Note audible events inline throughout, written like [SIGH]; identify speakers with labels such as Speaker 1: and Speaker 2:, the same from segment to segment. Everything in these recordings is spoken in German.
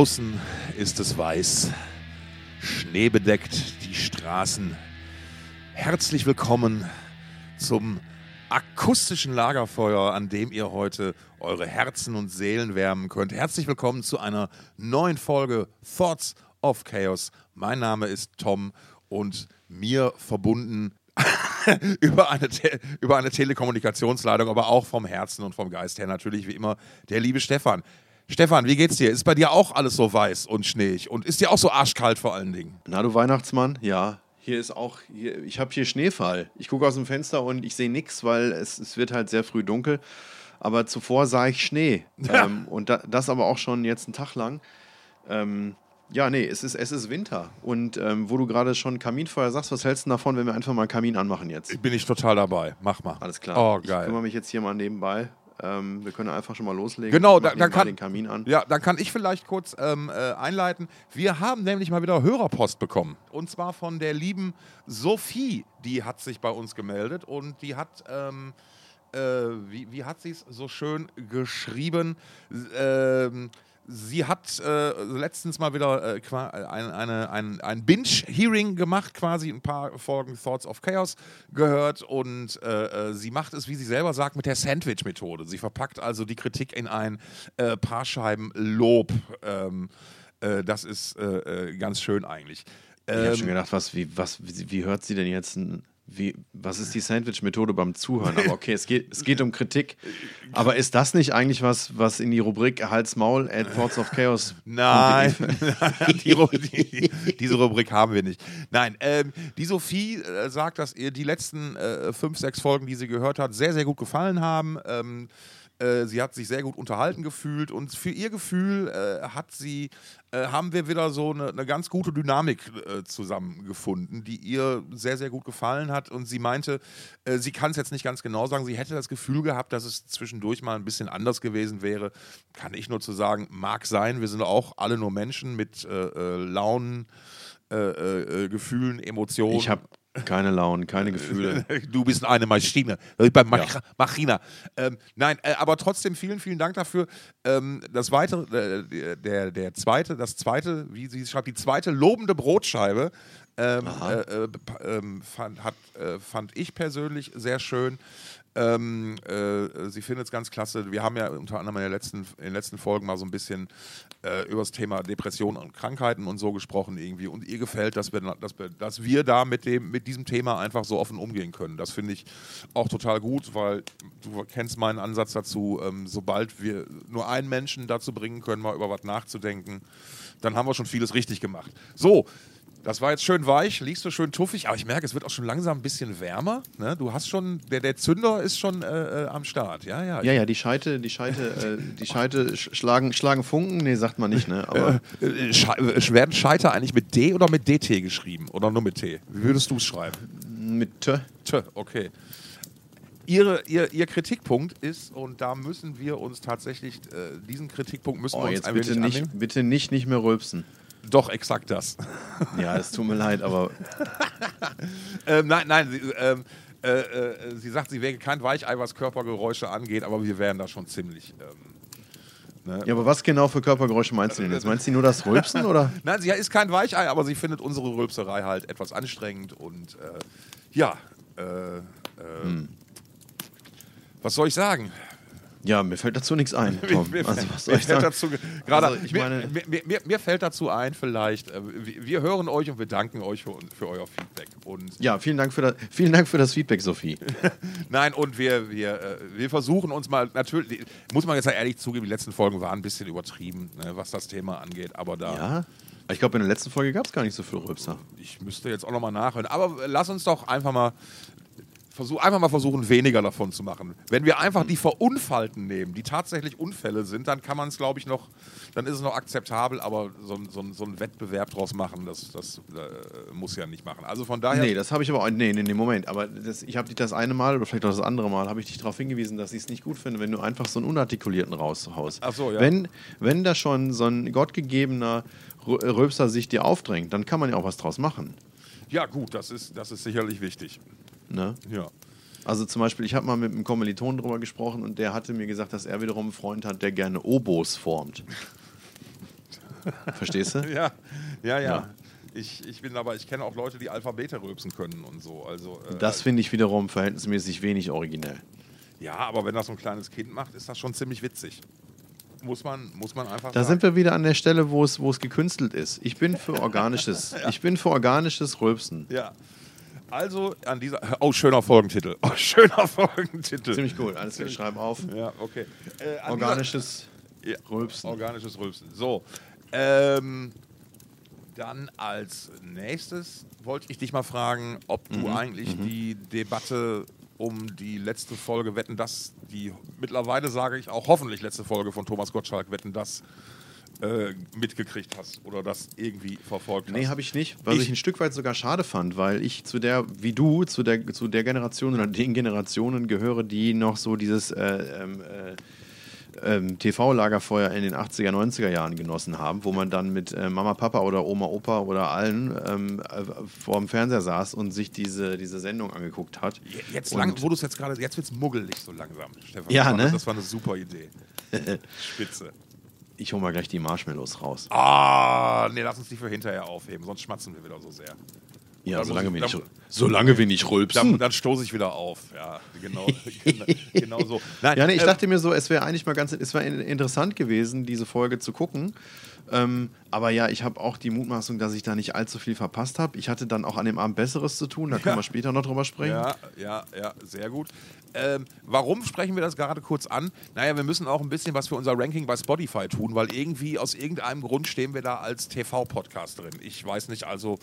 Speaker 1: Draußen ist es weiß, schneebedeckt die Straßen. Herzlich willkommen zum akustischen Lagerfeuer, an dem ihr heute eure Herzen und Seelen wärmen könnt. Herzlich willkommen zu einer neuen Folge Thoughts of Chaos. Mein Name ist Tom und mir verbunden [LAUGHS] über, eine über eine Telekommunikationsleitung, aber auch vom Herzen und vom Geist her natürlich wie immer der liebe Stefan. Stefan, wie geht's dir? Ist bei dir auch alles so weiß und schneeig und ist dir auch so arschkalt vor allen Dingen?
Speaker 2: Na du Weihnachtsmann, ja. Hier ist auch, hier, ich habe hier Schneefall. Ich gucke aus dem Fenster und ich sehe nichts, weil es, es wird halt sehr früh dunkel. Aber zuvor sah ich Schnee. [LAUGHS] Ja. Ähm, und da, das aber auch schon jetzt einen Tag lang. Ähm, ja, nee, es ist, es ist Winter. Und ähm, wo du gerade schon Kaminfeuer sagst, was hältst du davon, wenn wir einfach mal Kamin anmachen jetzt?
Speaker 1: Bin ich total dabei. Mach mal.
Speaker 2: Alles klar.
Speaker 1: Oh, geil.
Speaker 2: Ich kümmere mich jetzt hier mal nebenbei. Ähm, wir können einfach schon mal loslegen.
Speaker 1: Genau, da, dann kann
Speaker 2: den Kamin an.
Speaker 1: Ja, dann kann ich vielleicht kurz ähm, äh, einleiten. Wir haben nämlich mal wieder Hörerpost bekommen und zwar von der lieben Sophie. Die hat sich bei uns gemeldet und die hat ähm, äh, wie, wie, hat sie es so schön geschrieben? Ähm, sie hat äh, letztens mal wieder äh, ein, eine, ein, ein Binge-Hearing gemacht, quasi ein paar Folgen Thoughts of Chaos gehört und äh, äh sie macht es, wie sie selber sagt, mit der Sandwich-Methode. Sie verpackt also die Kritik in ein äh, paar Scheiben Lob. Ähm, äh, das ist ganz schön eigentlich.
Speaker 2: Ich habe schon ähm, gedacht, was, wie, was, wie, wie hört sie denn jetzt ein wie, was ist die Sandwich-Methode beim Zuhören? Aber okay, es geht, es geht um Kritik. [LAUGHS] Aber ist das nicht eigentlich was, was in die Rubrik Hals Maul at Thoughts of Chaos? [LAUGHS]
Speaker 1: Nein, [LAUGHS] die, die, diese Rubrik haben wir nicht. Nein, ähm, die Sophie äh, sagt, dass ihr die letzten äh, fünf, sechs Folgen, die sie gehört hat, sehr, sehr gut gefallen haben. Ähm, äh, sie hat sich sehr gut unterhalten gefühlt und für ihr Gefühl äh, hat sie, äh, haben wir wieder so eine, eine ganz gute Dynamik äh, zusammengefunden, die ihr sehr, sehr gut gefallen hat. Und sie meinte, äh, sie kann es jetzt nicht ganz genau sagen, sie hätte das Gefühl gehabt, dass es zwischendurch mal ein bisschen anders gewesen wäre. Kann ich nur zu sagen, mag sein, wir sind auch alle nur Menschen mit äh, Launen. Gefühlen, Emotionen.
Speaker 2: Ich habe keine Launen, keine Gefühle. [LAUGHS]
Speaker 1: Du bist eine Maschine. Bei Mach ja. Machina. Ähm, nein, äh, aber trotzdem vielen, vielen Dank dafür. Ähm, das weitere, äh, der, der zweite, das zweite, wie sie schreibt, die zweite lobende Brotscheibe ähm, äh, äh, ähm, fand, hat, äh, fand ich persönlich sehr schön. Ähm, äh, sie findet es ganz klasse. Wir haben ja unter anderem in, letzten, in den letzten Folgen mal so ein bisschen äh, über das Thema Depressionen und Krankheiten und so gesprochen irgendwie. Und ihr gefällt, dass wir, dass wir, dass wir da mit, dem, mit diesem Thema einfach so offen umgehen können. Das finde ich auch total gut, weil du kennst meinen Ansatz dazu, ähm, sobald wir nur einen Menschen dazu bringen können, mal über was nachzudenken, dann haben wir schon vieles richtig gemacht. So, das war jetzt schön weich, liegst du schön tuffig, aber ich merke, es wird auch schon langsam ein bisschen wärmer. Ne? Du hast schon, der, der Zünder ist schon äh, äh am Start. Ja, ja.
Speaker 2: Ja, ja, die Scheite, die Scheite, äh, die Scheite schlagen, schlagen Funken, nee, sagt man nicht, ne?
Speaker 1: Aber äh, äh Sche werden Scheiter eigentlich mit D oder mit DT geschrieben? Oder nur mit T? Wie würdest du es schreiben?
Speaker 2: Mit T.
Speaker 1: T, okay. Ihre, ihr, ihr, Kritikpunkt ist, und da müssen wir uns tatsächlich, äh, diesen Kritikpunkt müssen oh, wir uns
Speaker 2: jetzt ein bitte nicht, annehmen. Bitte nicht, nicht mehr rülpsen.
Speaker 1: Doch, exakt das.
Speaker 2: Ja, es tut mir leid, aber. [LAUGHS]
Speaker 1: ähm, nein, nein, sie, ähm, äh, äh, sie sagt, sie wäre kein Weichei, was Körpergeräusche angeht, aber wir wären da schon ziemlich.
Speaker 2: Ähm, ne? Ja, aber was genau für Körpergeräusche meinst du denn jetzt? Meinst du nur das Rülpsen oder? [LAUGHS]
Speaker 1: Nein, sie ist kein Weichei, aber sie findet unsere Rülpserei halt etwas anstrengend und äh, ja, äh, äh, hm. was soll ich sagen?
Speaker 2: Ja, mir fällt dazu nichts ein. [LAUGHS] Tom.
Speaker 1: Mir, also, was soll ich fällt dazu, gerade, also, ich meine, mir, mir, mir, fällt dazu ein, vielleicht, äh, wir hören euch und wir danken euch für, für euer Feedback. Und
Speaker 2: ja, vielen Dank für das, vielen Dank für das Feedback, Sophie. [LAUGHS]
Speaker 1: Nein, und wir, wir, äh, wir versuchen uns mal, natürlich, muss man jetzt ehrlich zugeben, die letzten Folgen waren ein bisschen übertrieben, ne, was das Thema angeht, aber da.
Speaker 2: Ja. Ich glaube, in der letzten Folge gab es gar nicht so viel Rülpser.
Speaker 1: Ich müsste jetzt auch nochmal nachhören. Aber lass uns doch einfach mal versuch, einfach mal versuchen, weniger davon zu machen. Wenn wir einfach die Verunfallten nehmen, die tatsächlich Unfälle sind, dann kann man es, glaube ich, noch, dann ist es noch akzeptabel, aber so, so, so einen Wettbewerb draus machen, das, das äh, muss ja nicht machen. Also von daher.
Speaker 2: Nee, das habe ich aber auch. Nee, nee, nee, Moment. Aber das, ich habe dich das eine Mal oder vielleicht auch das andere Mal, habe ich dich darauf hingewiesen, dass ich es nicht gut finde, wenn du einfach so einen Unartikulierten raushaust.
Speaker 1: Ach so, ja.
Speaker 2: Wenn, wenn da schon so ein gottgegebener Röpser sich dir aufdrängt, dann kann man ja auch was draus machen.
Speaker 1: Ja, gut, das ist, das ist sicherlich wichtig.
Speaker 2: Ne?
Speaker 1: Ja.
Speaker 2: Also zum Beispiel, ich habe mal mit einem Kommiliton drüber gesprochen und der hatte mir gesagt, dass er wiederum einen Freund hat, der gerne Obos formt. Verstehst du? [LAUGHS]
Speaker 1: Ja, ja, ja.
Speaker 2: Ja.
Speaker 1: Ich, ich bin aber, ich kenne auch Leute, die Alphabete rülpsen können und so. Also, äh,
Speaker 2: Das finde ich wiederum verhältnismäßig wenig originell.
Speaker 1: ja, aber wenn das so ein kleines Kind macht, ist das schon ziemlich witzig. Muss man, muss man einfach
Speaker 2: Da sind wir wieder an der Stelle, wo es, wo es gekünstelt ist. Ich bin für [LAUGHS] organisches, ich bin für organisches Rülpsen.
Speaker 1: Ja. Also an dieser. Oh, schöner Folgentitel. Oh, schöner Folgentitel.
Speaker 2: Ziemlich cool. Alles klar, ich schreibe auf.
Speaker 1: Ja, okay. Äh, an
Speaker 2: Organisches
Speaker 1: Ja.
Speaker 2: Rülpsen.
Speaker 1: Organisches Rülpsen. So. Ähm, dann als nächstes wollte ich dich mal fragen, ob du
Speaker 2: Mhm,
Speaker 1: eigentlich die Debatte um die letzte Folge Wetten, das, die mittlerweile sage ich auch hoffentlich letzte Folge von Thomas Gottschalk Wetten, das äh, mitgekriegt hast oder das irgendwie verfolgt hast.
Speaker 2: Nee, habe ich nicht. Was ich,
Speaker 1: Ich-
Speaker 2: ein Stück weit sogar schade fand, weil ich zu der, wie du, zu der, zu der Generation oder den Generationen gehöre, die noch so dieses äh, ähm, äh, ähm, TV-Lagerfeuer in den 80er, 90er Jahren genossen haben, wo man dann mit äh, Mama, Papa oder Oma, Opa oder allen ähm, äh, vor dem Fernseher saß und sich diese, diese Sendung angeguckt hat.
Speaker 1: Jetzt lang, wo du es jetzt gerade, jetzt wird es muggelig so langsam, Stefan.
Speaker 2: Ja, ne?
Speaker 1: Das war eine super Idee. [LAUGHS] Spitze.
Speaker 2: Ich hole mal gleich die Marshmallows raus.
Speaker 1: Ah, nee, lass uns die für hinterher aufheben, sonst schmatzen wir wieder so sehr.
Speaker 2: Ja,
Speaker 1: dann
Speaker 2: solange
Speaker 1: muss
Speaker 2: wir
Speaker 1: ich-
Speaker 2: nicht,
Speaker 1: dann-
Speaker 2: solange wir nicht
Speaker 1: Dann,
Speaker 2: rülpsen.
Speaker 1: dann stoße ich wieder auf. Ja, genau, [LAUGHS] genau, genau so. Nein,
Speaker 2: Ja, nee, ich
Speaker 1: äh,
Speaker 2: dachte mir so, es wäre eigentlich mal ganz, es interessant gewesen, diese Folge zu gucken. Ähm, aber ja, ich habe auch die Mutmaßung, dass ich da nicht allzu viel verpasst habe. Ich hatte dann auch an dem Abend Besseres zu tun, da können
Speaker 1: Ja.
Speaker 2: wir später noch drüber sprechen.
Speaker 1: Ja, ja, ja, sehr gut. Ähm, warum sprechen wir das gerade kurz an? Naja, wir müssen auch ein bisschen was für unser Ranking bei Spotify tun, weil irgendwie aus irgendeinem Grund stehen wir da als TV-Podcast drin. Ich weiß nicht, also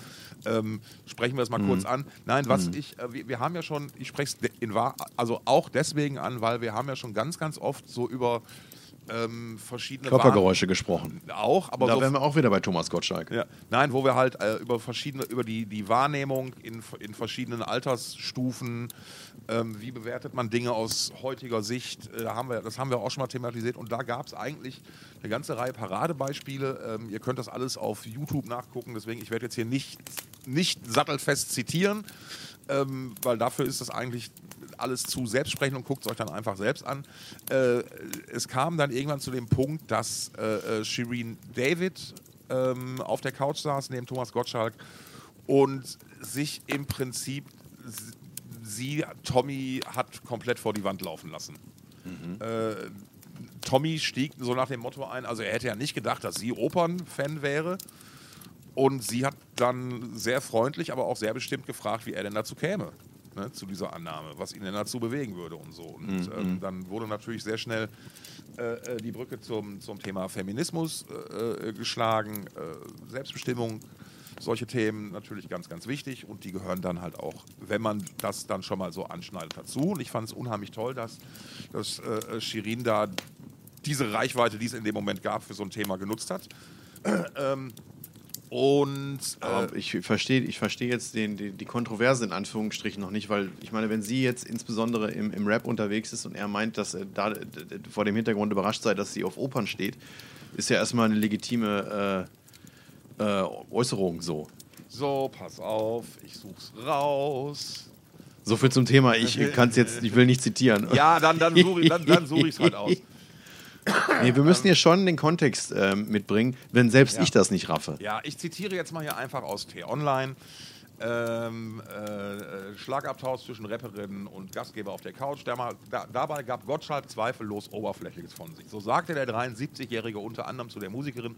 Speaker 1: ähm, sprechen wir das mal kurz an. Nein, was ich, äh, wir, wir haben ja schon, ich spreche es also auch deswegen an, weil wir haben ja schon ganz, ganz oft so über ähm, verschiedene
Speaker 2: Körpergeräusche gesprochen.
Speaker 1: Wahrn- auch, aber
Speaker 2: Da
Speaker 1: so
Speaker 2: wären wir auch wieder bei Thomas Gottschalk.
Speaker 1: ja, nein, wo wir halt äh, über verschiedene, über die, die Wahrnehmung in, in verschiedenen Altersstufen, ähm, wie bewertet man Dinge aus heutiger Sicht, äh, haben wir, das haben wir auch schon mal thematisiert und da gab es eigentlich eine ganze Reihe Paradebeispiele. Ähm, ihr könnt das alles auf YouTube nachgucken, deswegen ich werde jetzt hier nicht, nicht sattelfest zitieren, ähm, weil dafür ist das eigentlich alles zu selbstsprechend und guckt es euch dann einfach selbst an. Äh, es kam dann irgendwann zu dem Punkt, dass äh, äh, Shireen David ähm, auf der Couch saß neben Thomas Gottschalk und sich im Prinzip sie, Tommy, hat komplett vor die Wand laufen lassen. Äh, Tommy stieg so nach dem Motto ein, also er hätte ja nicht gedacht, dass sie Opernfan wäre. Und sie hat dann sehr freundlich, aber auch sehr bestimmt gefragt, wie er denn dazu käme, ne, zu dieser Annahme, was ihn denn dazu bewegen würde und so. Und ähm, dann wurde natürlich sehr schnell äh, äh, die Brücke zum, zum Thema Feminismus äh, äh, geschlagen, äh, Selbstbestimmung, solche Themen natürlich ganz, ganz wichtig und die gehören dann halt auch, wenn man das dann schon mal so anschneidet, dazu. Und ich fand es unheimlich toll, dass, dass äh, Shirin da diese Reichweite, die es in dem Moment gab, für so ein Thema genutzt hat. [CLEARS THROAT] ähm, und äh,
Speaker 2: ich verstehe ich versteh jetzt den, die, die Kontroverse in Anführungsstrichen noch nicht, weil ich meine, wenn sie jetzt insbesondere im, im Rap unterwegs ist und er meint, dass er da vor dem Hintergrund überrascht sei, dass sie auf Opern steht, ist ja erstmal eine legitime äh, äh, Äußerung so.
Speaker 1: so, pass auf, ich such's raus.
Speaker 2: So viel zum Thema, ich kann es jetzt, ich will nicht zitieren.
Speaker 1: Ja, dann, dann suche ich es halt aus. [LAUGHS] [COUGHS]
Speaker 2: Nee, wir müssen hier schon den Kontext ähm, mitbringen, wenn selbst
Speaker 1: Ja.
Speaker 2: ich das nicht raffe.
Speaker 1: Ja, ich zitiere jetzt mal hier einfach aus T-Online. Ähm, äh, äh, Schlagabtausch zwischen Rapperin und Gastgeber auf der Couch. Der mal, da, dabei gab Gottschalk zweifellos Oberflächliches von sich. So sagte der 73-Jährige unter anderem zu der Musikerin,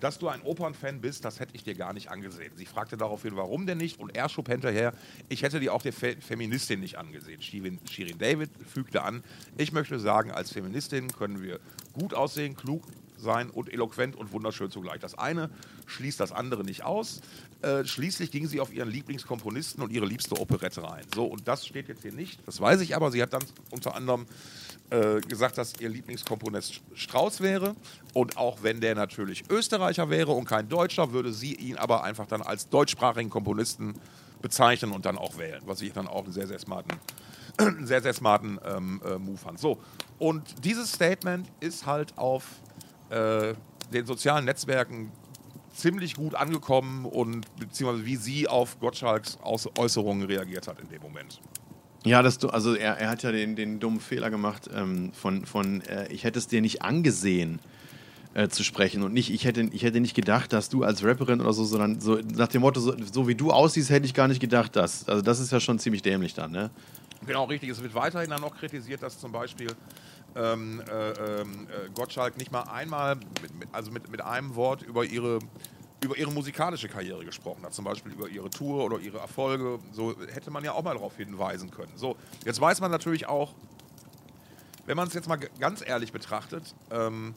Speaker 1: dass du ein Opernfan bist, das hätte ich dir gar nicht angesehen. Sie fragte daraufhin, warum denn nicht? Und er schob hinterher, ich hätte dir auch der Fe Feministin nicht angesehen. Shirin, Shirin David fügte an, ich möchte sagen, als Feministin können wir gut aussehen, klug sein und eloquent und wunderschön zugleich. Das eine schließt das andere nicht aus. Äh, schließlich ging sie auf ihren Lieblingskomponisten und ihre liebste Operette rein. So, und das steht jetzt hier nicht. Das weiß ich aber. Sie hat dann unter anderem äh, gesagt, dass ihr Lieblingskomponist Strauss wäre. Und auch wenn der natürlich Österreicher wäre und kein Deutscher, würde sie ihn aber einfach dann als deutschsprachigen Komponisten bezeichnen und dann auch wählen. Was ich dann auch einen sehr, sehr smarten [CLEARS THROAT] sehr, sehr smarten ähm, äh, Move fand. So, und dieses Statement ist halt auf äh, den sozialen Netzwerken ziemlich gut angekommen und beziehungsweise wie sie auf Gottschalks Aus Äußerungen reagiert hat in dem Moment.
Speaker 2: Ja, das, also er, er hat ja den, den dummen Fehler gemacht ähm, von, von äh, ich hätte es dir nicht angesehen, äh, zu sprechen und nicht, ich hätte, ich hätte nicht gedacht, dass du als Rapperin oder so, sondern so nach dem Motto, so, so wie du aussiehst, hätte ich gar nicht gedacht, dass. Also das ist ja schon ziemlich dämlich dann, ne?
Speaker 1: Genau, richtig. Es wird weiterhin dann noch kritisiert, dass zum Beispiel ähm, äh, ähm, äh, Gottschalk nicht mal einmal, mit, also mit, mit einem Wort über ihre, über ihre musikalische Karriere gesprochen hat. Zum Beispiel über ihre Tour oder ihre Erfolge. So hätte man ja auch mal darauf hinweisen können. So, jetzt weiß man natürlich auch, wenn man es jetzt mal ganz ehrlich betrachtet, ähm,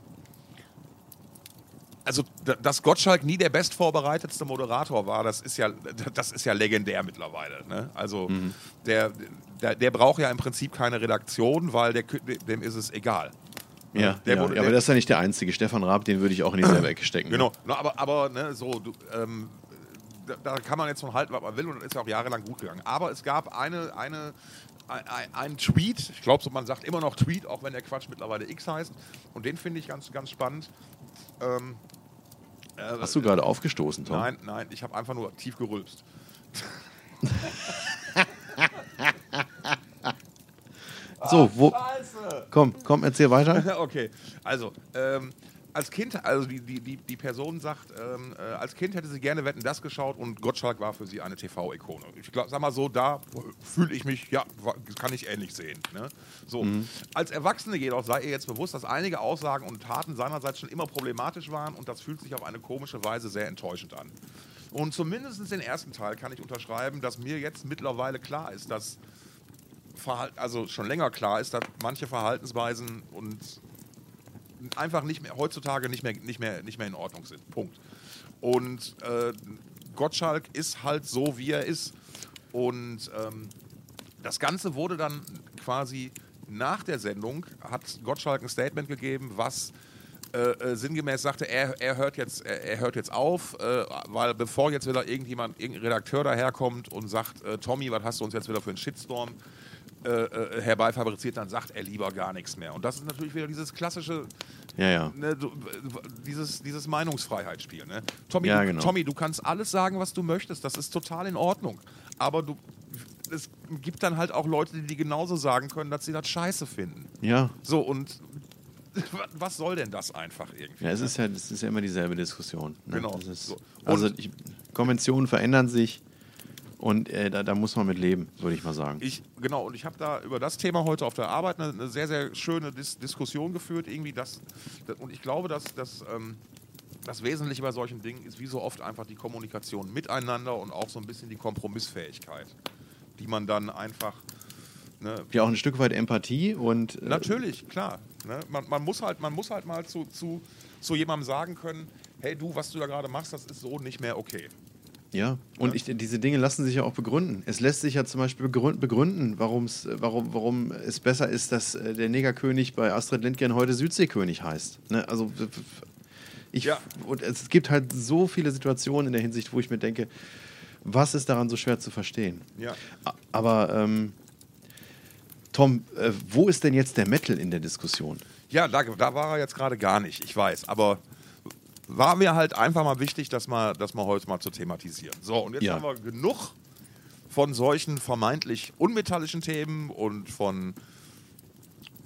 Speaker 1: also dass Gottschalk nie der bestvorbereitetste Moderator war, das ist ja, das ist ja legendär mittlerweile. Ne? Also mhm. der, der, der, braucht ja im Prinzip keine Redaktion, weil der, dem ist es egal.
Speaker 2: Ja, der, ja, der, aber das ist ja nicht der einzige. Stefan Raab, den würde ich auch in dieselbe [CLEARS THROAT] Ecke stecken.
Speaker 1: Genau, ne? aber, aber ne, so, du, ähm, da, da, kann man jetzt von halten, was man will und das ist ja auch jahrelang gut gegangen. Aber es gab eine, eine ein, Tweet, ich glaube, so, man sagt immer noch Tweet, auch wenn der Quatsch mittlerweile X heißt. Und den finde ich ganz, ganz spannend. Ähm,
Speaker 2: äh, Hast du gerade aufgestoßen, Tom?
Speaker 1: Nein, nein, ich habe einfach nur tief gerülpst. [LAUGHS]
Speaker 2: so, wo. Scheiße. Komm, komm, erzähl weiter. [LAUGHS]
Speaker 1: okay, also, ähm, als Kind, also die, die, die, die Person sagt, ähm, äh, als Kind hätte sie gerne Wetten das geschaut und Gottschalk war für sie eine TV-Ikone. Ich glaub, sag mal so, da fühle ich mich, ja, kann ich ähnlich sehen. Ne? So. Mhm. Als Erwachsene jedoch sei ihr jetzt bewusst, dass einige Aussagen und Taten seinerseits schon immer problematisch waren und das fühlt sich auf eine komische Weise sehr enttäuschend an. Und zumindest den ersten Teil kann ich unterschreiben, dass mir jetzt mittlerweile klar ist, dass also schon länger klar ist, dass manche Verhaltensweisen und einfach nicht mehr, heutzutage nicht mehr, nicht mehr, nicht mehr in Ordnung sind. Punkt. Und äh, Gottschalk ist halt so, wie er ist. Und ähm, das Ganze wurde dann quasi nach der Sendung, hat Gottschalk ein Statement gegeben, was äh, äh, sinngemäß sagte, er, er, hört jetzt, er, er hört jetzt auf, äh, weil bevor jetzt wieder irgendjemand, irgendein Redakteur daherkommt und sagt, äh, Tommy, was hast du uns jetzt wieder für einen Shitstorm äh, äh, herbeifabriziert, dann sagt er lieber gar nichts mehr. Und das ist natürlich wieder dieses klassische,
Speaker 2: ja, ja.
Speaker 1: Ne, du, dieses, dieses Meinungsfreiheitsspiel. Ne? Tommy,
Speaker 2: ja,
Speaker 1: du,
Speaker 2: genau.
Speaker 1: Tommy, du kannst alles sagen, was du möchtest, das ist total in Ordnung. Aber du, es gibt dann halt auch Leute, die genauso sagen können, dass sie das scheiße finden.
Speaker 2: Ja.
Speaker 1: So, und [LAUGHS] was soll denn das einfach irgendwie?
Speaker 2: Ja, es ist ja, es ist ja immer dieselbe Diskussion. Ne?
Speaker 1: Genau.
Speaker 2: Ist, so. Also ich, Konventionen verändern sich. Und äh, da, da, muss man mit leben, würde ich mal sagen.
Speaker 1: Ich, genau, und ich habe da über das Thema heute auf der Arbeit eine, eine sehr, sehr schöne Dis Diskussion geführt. Irgendwie das, das, und ich glaube, dass, dass ähm, das Wesentliche bei solchen Dingen ist wie so oft einfach die Kommunikation miteinander und auch so ein bisschen die Kompromissfähigkeit, die man dann einfach.
Speaker 2: Ne, ja, auch ein Stück weit Empathie und.
Speaker 1: Äh natürlich, klar. Ne? Man, man, muss halt, man muss halt mal zu, zu, zu jemandem sagen können: hey, du, was du da gerade machst, das ist so nicht mehr okay.
Speaker 2: Ja, und ich, diese Dinge lassen sich ja auch begründen. Es lässt sich ja zum Beispiel begründen, warum's, warum, warum es besser ist, dass äh, der Negerkönig bei Astrid Lindgren heute Südseekönig heißt. Ne? Also, ich, ja. und es gibt halt so viele Situationen in der Hinsicht, wo ich mir denke, was ist daran so schwer zu verstehen?
Speaker 1: Ja.
Speaker 2: Aber, ähm, Tom, äh, wo ist denn jetzt der Metal in der Diskussion?
Speaker 1: Ja, da, da war er jetzt gerade gar nicht, ich weiß. Aber war mir halt einfach mal wichtig, das mal, das mal heute mal zu thematisieren. So, und jetzt ja. haben wir genug von solchen vermeintlich unmetallischen Themen und von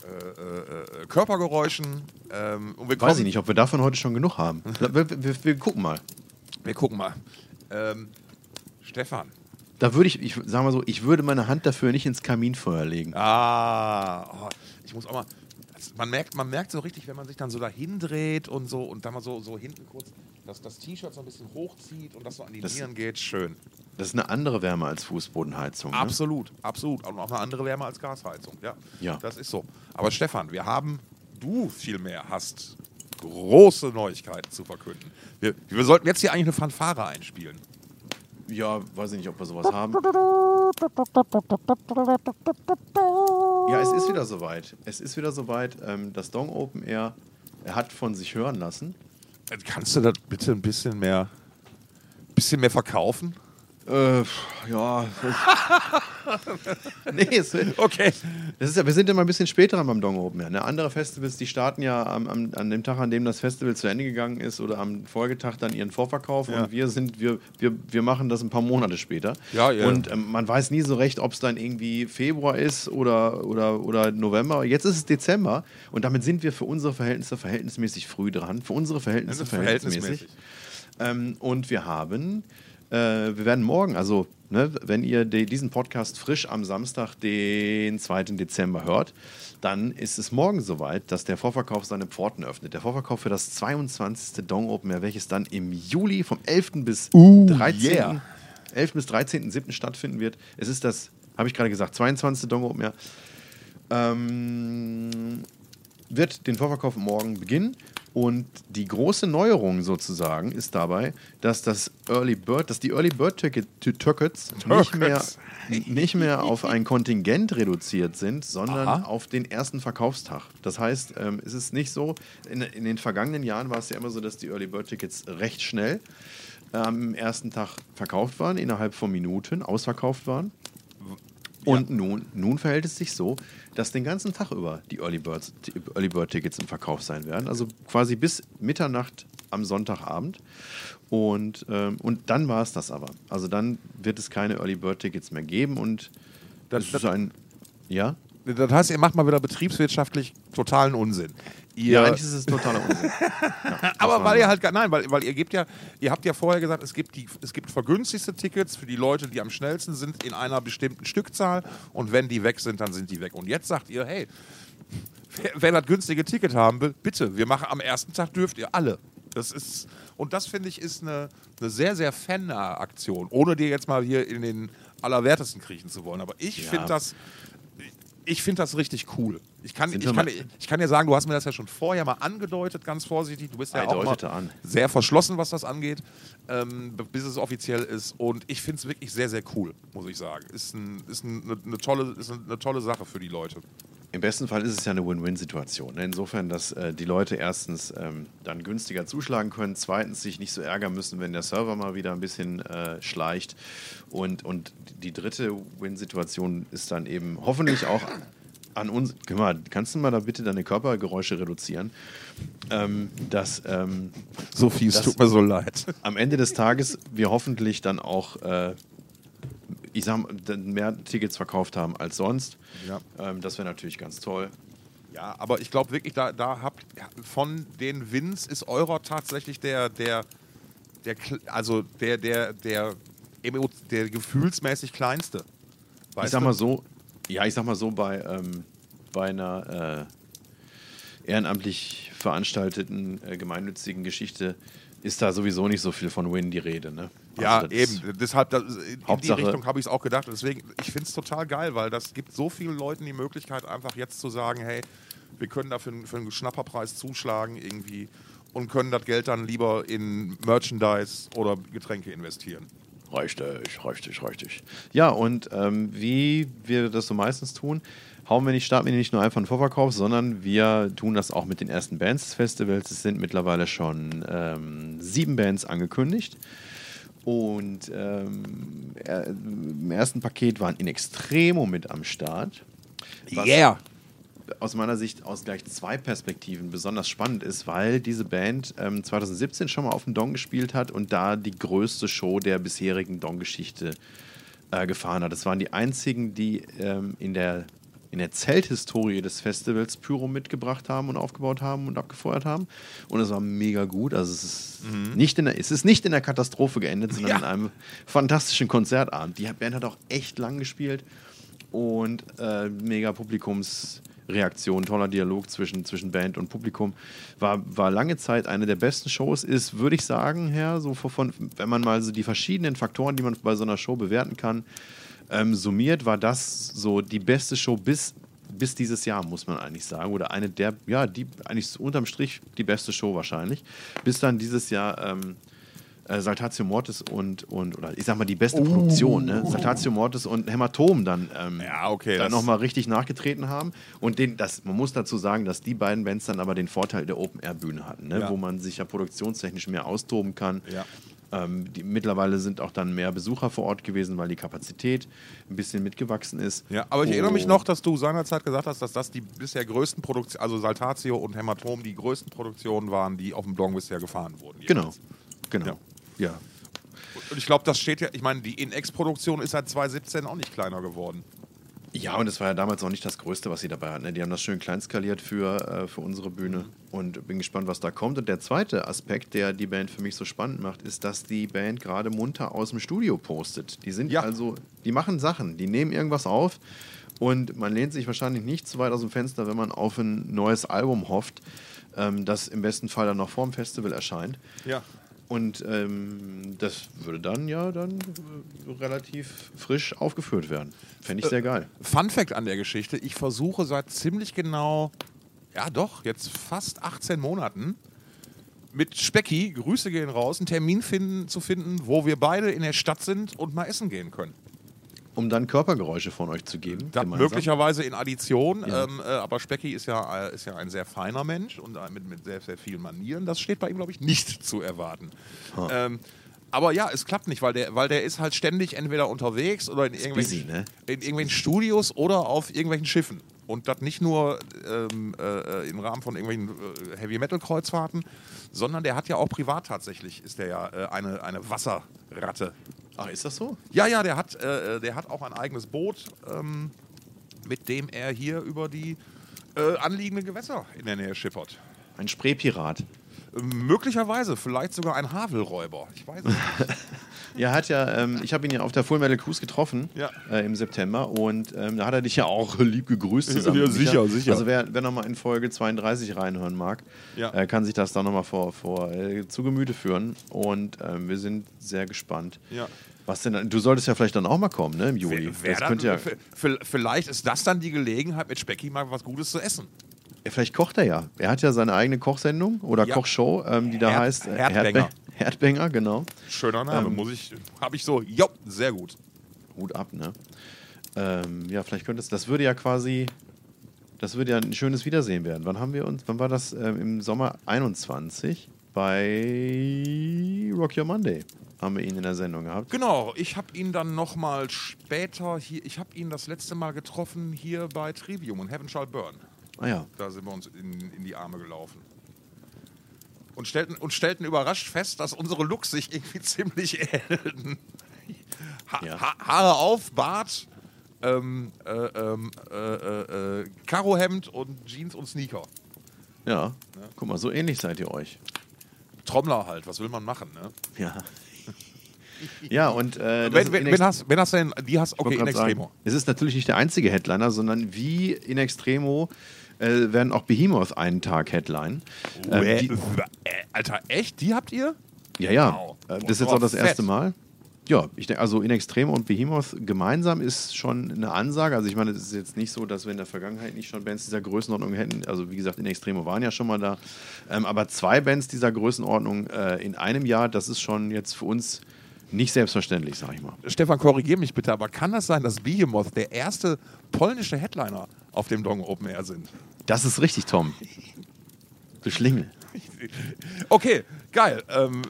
Speaker 1: äh, äh, äh Körpergeräuschen. Ähm, und
Speaker 2: wir Weiß ich nicht, ob wir davon heute schon genug haben. [LAUGHS] wir, wir, wir, gucken mal.
Speaker 1: Wir gucken mal. Ähm, Stefan.
Speaker 2: Da würde ich, ich sag mal so, ich würde meine Hand dafür nicht ins Kaminfeuer legen.
Speaker 1: Ah, oh, ich muss auch mal, man merkt, man merkt so richtig, wenn man sich dann so dahin dreht und so und dann mal so, so hinten kurz dass das T-Shirt so ein bisschen hochzieht und das so an die das, Nieren geht, schön.
Speaker 2: Das ist eine andere Wärme als Fußbodenheizung. Ne?
Speaker 1: Absolut, absolut. Und auch eine andere Wärme als Gasheizung. Ja,
Speaker 2: ja.
Speaker 1: Das ist so. Aber Stefan, wir haben, du vielmehr hast große Neuigkeiten zu verkünden. Wir, wir sollten jetzt hier eigentlich eine Fanfare einspielen.
Speaker 2: Ja, weiß ich nicht, ob wir sowas haben. [LAUGHS] Ja, es ist wieder soweit. Es ist wieder soweit. Ähm, das Dong Open Air er hat von sich hören lassen.
Speaker 1: Kannst du das bitte ein bisschen mehr, bisschen mehr verkaufen?
Speaker 2: Äh, ja. [LAUGHS] nee, es,
Speaker 1: Okay.
Speaker 2: das ist ja, wir sind immer ein bisschen später dran beim Dong Open. Ja. Ne? Andere Festivals, die starten ja am, am, an dem Tag, an dem das Festival zu Ende gegangen ist oder am Folgetag dann ihren Vorverkauf.
Speaker 1: Ja.
Speaker 2: Und wir sind, wir, wir, wir machen das ein paar Monate später.
Speaker 1: Ja, ja.
Speaker 2: Und ähm, man weiß nie so recht, ob es dann irgendwie Februar ist oder, oder, oder November. Jetzt ist es Dezember und damit sind wir für unsere Verhältnisse verhältnismäßig früh dran. Für unsere Verhältnisse
Speaker 1: ist
Speaker 2: verhältnismäßig. Ähm, und wir haben, wir werden morgen, also ne, wenn ihr die, diesen Podcast frisch am Samstag, den 2. Dezember hört, dann ist es morgen soweit, dass der Vorverkauf seine Pforten öffnet. Der Vorverkauf für das 22. Dong Open Air, welches dann im Juli vom 11. bis 13.
Speaker 1: yeah.
Speaker 2: 11. bis 13.7. stattfinden wird. Es ist das, habe ich gerade gesagt, 22. Dong Open Air. Ähm, wird den Vorverkauf morgen beginnen. Und die große Neuerung sozusagen ist dabei, dass das Early Bird, dass die Early Bird Ticket, Tickets nicht mehr, nicht mehr auf [LAUGHS] ein Kontingent reduziert sind, sondern
Speaker 1: Aha.
Speaker 2: auf den ersten Verkaufstag. Das heißt, ähm, es ist nicht so, in, in den vergangenen Jahren war es ja immer so, dass die Early Bird Tickets recht schnell am ersten Tag verkauft waren, innerhalb von Minuten ausverkauft waren. Und nun, nun verhält es sich so, dass den ganzen Tag über die Early, Birds, die Early Bird Tickets im Verkauf sein werden. Also quasi bis Mitternacht am Sonntagabend. Und, ähm, und dann war es das aber. Also dann wird es keine Early Bird Tickets mehr geben. Und das,
Speaker 1: Das-
Speaker 2: ist ein. Ja?
Speaker 1: Das heißt, ihr macht mal wieder betriebswirtschaftlich totalen Unsinn. Ihr,
Speaker 2: Ja, eigentlich ist es totaler Unsinn. [LAUGHS] Ja,
Speaker 1: aber weil ihr halt gar- nein, weil, weil ihr gebt ja, ihr habt ja vorher gesagt, es gibt die, es gibt vergünstigste Tickets für die Leute, die am schnellsten sind in einer bestimmten Stückzahl und wenn die weg sind, dann sind die weg. Und jetzt sagt ihr, hey, wer, wer das günstige Ticket haben will, bitte, wir machen am ersten Tag dürft ihr alle. Das ist und das finde ich ist eine, eine sehr sehr fannahe Aktion, ohne dir jetzt mal hier in den allerwertesten kriechen zu wollen. Aber ich
Speaker 2: Ja.
Speaker 1: finde das ich finde das richtig cool. Ich kann, ich, kann,
Speaker 2: mal-
Speaker 1: ich kann dir sagen, du hast mir das ja schon vorher mal angedeutet, ganz vorsichtig. Du bist ja auch
Speaker 2: deutete an.
Speaker 1: sehr verschlossen, was das angeht, ähm, bis es offiziell ist. Und ich finde es wirklich sehr, sehr cool, muss ich sagen. Ist, ein, ist ein, eine, eine, tolle, ist eine tolle Sache für die Leute.
Speaker 2: Im besten Fall ist es ja eine Win-Win-Situation. ne? Insofern, dass äh, die Leute erstens ähm, dann günstiger zuschlagen können, zweitens sich nicht so ärgern müssen, wenn der Server mal wieder ein bisschen äh, schleicht. Und, und die dritte Win-Situation ist dann eben hoffentlich auch an uns. Guck mal, kannst du mal da bitte deine Körpergeräusche reduzieren? Ähm, dass ähm,
Speaker 1: Sophie, es tut mir so leid.
Speaker 2: am Ende des Tages wir hoffentlich dann auch, äh, ich sag mehr Tickets verkauft haben als sonst.
Speaker 1: Ja.
Speaker 2: Ähm, das wäre natürlich ganz toll.
Speaker 1: Ja, aber ich glaube wirklich, da, da habt von den Wins ist eurer tatsächlich der, der, der, also der, der, der, emo- der gefühlsmäßig kleinste.
Speaker 2: ich
Speaker 1: Weißt
Speaker 2: sag
Speaker 1: du?
Speaker 2: mal so, ja, ich sag mal so, bei, ähm, bei einer äh, ehrenamtlich veranstalteten äh, gemeinnützigen Geschichte ist da sowieso nicht so viel von Win die Rede. Ne?
Speaker 1: Ja,
Speaker 2: Also
Speaker 1: eben. Deshalb, das, in die
Speaker 2: Hauptsache-
Speaker 1: Richtung habe ich es auch gedacht. Deswegen, ich finde es total geil, weil das gibt so vielen Leuten die Möglichkeit, einfach jetzt zu sagen, hey, wir können da für, einen- für einen Schnapperpreis zuschlagen irgendwie und können das Geld dann lieber in Merchandise oder Getränke investieren.
Speaker 2: Richtig, richtig, richtig. Ja, und ähm, wie wir das so meistens tun, hauen wir nicht, starten wir nicht nur einfach einen Vorverkauf, sondern wir tun das auch mit den ersten Bands des Festivals. Es sind mittlerweile schon ähm, sieben Bands angekündigt. Und ähm, äh, im ersten Paket waren In Extremo mit am Start. Was
Speaker 1: Yeah!
Speaker 2: aus meiner Sicht aus gleich zwei Perspektiven besonders spannend ist, weil diese Band ähm, 2017 schon mal auf dem Dong gespielt hat und da die größte Show der bisherigen Dong-Geschichte äh, gefahren hat. Das waren die einzigen, die ähm, in der in der Zelthistorie des Festivals Pyro mitgebracht haben und aufgebaut haben und abgefeuert haben. Und es war mega gut. Also es ist, nicht, in der, es ist nicht in der Katastrophe geendet, sondern
Speaker 1: Ja.
Speaker 2: in einem fantastischen Konzertabend. Die Band hat auch echt lang gespielt und äh, mega Publikumsreaktion, toller Dialog zwischen, zwischen Band und Publikum. War, war lange Zeit eine der besten Shows, ist, würde ich sagen, Herr, so von, wenn man mal so die verschiedenen Faktoren, die man bei so einer Show bewerten kann, ähm, summiert, war das so die beste Show bis, bis dieses Jahr, muss man eigentlich sagen. Oder eine der, ja, die eigentlich unterm Strich die beste Show wahrscheinlich. Bis dann dieses Jahr. Ähm, äh, Saltatio Mortis und, und, oder ich sag mal, die beste Produktion, ne? Saltatio Mortis und Hämatom dann, ähm,
Speaker 1: Ja, okay,
Speaker 2: dann nochmal richtig nachgetreten haben. Und den, das, man muss dazu sagen, dass die beiden Bands dann aber den Vorteil der Open-Air-Bühne hatten, ne?
Speaker 1: Ja.
Speaker 2: wo man sich ja produktionstechnisch mehr austoben kann.
Speaker 1: Ja.
Speaker 2: Ähm, die, mittlerweile sind auch dann mehr Besucher vor Ort gewesen, weil die Kapazität ein bisschen mitgewachsen ist.
Speaker 1: Ja, aber ich erinnere mich
Speaker 2: Oh.
Speaker 1: noch, dass du seinerzeit gesagt hast, dass das die bisher größten Produktionen, also Saltatio und Hämatom, die größten Produktionen waren, die auf dem Dong bisher gefahren wurden.
Speaker 2: Genau, genau.
Speaker 1: Ja.
Speaker 2: Ja.
Speaker 1: Und ich glaube, das steht ja, ich meine, die In-Ex-Produktion ist seit 2017 auch nicht kleiner geworden.
Speaker 2: Ja, und das war ja damals auch nicht das Größte, was sie dabei hatten. ne? Die haben das schön klein skaliert für, äh, für unsere Bühne und bin gespannt, was da kommt. Und der zweite Aspekt, der die Band für mich so spannend macht, ist, dass die Band gerade munter aus dem Studio postet. Die sind
Speaker 1: Ja.
Speaker 2: also, die machen Sachen, die nehmen irgendwas auf und man lehnt sich wahrscheinlich nicht zu weit aus dem Fenster, wenn man auf ein neues Album hofft, ähm, das im besten Fall dann noch vorm Festival erscheint.
Speaker 1: Ja.
Speaker 2: Und ähm, das würde dann ja dann äh, relativ frisch aufgeführt werden. Fände ich sehr geil.
Speaker 1: Fun Fact an der Geschichte: Ich versuche seit ziemlich genau, ja doch, jetzt fast 18 Monaten mit Specki, Grüße gehen raus, einen Termin finden, zu finden, wo wir beide in der Stadt sind und mal essen gehen können.
Speaker 2: Um dann Körpergeräusche von euch zu geben.
Speaker 1: Möglicherweise in Addition,
Speaker 2: Ja.
Speaker 1: ähm, äh, aber Specki ist ja, äh, ist ja ein sehr feiner Mensch und äh, mit, mit sehr, sehr vielen Manieren. Das steht bei ihm, glaube ich, nicht zu erwarten. Ähm, aber ja, es klappt nicht, weil der, weil der ist halt ständig entweder unterwegs oder in irgendwelchen,
Speaker 2: busy, ne?
Speaker 1: in irgendwelchen Studios oder auf irgendwelchen Schiffen. Und das nicht nur ähm, äh, im Rahmen von irgendwelchen äh, Heavy-Metal-Kreuzfahrten, sondern der hat ja auch privat tatsächlich, ist der ja äh, eine, eine Wasserratte.
Speaker 2: Ach, ist das so?
Speaker 1: Ja, ja, der hat, äh, der hat auch ein eigenes Boot, ähm, mit dem er hier über die äh, anliegenden Gewässer in der Nähe schippert.
Speaker 2: Ein Spreepirat.
Speaker 1: Ähm, möglicherweise, vielleicht sogar ein Havelräuber. Ich weiß es nicht. [LAUGHS]
Speaker 2: Ja, er hat ja, ähm, ich habe ihn ja auf der Full Metal Cruise getroffen
Speaker 1: Ja.
Speaker 2: äh, im September und ähm, da hat er dich ja auch [LAUGHS] lieb gegrüßt [LAUGHS] zusammen.
Speaker 1: Ja,
Speaker 2: Micha.
Speaker 1: sicher, sicher.
Speaker 2: Also wer, wer nochmal in Folge 32 reinhören mag,
Speaker 1: Ja.
Speaker 2: äh, kann sich das dann nochmal vor, vor äh, zu Gemüte führen und ähm, wir sind sehr gespannt.
Speaker 1: Ja.
Speaker 2: Was denn? Du solltest ja vielleicht dann auch mal kommen, ne, im Juli.
Speaker 1: Wer- wer
Speaker 2: das
Speaker 1: dann-
Speaker 2: ja,
Speaker 1: vielleicht ist das dann die Gelegenheit, mit Specki mal was Gutes zu essen.
Speaker 2: Ja, Vielleicht kocht er ja. Er hat ja seine eigene Kochsendung oder
Speaker 1: Ja.
Speaker 2: Kochshow, ähm, die da
Speaker 1: Herd-
Speaker 2: heißt äh,
Speaker 1: Herdbänger.
Speaker 2: Herdbänger, genau.
Speaker 1: Schöner Name,
Speaker 2: Ähm.
Speaker 1: muss ich, habe ich so, jo, sehr gut.
Speaker 2: Hut ab, ne? Ähm, ja, vielleicht könnte es, das würde ja quasi, das würde ja ein schönes Wiedersehen werden. Wann haben wir uns, wann war das? Ähm, Im Sommer 21 bei Rock Your Monday haben wir ihn in der Sendung gehabt.
Speaker 1: Genau, ich habe ihn dann nochmal später hier, ich habe ihn das letzte Mal getroffen hier bei Trivium und Heaven Shall Burn.
Speaker 2: Ah ja,
Speaker 1: Da sind wir uns in, in die Arme gelaufen. Und stellten, und stellten überrascht fest, dass unsere Looks sich irgendwie [LAUGHS] ziemlich ähneln. Ha
Speaker 2: Ja.
Speaker 1: ha Haare auf, Bart, ähm, äh, ähm, äh, äh, äh, Karohemd und Jeans und Sneaker.
Speaker 2: ja. Guck mal, so ähnlich seid ihr euch.
Speaker 1: Trommler halt, was will man machen, ne?
Speaker 2: Ja. Ja, und äh, das
Speaker 1: Wenn, wenn, wenn, hast, wenn hast du denn, die hast, okay, in
Speaker 2: grad sagen,
Speaker 1: Extremo.
Speaker 2: Es ist natürlich nicht der einzige Headliner, sondern wie in Extremo äh, werden auch Behemoth einen Tag Headline. Ähm,
Speaker 1: Äh,
Speaker 2: die,
Speaker 1: äh, Alter, echt? Die habt ihr?
Speaker 2: ja, ja.
Speaker 1: Wow.
Speaker 2: Äh, Das ist jetzt auch das erste. Mal. Ja, ich denke, also in Extremo und Behemoth gemeinsam ist schon eine Ansage. Also ich meine, es ist jetzt nicht so, dass wir in der Vergangenheit nicht schon Bands dieser Größenordnung hätten. Also wie gesagt, in Extremo waren ja schon mal da. Ähm, aber zwei Bands dieser Größenordnung äh, in einem Jahr, das ist schon jetzt für uns nicht selbstverständlich, sag ich mal.
Speaker 1: Stefan, korrigier mich bitte, aber kann das sein, dass Behemoth der erste polnische Headliner auf dem Dong Open Air sind?
Speaker 2: Das ist richtig, Tom. Du Schlingel.
Speaker 1: Okay, geil. Ähm,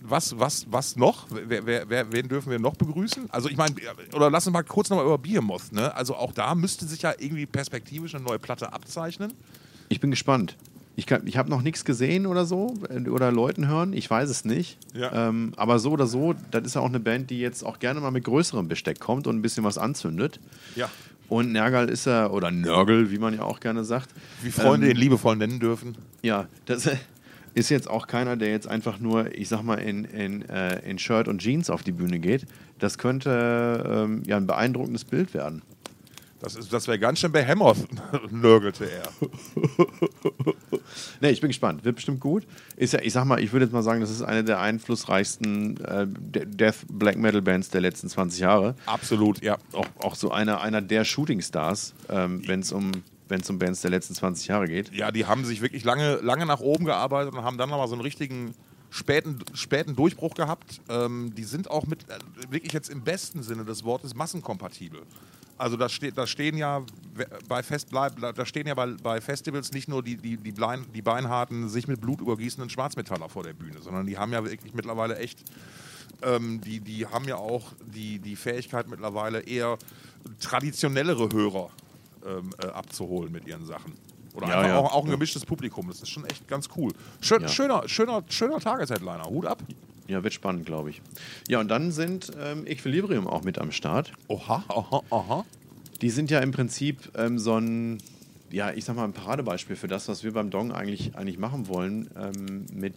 Speaker 1: was, was, was noch? Wer, wer, wer, wen dürfen wir noch begrüßen? Also ich meine, oder lass uns mal kurz nochmal über Behemoth. Ne? Also auch da müsste sich ja irgendwie perspektivisch eine neue Platte abzeichnen.
Speaker 2: Ich bin gespannt. Ich, kann- ich habe noch nichts gesehen oder so äh, oder Leuten hören. Ich weiß es nicht.
Speaker 1: Ja.
Speaker 2: Ähm, aber so oder so, das ist ja auch eine Band, die jetzt auch gerne mal mit größerem Besteck kommt und ein bisschen was anzündet.
Speaker 1: Ja.
Speaker 2: Und Nergal ist er, oder Nörgel, wie man ja auch gerne sagt.
Speaker 1: Wie Freunde
Speaker 2: Ähm,
Speaker 1: ihn liebevoll nennen dürfen.
Speaker 2: Ja, das [LAUGHS] ist jetzt auch keiner, der jetzt einfach nur, ich sag mal, in, in, äh, in Shirt und Jeans auf die Bühne geht. Das könnte ähm, ja ein beeindruckendes Bild werden.
Speaker 1: Das, ist- das wäre ganz schön behemoth, [LAUGHS] nörgelte er. [LAUGHS]
Speaker 2: Ne, ich bin gespannt. Wird bestimmt gut. Ist ja, ich sag mal, ich würde jetzt mal sagen, das ist eine der einflussreichsten äh, De- Death Black Metal Bands der letzten 20 Jahre.
Speaker 1: Absolut, ja.
Speaker 2: Auch, auch so einer, einer der Shooting Stars, ähm, wenn es um, wenn's um Bands der letzten 20 Jahre geht.
Speaker 1: Ja, die haben sich wirklich lange, lange nach oben gearbeitet und haben dann nochmal so einen richtigen späten, späten Durchbruch gehabt. Ähm, die sind auch mit, äh, wirklich jetzt im besten Sinne des Wortes massenkompatibel. Also da, steht, da stehen ja bei Fest, da stehen ja bei, bei Festivals nicht nur die, die, die, Blein, die beinharten, sich mit Blut übergießenden Schwarzmetaller vor der Bühne, sondern die haben ja wirklich mittlerweile echt ähm, die, die haben ja auch die, die Fähigkeit mittlerweile eher traditionellere Hörer ähm, äh, abzuholen mit ihren Sachen. Oder
Speaker 2: Ja,
Speaker 1: einfach
Speaker 2: ja.
Speaker 1: Auch, auch ein gemischtes Publikum. Das ist schon echt ganz cool. Schön,
Speaker 2: Ja.
Speaker 1: Schöner, schöner, schöner Tagesheadliner. Hut ab.
Speaker 2: Ja, wird spannend, glaube ich. Ja, und dann sind ähm, Equilibrium auch mit am Start.
Speaker 1: Oha, aha, aha.
Speaker 2: Die sind ja im Prinzip ähm, so ein, ja, ich sag mal, ein Paradebeispiel für das, was wir beim Dong eigentlich, eigentlich machen wollen, ähm, mit,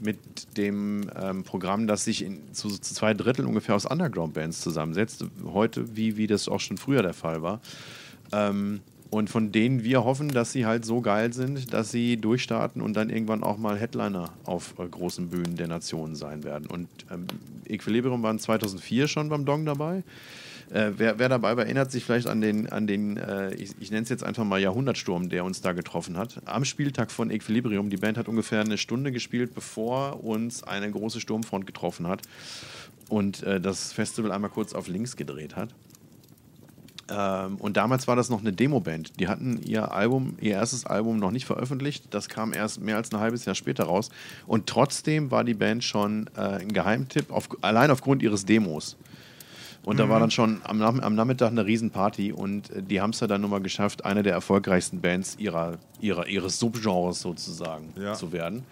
Speaker 2: mit dem ähm, Programm, das sich in, zu, zu zwei Drittel ungefähr aus Underground-Bands zusammensetzt. Heute, wie, wie das auch schon früher der Fall war. Ähm, und von denen wir hoffen, dass sie halt so geil sind, dass sie durchstarten und dann irgendwann auch mal Headliner auf äh, großen Bühnen der Nationen sein werden. Und ähm, Equilibrium waren 2004 schon beim Dong dabei. Äh, wer, wer dabei war, erinnert sich vielleicht an den, an den äh, ich, ich nenne es jetzt einfach mal Jahrhundertsturm, der uns da getroffen hat. Am Spieltag von Equilibrium. Die Band hat ungefähr eine Stunde gespielt, bevor uns eine große Sturmfront getroffen hat und äh, das Festival einmal kurz auf links gedreht hat. Ähm, und damals war das noch eine Demoband. Die hatten ihr Album, ihr erstes Album noch nicht veröffentlicht. Das kam erst mehr als ein halbes Jahr später raus. Und trotzdem war die Band schon äh, ein Geheimtipp, auf, allein aufgrund ihres Demos. Und da war dann schon am, am Nachmittag eine Riesenparty und äh, die haben es ja dann nun mal geschafft, eine der erfolgreichsten Bands ihrer, ihrer, ihres Subgenres sozusagen
Speaker 1: Ja.
Speaker 2: zu werden.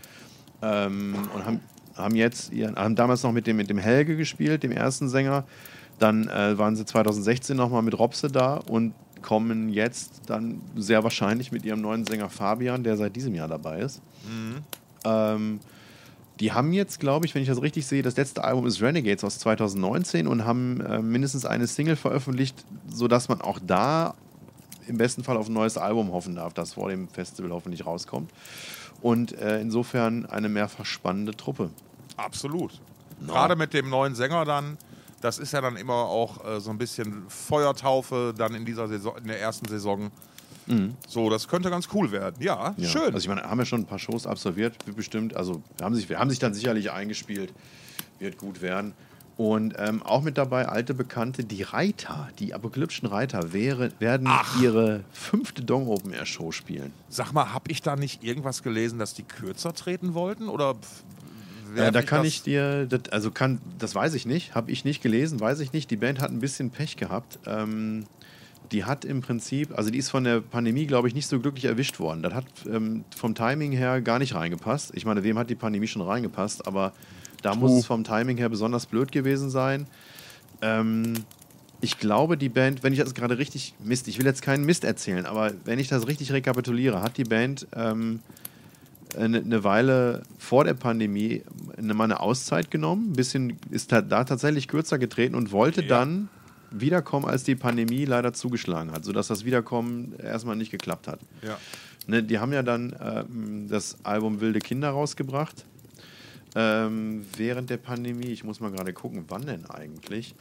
Speaker 2: Ähm, und haben, haben jetzt, ihren, haben damals noch mit dem, mit dem Helge gespielt, dem ersten Sänger. Dann äh, waren sie 2016 nochmal mit Robse da und kommen jetzt dann sehr wahrscheinlich mit ihrem neuen Sänger Fabian, der seit diesem Jahr dabei ist. Ähm, die haben jetzt, glaube ich, wenn ich das richtig sehe, das letzte Album ist Renegades aus 2019 und haben äh, mindestens eine Single veröffentlicht, sodass man auch da im besten Fall auf ein neues Album hoffen darf, das vor dem Festival hoffentlich rauskommt. Und äh, insofern eine mehrfach spannende Truppe.
Speaker 1: Absolut. Gerade mit dem neuen Sänger dann, das ist ja dann immer auch äh, so ein bisschen Feuertaufe dann in dieser Saison, in der ersten Saison. So, das könnte ganz cool werden. Ja,
Speaker 2: Ja.
Speaker 1: schön.
Speaker 2: Also ich meine, haben ja schon ein paar Shows absolviert, wie bestimmt. Also wir haben sich, wir haben sich dann sicherlich eingespielt. Wird gut werden. Und ähm, auch mit dabei alte Bekannte, die Reiter, die apokalyptischen Reiter, wäre, werden ihre fünfte Dong Open Air Show spielen.
Speaker 1: Sag mal, habe ich da nicht irgendwas gelesen, dass die kürzer treten wollten? Oder pf,
Speaker 2: Äh, da kann ich dir, das, also kann, das weiß ich nicht, habe ich nicht gelesen, weiß ich nicht. Die Band hat ein bisschen Pech gehabt. Ähm, die hat im Prinzip, also die ist von der Pandemie, glaube ich, nicht so glücklich erwischt worden. Das hat ähm, vom Timing her gar nicht reingepasst. Ich meine, wem hat die Pandemie schon reingepasst, aber da muss es vom Timing her besonders blöd gewesen sein. Ähm, ich glaube, die Band, wenn ich das gerade richtig, Mist, ich will jetzt keinen Mist erzählen, aber wenn ich das richtig rekapituliere, hat die Band ähm, eine, eine Weile vor der Pandemie eine, mal eine Auszeit genommen, ein bisschen ist da, da tatsächlich kürzer getreten und wollte
Speaker 1: Ja.
Speaker 2: dann wiederkommen, als die Pandemie leider zugeschlagen hat, sodass das Wiederkommen erstmal nicht geklappt hat.
Speaker 1: Ja.
Speaker 2: Ne, die haben ja dann ähm, das Album Wilde Kinder rausgebracht. Ähm, während der Pandemie, ich muss mal gerade gucken, wann denn eigentlich.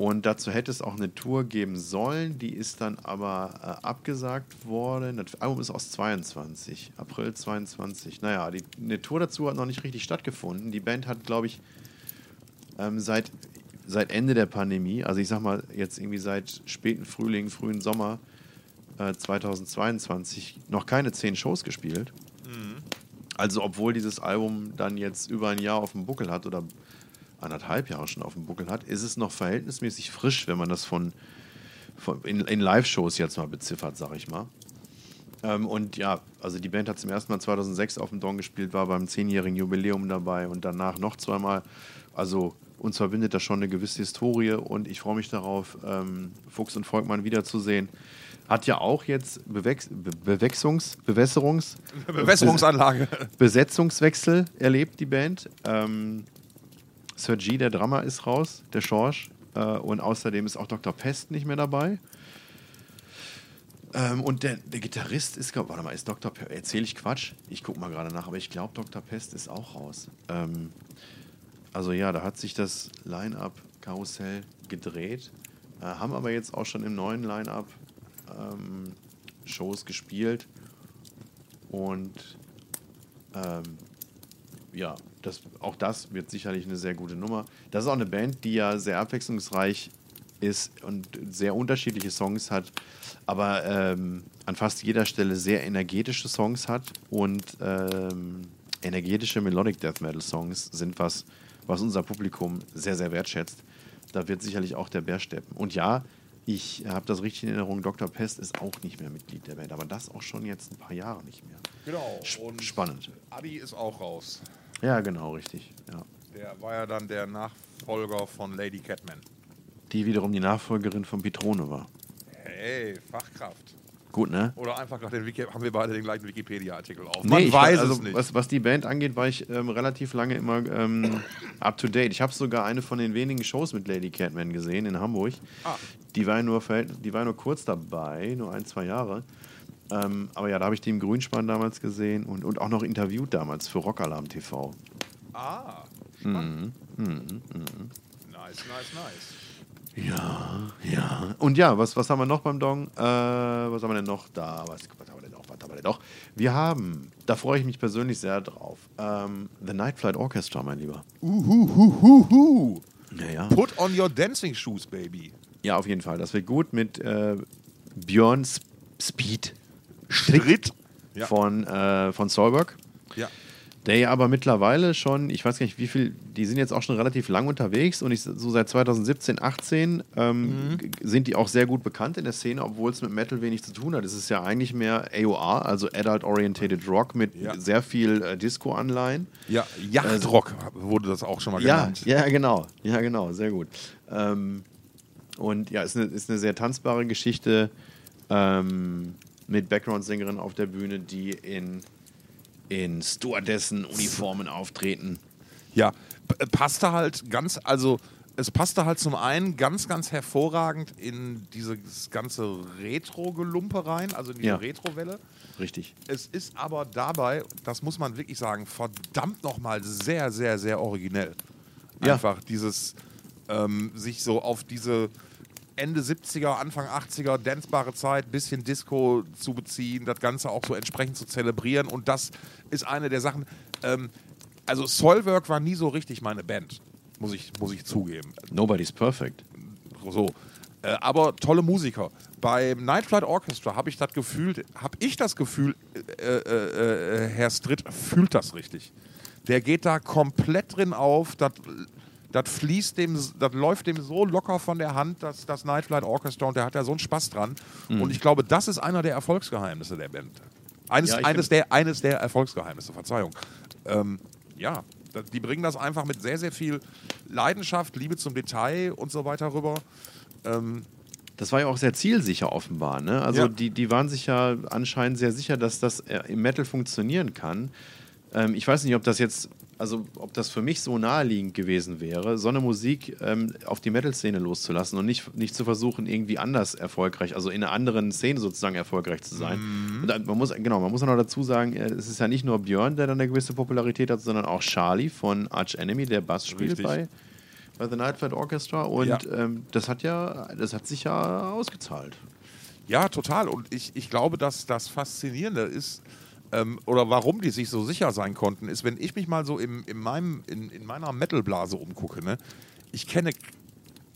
Speaker 2: Und dazu hätte es auch eine Tour geben sollen, die ist dann aber äh, abgesagt worden. Das Album ist aus 22, April 22. Naja, die, eine Tour dazu hat noch nicht richtig stattgefunden. Die Band hat, glaube ich, ähm, seit, seit Ende der Pandemie, also ich sag mal jetzt irgendwie seit späten Frühling, frühen Sommer äh, 2022 noch keine zehn Shows gespielt. Also obwohl dieses Album dann jetzt über ein Jahr auf dem Buckel hat oder anderthalb Jahre schon auf dem Buckel hat, ist es noch verhältnismäßig frisch, wenn man das von, von in, in Live-Shows jetzt mal beziffert, sag ich mal. Ähm, und ja, also die Band hat zum ersten Mal 2006 auf dem Don gespielt, war beim zehnjährigen Jubiläum dabei und danach noch zweimal. Also uns verbindet da schon eine gewisse Historie und ich freue mich darauf, ähm, Fuchs und Volkmann wiederzusehen. Hat ja auch jetzt Bewächs Be Bewächsungs Bewässerungs
Speaker 1: Bewässerungsanlage.
Speaker 2: Besetzungswechsel erlebt, die Band. Ähm, Sir G, der Drummer, ist raus, der Schorsch. Äh, und außerdem ist auch Dr. Pest nicht mehr dabei. Ähm, und der, der Gitarrist ist, glaub, warte mal, ist Dr. Pest, erzähle ich Quatsch? Ich gucke mal gerade nach, aber ich glaube, Dr. Pest ist auch raus. Ähm, also ja, da hat sich das Line-Up-Karussell gedreht. Äh, haben aber jetzt auch schon im neuen Line-Up ähm, Shows gespielt. Und ähm, ja, das, auch das wird sicherlich eine sehr gute Nummer. Das ist auch eine Band, die ja sehr abwechslungsreich ist und sehr unterschiedliche Songs hat, aber ähm, an fast jeder Stelle sehr energetische Songs hat und ähm, energetische Melodic Death Metal Songs sind was, was unser Publikum sehr, sehr wertschätzt. Da wird sicherlich auch der Bär steppen. Und ja, ich habe das richtig in Erinnerung, Dr. Pest ist auch nicht mehr Mitglied der Band, aber das auch schon jetzt ein paar Jahre nicht mehr.
Speaker 1: Genau.
Speaker 2: Und spannend.
Speaker 1: Adi ist auch raus.
Speaker 2: Ja, genau, richtig. Ja.
Speaker 1: Der war ja dann der Nachfolger von Lady Catman.
Speaker 2: Die wiederum die Nachfolgerin von Pitrone war.
Speaker 1: Hey, Fachkraft.
Speaker 2: Gut, ne?
Speaker 1: Oder einfach gerade den Wiki haben wir beide den gleichen Wikipedia-Artikel auf.
Speaker 2: Nee, ich weiß also, es nicht. Was, was, die Band angeht, war ich ähm, relativ lange immer ähm, [COUGHS] up to date. Ich habe sogar eine von den wenigen Shows mit Lady Catman gesehen in Hamburg. Ah. Die war nur, die war nur kurz dabei, nur ein, zwei Jahre. Ähm, aber ja, da habe ich die im Grünspan damals gesehen und, und auch noch interviewt damals für Rockalarm TV.
Speaker 1: Ah,
Speaker 2: spannend. Mhm, mh, mh.
Speaker 1: Nice, nice, nice.
Speaker 2: Ja, ja. Und ja, was, was haben wir noch beim Dong? Äh, was haben wir denn noch da? Was, was haben wir denn noch? Was haben wir denn noch? Wir haben, da freue ich mich persönlich sehr drauf, ähm, The Night Flight Orchestra, mein Lieber.
Speaker 1: Uhuhuhuhu.
Speaker 2: Ja, ja.
Speaker 1: Put on your dancing shoes, baby.
Speaker 2: Ja, auf jeden Fall. Das wird gut mit äh, Björn Speed
Speaker 1: Stritt
Speaker 2: ja. von, äh, von Solberg.
Speaker 1: Ja
Speaker 2: der ja aber mittlerweile schon, ich weiß gar nicht wie viel, die sind jetzt auch schon relativ lang unterwegs und ich, so seit 2017, 18 ähm, mhm. sind die auch sehr gut bekannt in der Szene, obwohl es mit Metal wenig zu tun hat. Es ist ja eigentlich mehr AOR, also Adult Orientated Rock mit ja. sehr viel äh, Disco-Anleihen.
Speaker 1: Ja, Yachtrock äh, wurde das auch schon mal
Speaker 2: ja,
Speaker 1: genannt.
Speaker 2: Ja, genau, ja genau, sehr gut. Ähm, und ja, ist eine, ist eine sehr tanzbare Geschichte ähm, mit Background-Sängerin auf der Bühne, die in in Stewardessen-Uniformen auftreten.
Speaker 1: Ja, passte halt ganz, also es passte halt zum einen ganz, ganz hervorragend in dieses ganze Retro-Gelumpe rein, also in diese
Speaker 2: ja.
Speaker 1: Retro-Welle.
Speaker 2: Richtig.
Speaker 1: Es ist aber dabei, das muss man wirklich sagen, verdammt nochmal sehr, sehr, sehr originell. Einfach ja. dieses ähm, sich so auf diese Ende 70er, Anfang 80er, dancerbare Zeit, bisschen Disco zu beziehen, das Ganze auch so entsprechend zu zelebrieren. Und das ist eine der Sachen. Ähm, also Soilwork war nie so richtig meine Band, muss ich, muss ich zugeben.
Speaker 2: Nobody's perfect.
Speaker 1: So. Äh, aber tolle Musiker. Beim Night Flight Orchestra habe ich das Gefühl, habe ich das Gefühl, äh, äh, äh, Herr Stritt fühlt das richtig. Der geht da komplett drin auf, das das fließt dem, das läuft dem so locker von der Hand, dass das Night Flight Orchestra und der hat ja so einen Spaß dran. Mhm. Und ich glaube, das ist einer der Erfolgsgeheimnisse der Band. Eines, ja, eines, der, eines der Erfolgsgeheimnisse, Verzeihung. Ähm, ja, die bringen das einfach mit sehr, sehr viel Leidenschaft, Liebe zum Detail und so weiter rüber. Ähm,
Speaker 2: das war ja auch sehr zielsicher offenbar. Ne? Also ja. die, die waren sich ja anscheinend sehr sicher, dass das äh, im Metal funktionieren kann. Ähm, ich weiß nicht, ob das jetzt also ob das für mich so naheliegend gewesen wäre, so eine Musik ähm, auf die Metal-Szene loszulassen und nicht, nicht zu versuchen, irgendwie anders erfolgreich, also in einer anderen Szene sozusagen erfolgreich zu sein. Mhm. Und man muss, genau, man muss auch noch dazu sagen, äh, es ist ja nicht nur Björn, der dann eine gewisse Popularität hat, sondern auch Charlie von Arch Enemy, der Bass spielt bei, bei The Night Flight Orchestra. Und ja. ähm, das hat ja, das hat sich ja ausgezahlt.
Speaker 1: Ja, total. Und ich, ich glaube, dass das Faszinierende ist, ähm, oder warum die sich so sicher sein konnten, ist, wenn ich mich mal so im, in, meinem, in, in meiner Metal-Blase umgucke, ne, ich kenne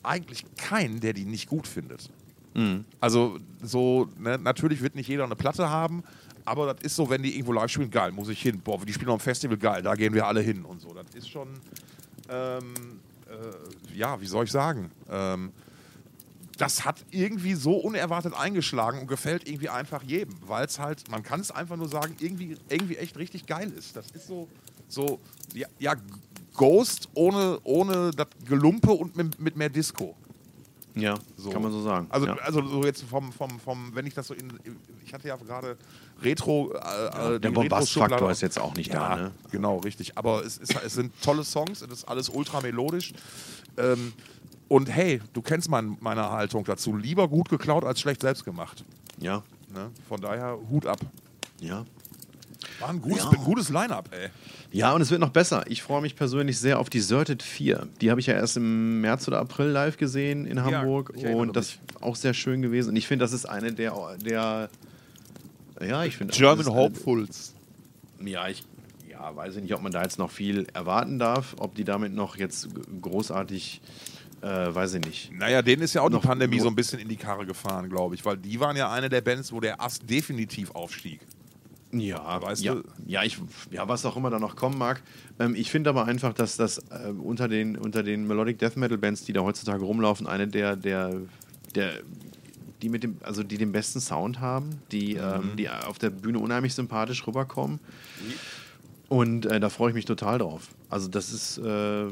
Speaker 1: eigentlich keinen, der die nicht gut findet.
Speaker 2: Mhm.
Speaker 1: Also so, ne, natürlich wird nicht jeder eine Platte haben, aber das ist so, wenn die irgendwo live spielen, geil, muss ich hin. Boah, die spielen dem Festival, geil, da gehen wir alle hin und so. Das ist schon, ähm, äh, ja, wie soll ich sagen? Ähm, das hat irgendwie so unerwartet eingeschlagen und gefällt irgendwie einfach jedem, weil es halt, man kann es einfach nur sagen, irgendwie, irgendwie echt richtig geil ist. Das ist so, so ja, ja Ghost ohne, ohne das Gelumpe und mit, mit mehr Disco.
Speaker 2: Ja, so. kann man so sagen.
Speaker 1: Also,
Speaker 2: ja.
Speaker 1: also so jetzt vom, vom, vom, wenn ich das so in, ich hatte ja gerade Retro. Äh,
Speaker 2: ja, äh, der Bombastfaktor ist jetzt auch nicht ja, da, ne?
Speaker 1: Genau, richtig. Aber es, ist, es sind tolle Songs, es ist alles ultra melodisch. Ähm, und hey, du kennst mein, meine Haltung dazu. Lieber gut geklaut als schlecht selbst gemacht.
Speaker 2: Ja.
Speaker 1: Ne? Von daher Hut ab.
Speaker 2: Ja.
Speaker 1: War ein gutes,
Speaker 2: ja.
Speaker 1: gutes Line-Up, ey.
Speaker 2: Ja, und es wird noch besser. Ich freue mich persönlich sehr auf Deserted 4. Die habe ich ja erst im März oder April live gesehen in Hamburg. Ja, und das ist auch sehr schön gewesen. Und ich finde, das ist eine der, der ja, ich finde
Speaker 1: German Hopefuls.
Speaker 2: Ja, ich ja, weiß ich nicht, ob man da jetzt noch viel erwarten darf, ob die damit noch jetzt großartig äh, weiß ich nicht.
Speaker 1: Naja, denen ist ja auch noch die Pandemie so ein bisschen in die Karre gefahren, glaube ich, weil die waren ja eine der Bands, wo der Ast definitiv aufstieg.
Speaker 2: Ja, weißt ja, du? Ja, ich, ja, was auch immer da noch kommen mag. Ähm, ich finde aber einfach, dass das äh, unter, den, unter den Melodic Death Metal Bands, die da heutzutage rumlaufen, eine der, der, der die mit dem, also die den besten Sound haben, die, mhm. ähm, die auf der Bühne unheimlich sympathisch rüberkommen. Und äh, da freue ich mich total drauf. Also das ist äh,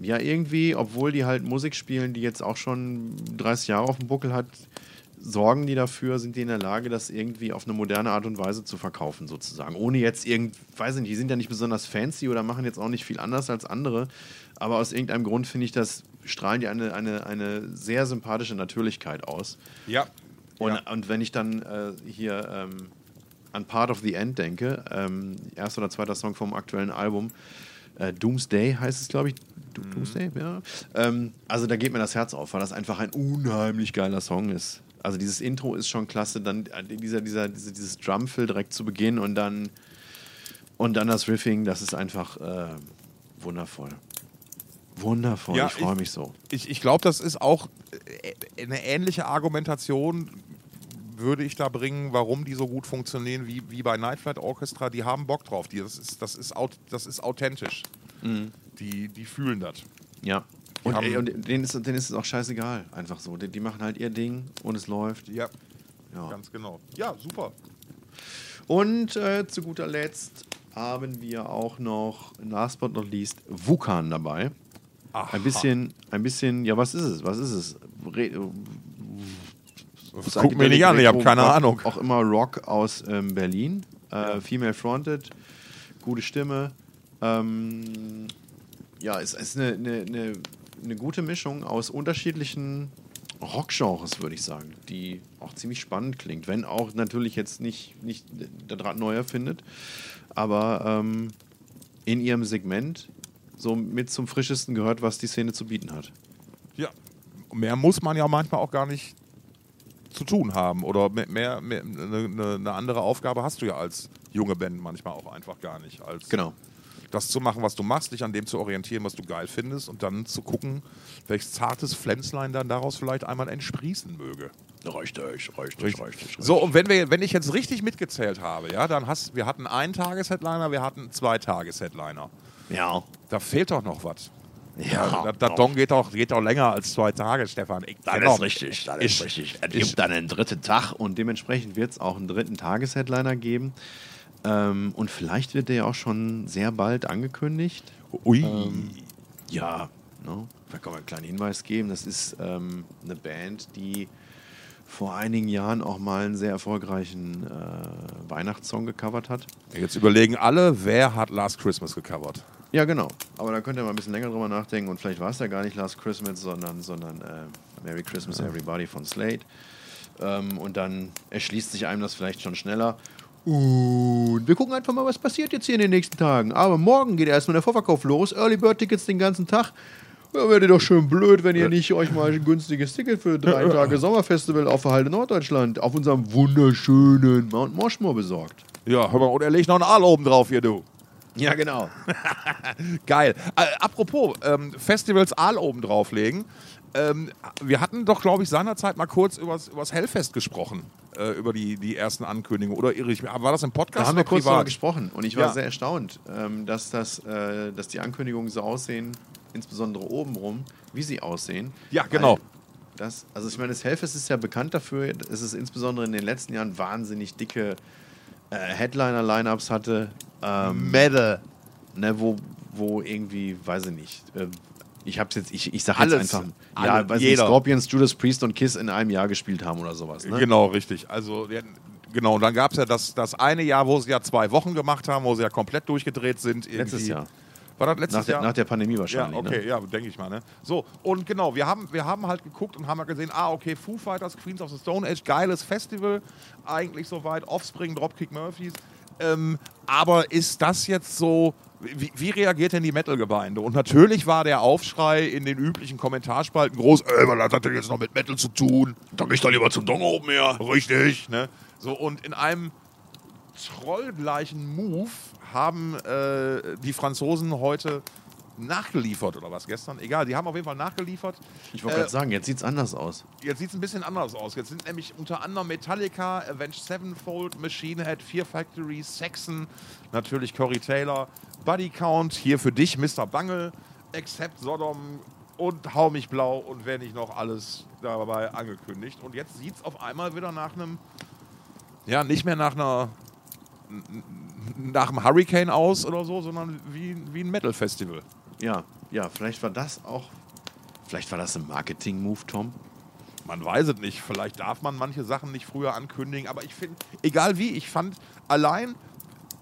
Speaker 2: ja irgendwie, obwohl die halt Musik spielen, die jetzt auch schon 30 Jahre auf dem Buckel hat, sorgen die dafür, sind die in der Lage, das irgendwie auf eine moderne Art und Weise zu verkaufen, sozusagen. Ohne jetzt irgend, weiß ich nicht, die sind ja nicht besonders fancy oder machen jetzt auch nicht viel anders als andere. Aber aus irgendeinem Grund finde ich, das strahlen die eine, eine, eine sehr sympathische Natürlichkeit aus.
Speaker 1: Ja.
Speaker 2: Und,
Speaker 1: ja.
Speaker 2: und wenn ich dann äh, hier ähm, an Part of the End denke, ähm, erster oder zweiter Song vom aktuellen Album, äh, Doomsday heißt es, glaube ich. Mhm. Doomsday, mhm. ja. Ähm, also da geht mir das Herz auf, weil das einfach ein unheimlich geiler Song ist. Also dieses Intro ist schon klasse, dann äh, dieser, dieser, dieser dieses Drumfill direkt zu Beginn und dann und dann das Riffing, das ist einfach äh, wundervoll. Wundervoll, ja, ich freue mich so.
Speaker 1: Ich, ich glaube, das ist auch äh, eine ähnliche Argumentation, würde ich da bringen, warum die so gut funktionieren wie, wie bei Night Flight Orchestra. Die haben Bock drauf. Die, das, ist, das, ist, das ist authentisch. Mhm. Die, die fühlen das.
Speaker 2: Ja. Und, ey, und denen, ist, denen ist es auch scheißegal, einfach so. Die, die, machen halt ihr Ding und es läuft.
Speaker 1: Ja, ja. ganz genau. Ja, super.
Speaker 2: Und äh, zu guter Letzt haben wir auch noch, last but not least, Wukan dabei. Aha. Ein bisschen, ein bisschen, ja, was ist es? Was ist es? Re
Speaker 1: Guck mir nicht an, ich habe keine Ahnung.
Speaker 2: Auch immer Rock aus ähm, Berlin. Äh. Female Fronted, gute Stimme. Ähm, ja, es ist eine, eine, eine eine gute Mischung aus unterschiedlichen Rockgenres, würde ich sagen, die auch ziemlich spannend klingt. Wenn auch natürlich jetzt nicht, nicht der Draht neu erfindet, aber ähm, in ihrem Segment so mit zum frischesten gehört, was die Szene zu bieten hat.
Speaker 1: Ja, mehr muss man ja manchmal auch gar nicht zu tun haben oder mehr, mehr eine, eine andere Aufgabe hast du ja als junge Band manchmal auch einfach gar nicht. Als
Speaker 2: genau
Speaker 1: das zu machen, was du machst, dich an dem zu orientieren, was du geil findest und dann zu gucken, welches zartes Pflänzlein dann daraus vielleicht einmal entsprießen möge.
Speaker 2: Richtig, richtig, richtig, richtig.
Speaker 1: So, und wenn, wir, wenn ich jetzt richtig mitgezählt habe, ja, dann hast wir hatten einen Tagesheadliner, wir hatten zwei Tagesheadliner.
Speaker 2: Ja.
Speaker 1: Da fehlt doch noch was. Ja, ja der Don geht doch, geht doch länger als zwei Tage, Stefan.
Speaker 2: Ich das ist richtig, das ist richtig. Es gibt dann einen dritten Tag und dementsprechend wird es auch einen dritten Tagesheadliner geben. Ähm, und vielleicht wird der ja auch schon sehr bald angekündigt.
Speaker 1: Ui. Ähm,
Speaker 2: ja, ne? da kann man einen kleinen Hinweis geben. Das ist ähm, eine Band, die vor einigen Jahren auch mal einen sehr erfolgreichen äh, Weihnachtssong gecovert hat.
Speaker 1: Jetzt überlegen alle, wer hat Last Christmas gecovert?
Speaker 2: Ja, genau. Aber da könnt ihr mal ein bisschen länger drüber nachdenken und vielleicht war es ja gar nicht Last Christmas, sondern, sondern äh, Merry Christmas Everybody von Slade. Ähm, und dann erschließt sich einem das vielleicht schon schneller. Und wir gucken einfach mal, was passiert jetzt hier in den nächsten Tagen. Aber morgen geht erstmal der Vorverkauf los. Early Bird Tickets den ganzen Tag. Ja, werdet doch schön blöd, wenn ihr nicht euch mal ein günstiges Ticket für drei [LAUGHS] Tage Sommerfestival auf Verhalte Norddeutschland auf unserem wunderschönen Mount Moschmore besorgt.
Speaker 1: Ja, hör mal, und er legt noch einen Aal oben drauf hier, du.
Speaker 2: Ja, genau. [LAUGHS]
Speaker 1: Geil. Äh, apropos, ähm, Festivals Aal oben drauflegen. Ähm, wir hatten doch, glaube ich, seinerzeit mal kurz über das Hellfest gesprochen, äh, über die, die ersten Ankündigungen. Oder irre ich mich? War das im Podcast?
Speaker 2: Da haben wir kurz darüber gesprochen und ich war ja. sehr erstaunt, ähm, dass, das, äh, dass die Ankündigungen so aussehen, insbesondere obenrum, wie sie aussehen.
Speaker 1: Ja, genau.
Speaker 2: Das, also ich meine, das Hellfest ist ja bekannt dafür, dass es insbesondere in den letzten Jahren wahnsinnig dicke äh, Headliner-Lineups hatte.
Speaker 1: Ähm, Metal.
Speaker 2: Ne, wo, wo irgendwie, weiß ich nicht, äh, ich hab's jetzt, ich, ich sag Alles, jetzt einfach, alle, ja, weil jeder. Scorpions, Judas Priest und Kiss in einem Jahr gespielt haben oder sowas. Ne?
Speaker 1: Genau, richtig. Also genau, und dann gab es ja das, das eine Jahr, wo sie ja zwei Wochen gemacht haben, wo sie ja komplett durchgedreht sind. Irgendwie.
Speaker 2: Letztes Jahr.
Speaker 1: War das letztes
Speaker 2: nach der,
Speaker 1: Jahr?
Speaker 2: Nach der Pandemie wahrscheinlich.
Speaker 1: Ja, okay, ne? ja, denke ich mal. Ne? So, und genau, wir haben, wir haben halt geguckt und haben halt gesehen, ah, okay, Foo Fighters, Queens of the Stone Age, geiles Festival, eigentlich soweit, Offspring, Dropkick Murphys. Ähm, aber ist das jetzt so, wie, wie, reagiert denn die Metal-Gemeinde? Und natürlich war der Aufschrei in den üblichen Kommentarspalten groß, ey, was hat denn jetzt noch mit Metal zu tun? Da geh ich doch lieber zum Dong oben her. Richtig, ne? So, und in einem trollgleichen Move haben äh, die Franzosen heute nachgeliefert oder was gestern? Egal, die haben auf jeden Fall nachgeliefert.
Speaker 2: Ich wollte
Speaker 1: Äh,
Speaker 2: gerade sagen, jetzt sieht es anders aus.
Speaker 1: Jetzt sieht es ein bisschen anders aus. Jetzt sind nämlich unter anderem Metallica, Avenged Sevenfold, Machine Head, Fear Factory, Saxon, natürlich Corey Taylor, Buddy Count, hier für dich Mr. Bangle, Except Sodom und Hau mich blau und wer nicht noch alles dabei angekündigt. Und jetzt sieht es auf einmal wieder nach einem, ja, nicht mehr nach einer nach einem Hurricane aus oder so, sondern wie, wie ein Metal-Festival.
Speaker 2: Ja, ja, vielleicht war das auch, vielleicht war das ein Marketing-Move, Tom.
Speaker 1: Man weiß es nicht. Vielleicht darf man manche Sachen nicht früher ankündigen. Aber ich finde, egal wie, ich fand allein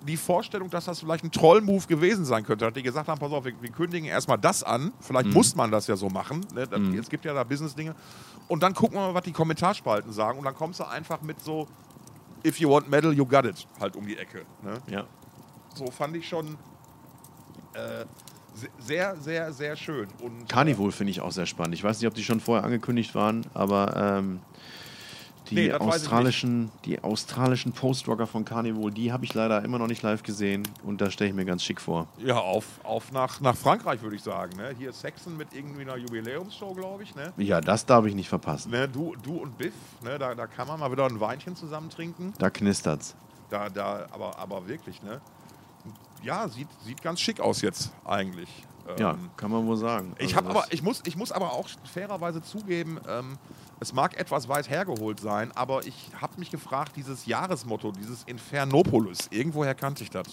Speaker 1: die Vorstellung, dass das vielleicht ein Troll-Move gewesen sein könnte, dass die gesagt haben, pass auf, wir, wir kündigen erstmal das an. Vielleicht muss man das ja so machen. Ne? Das, Es gibt ja da Business-Dinge. Und dann gucken wir mal, was die Kommentarspalten sagen. Und dann kommst du einfach mit so, if you want metal, you got it, halt um die Ecke. Ne?
Speaker 2: Ja.
Speaker 1: So fand ich schon äh, se- sehr, sehr, sehr schön. Und,
Speaker 2: Carnival finde ich auch sehr spannend. Ich weiß nicht, ob die schon vorher angekündigt waren, aber ähm, die,
Speaker 1: Nee, ich
Speaker 2: australischen, die australischen Post-Rocker von Carnival, die habe ich leider immer noch nicht live gesehen und da stelle ich mir ganz schick vor.
Speaker 1: Ja, auf, auf nach, nach Frankreich würde ich sagen. Ne? Hier Saxon mit irgendwie einer Jubiläumsshow, glaube ich. Ne?
Speaker 2: Ja, das darf ich nicht verpassen.
Speaker 1: Ne, du, du und Biff, ne? da, da kann man mal wieder ein Weinchen zusammen trinken.
Speaker 2: Da knistert's.
Speaker 1: Da, da, aber, aber wirklich, ne? Ja, sieht, sieht ganz schick aus jetzt eigentlich.
Speaker 2: Ja,
Speaker 1: Ähm,
Speaker 2: kann man wohl sagen.
Speaker 1: ich,
Speaker 2: Also das-
Speaker 1: aber, ich, muss, ich muss aber auch fairerweise zugeben, ähm, es mag etwas weit hergeholt sein, aber ich habe mich gefragt, dieses Jahresmotto, dieses Infernopolis, irgendwoher kannte ich das.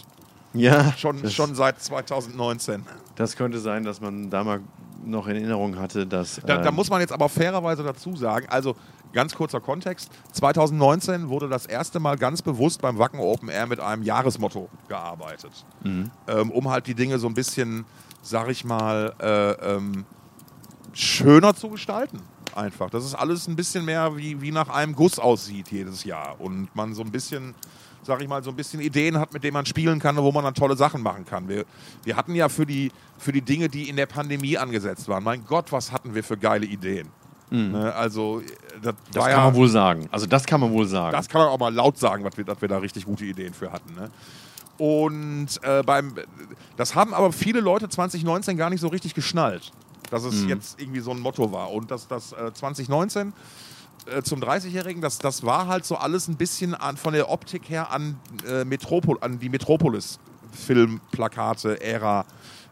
Speaker 2: ja,
Speaker 1: Schon, schon seit 2019.
Speaker 2: das könnte sein, dass man da mal noch in Erinnerung hatte, dass.
Speaker 1: Da, da
Speaker 2: ähm,
Speaker 1: muss man jetzt aber fairerweise dazu sagen, also ganz kurzer Kontext, 2019 wurde das erste Mal ganz bewusst beim Wacken Open Air mit einem Jahresmotto gearbeitet,
Speaker 2: Mhm.
Speaker 1: ähm, um halt die Dinge so ein bisschen, sag ich mal, äh, ähm, schöner zu gestalten. Einfach. Dass es alles ein bisschen mehr wie, wie nach einem Guss aussieht jedes Jahr und man so ein bisschen sag ich mal, so ein bisschen Ideen hat, mit denen man spielen kann und wo man dann tolle Sachen machen kann. Wir, wir hatten ja für die, für die Dinge, die in der Pandemie angesetzt waren, mein Gott, was hatten wir für geile Ideen. Ne, also, äh, das,
Speaker 2: Mhm. das kann
Speaker 1: ja,
Speaker 2: man wohl sagen. Also, das kann man wohl sagen.
Speaker 1: das kann man auch mal laut sagen, dass wir, dass wir da richtig gute Ideen für hatten. Ne? Und äh, beim, das haben aber viele Leute 2019 gar nicht so richtig geschnallt, dass es jetzt irgendwie so ein Motto war. Und dass das äh, 2019 äh, zum 30-Jährigen, das, das war halt so alles ein bisschen an, von der Optik her an, äh, Metropol, an die Metropolis-Filmplakate-Ära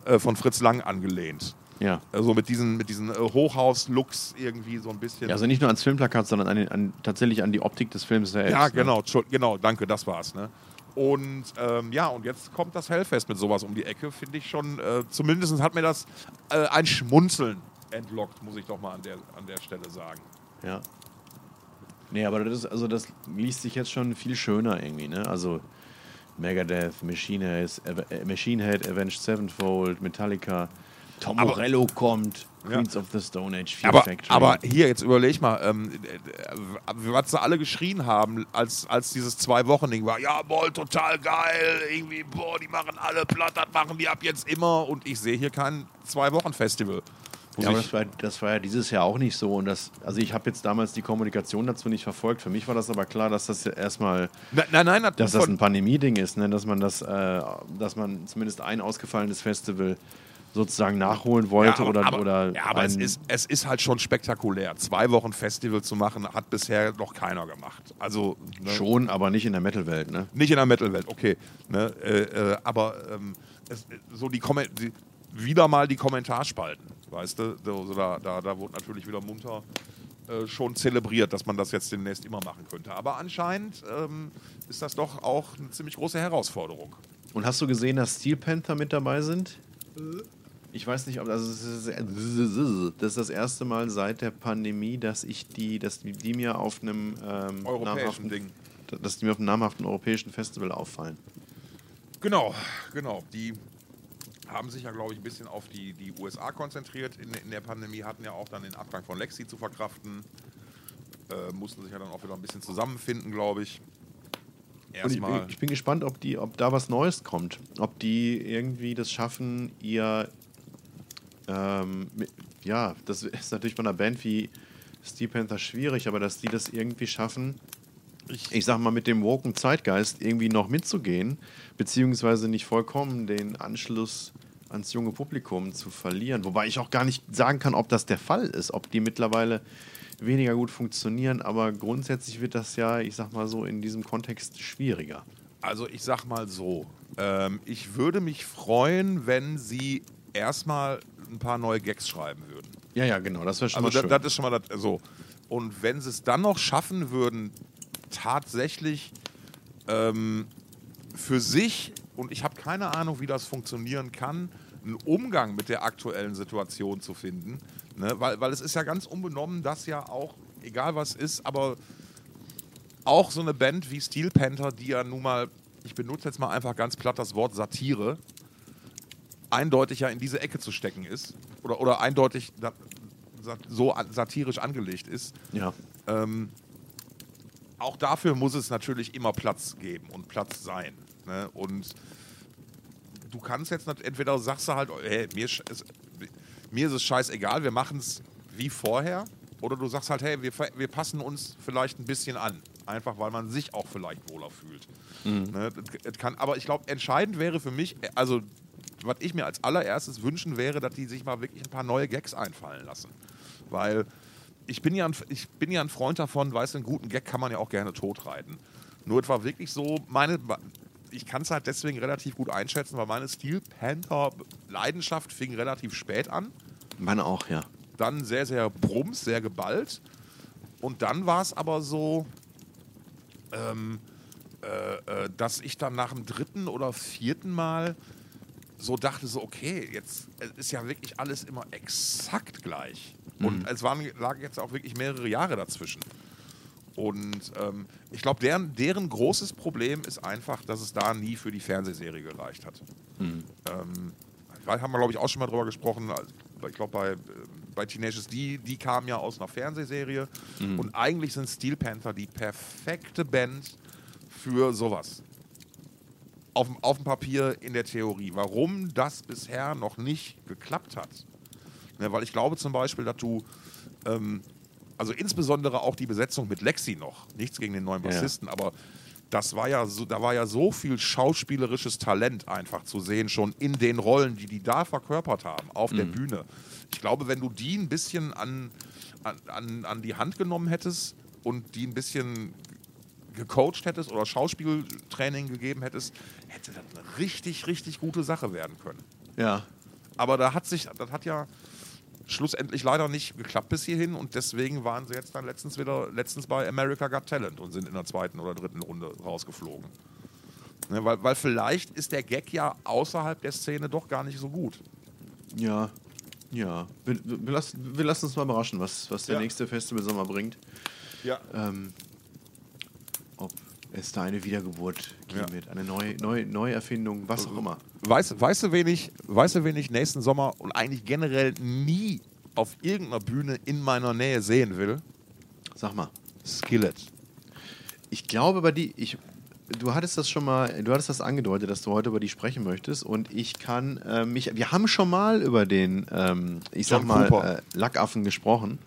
Speaker 1: äh, von Fritz Lang angelehnt.
Speaker 2: ja.
Speaker 1: Also mit diesen, mit diesen äh, Hochhaus-Looks irgendwie so ein bisschen.
Speaker 2: ja. Also nicht nur ans Filmplakat, sondern an, den, an, tatsächlich an die Optik des Films selbst.
Speaker 1: Ja,
Speaker 2: ne?
Speaker 1: genau, Entschuld- genau, danke, das war's. Ne? Und ähm, ja, und jetzt kommt das Hellfest mit sowas um die Ecke, finde ich schon, äh, zumindest hat mir das äh, ein Schmunzeln entlockt, muss ich doch mal an der, an der Stelle sagen.
Speaker 2: Ja. Nee, aber das, also das liest sich jetzt schon viel schöner irgendwie, ne? Also Megadeth, Machine äh, Machine Head Avenged Sevenfold, Metallica, Tom
Speaker 1: Aber-
Speaker 2: Morello kommt,
Speaker 1: Ja.
Speaker 2: Queens of the Stone Age, Fear
Speaker 1: Aber,
Speaker 2: Factory.
Speaker 1: aber hier, jetzt überleg mal, ähm, äh, was sie alle geschrien haben, als, als dieses Zwei-Wochen-Ding war. Ja, boah, total geil, irgendwie, boah, die machen alle platt, das machen die ab jetzt immer. Und ich sehe hier kein Zwei-Wochen-Festival. wo
Speaker 2: ja, aber das war, das war ja dieses Jahr auch nicht so. Und das, also ich habe jetzt damals die Kommunikation dazu nicht verfolgt. Für mich war das aber klar, dass das ja erstmal,
Speaker 1: nein, nein, nein, das-
Speaker 2: dass das ein Pandemie-Ding ist, ne? dass man das, äh, dass man zumindest ein ausgefallenes Festival sozusagen nachholen wollte
Speaker 1: aber,
Speaker 2: oder,
Speaker 1: aber,
Speaker 2: oder
Speaker 1: ja, aber es, ist, es ist halt schon spektakulär. Zwei Wochen Festival zu machen, hat bisher noch keiner gemacht. Also ne,
Speaker 2: schon, aber nicht in der Metal-Welt, ne?
Speaker 1: nicht in der Metal-Welt, okay. Ne, äh, äh, aber ähm, es, so die, Kommen- die wieder mal die Kommentarspalten, weißt du? So, da, da, da wurde natürlich wieder munter äh, schon zelebriert, dass man das jetzt demnächst immer machen könnte. Aber anscheinend ähm, ist das doch auch eine ziemlich große Herausforderung.
Speaker 2: Und hast du gesehen, dass Steel Panther mit dabei sind? Ich weiß nicht, ob also [LAUGHS] das ist, das erste Mal seit der Pandemie, dass ich die, dass die, die mir auf einem ähm,
Speaker 1: Europäischen
Speaker 2: namhaften,
Speaker 1: Ding.
Speaker 2: dass die mir auf einem namhaften europäischen Festival auffallen.
Speaker 1: Genau, genau. Die haben sich ja, glaube ich, ein bisschen auf die, die USA konzentriert in, in der Pandemie, hatten ja auch dann den Abgang von Lexi zu verkraften, äh, mussten sich ja dann auch wieder ein bisschen zusammenfinden, glaube ich.
Speaker 2: Ich, bin- ich bin gespannt, ob, die, ob da was Neues kommt. Ob die irgendwie das schaffen, ihr. Ähm, ja, das ist natürlich bei einer Band wie Steel Panther schwierig, aber dass die das irgendwie schaffen, ich sag mal, mit dem woken Zeitgeist irgendwie noch mitzugehen, beziehungsweise nicht vollkommen den Anschluss ans junge Publikum zu verlieren. Wobei ich auch gar nicht sagen kann, ob das der Fall ist, ob die mittlerweile weniger gut funktionieren. Aber grundsätzlich wird das ja, ich sag mal so, in diesem Kontext schwieriger.
Speaker 1: Also ich sag mal so, ähm, ich würde mich freuen, wenn sie erstmal ein paar neue Gags schreiben würden.
Speaker 2: Ja, ja, genau, das wäre schon
Speaker 1: Also
Speaker 2: mal schön.
Speaker 1: das ist schon mal das, so. Und wenn sie es dann noch schaffen würden, tatsächlich ähm, für sich, und ich habe keine Ahnung, wie das funktionieren kann, einen Umgang mit der aktuellen Situation zu finden. Ne? Weil, weil es ist ja ganz unbenommen, dass ja auch, egal was ist, aber auch so eine Band wie Steel Panther, die ja nun mal, ich benutze jetzt mal einfach ganz platt das Wort Satire, eindeutig ja in diese Ecke zu stecken ist oder, oder eindeutig so satirisch angelegt ist.
Speaker 2: ja.
Speaker 1: Ähm, auch dafür muss es natürlich immer Platz geben und Platz sein. Ne? Und du kannst jetzt nicht, entweder sagst du halt, hey, mir, ist, mir ist es scheißegal, wir machen es wie vorher. Oder du sagst halt, hey, wir, wir passen uns vielleicht ein bisschen an. Einfach weil man sich auch vielleicht wohler fühlt. Ne? Das- das kann, aber ich glaube, entscheidend wäre für mich, also was ich mir als allererstes wünschen wäre, dass die sich mal wirklich ein paar neue Gags einfallen lassen. Weil ich bin ja ein, ich bin ja ein Freund davon, weißt du, einen guten Gag kann man ja auch gerne totreiten. Nur es war wirklich so, meine, ich kann es halt deswegen relativ gut einschätzen, weil meine Steel Panther Leidenschaft fing relativ spät an.
Speaker 2: Meine auch, ja.
Speaker 1: Dann sehr, sehr brums, sehr geballt. Und dann war es aber so, ähm, äh, äh, dass ich dann nach dem dritten oder vierten Mal so dachte, so, okay, jetzt ist ja wirklich alles immer exakt gleich. Und es waren, lagen jetzt auch wirklich mehrere Jahre dazwischen. Und ähm, ich glaube, deren, deren großes Problem ist einfach, dass es da nie für die Fernsehserie gereicht hat. Ähm, da haben wir, glaube ich, auch schon mal drüber gesprochen. Also, Ich glaube, bei, äh, bei Teenagers D, die kamen ja aus einer Fernsehserie. Und eigentlich sind Steel Panther die perfekte Band für sowas. Auf, dem- auf dem Papier in der Theorie. Warum das bisher noch nicht geklappt hat. Ne, weil ich glaube zum Beispiel, dass du, ähm, also insbesondere auch die Besetzung mit Lexi noch, nichts gegen den neuen
Speaker 2: Ja.
Speaker 1: Bassisten, aber das war ja so, da war ja so viel schauspielerisches Talent einfach zu sehen, schon in den Rollen, die die da verkörpert haben, auf der Bühne. Ich glaube, wenn du die ein bisschen an, an, an die Hand genommen hättest und die ein bisschen gecoacht hättest oder Schauspieltraining gegeben hättest, hätte das eine richtig, richtig gute Sache werden können.
Speaker 2: Ja.
Speaker 1: Aber da hat sich, das hat ja schlussendlich leider nicht geklappt bis hierhin und deswegen waren sie jetzt dann letztens wieder letztens bei America Got Talent und sind in der zweiten oder dritten Runde rausgeflogen. Ne, weil, weil vielleicht ist der Gag ja außerhalb der Szene doch gar nicht so gut.
Speaker 2: Ja. Ja. Wir, wir, lassen, wir lassen uns mal überraschen, was, was der
Speaker 1: Ja.
Speaker 2: nächste Festival Sommer bringt.
Speaker 1: Ja.
Speaker 2: Ähm, ob es da eine Wiedergeburt geben
Speaker 1: Ja.
Speaker 2: wird, eine neue, neue, Neuerfindung, was auch immer.
Speaker 1: Weißt, weißt, du, wen ich, weißt du, wen ich nächsten Sommer und eigentlich generell nie auf irgendeiner Bühne in meiner Nähe sehen will?
Speaker 2: Sag mal.
Speaker 1: Skillet.
Speaker 2: Ich glaube, bei die, ich, du hattest das schon mal, du hattest das angedeutet, dass du heute über die sprechen möchtest und ich kann äh, mich, wir haben schon mal über den, ähm, ich sag
Speaker 1: John
Speaker 2: mal,
Speaker 1: Cooper.
Speaker 2: äh, Lackaffen gesprochen.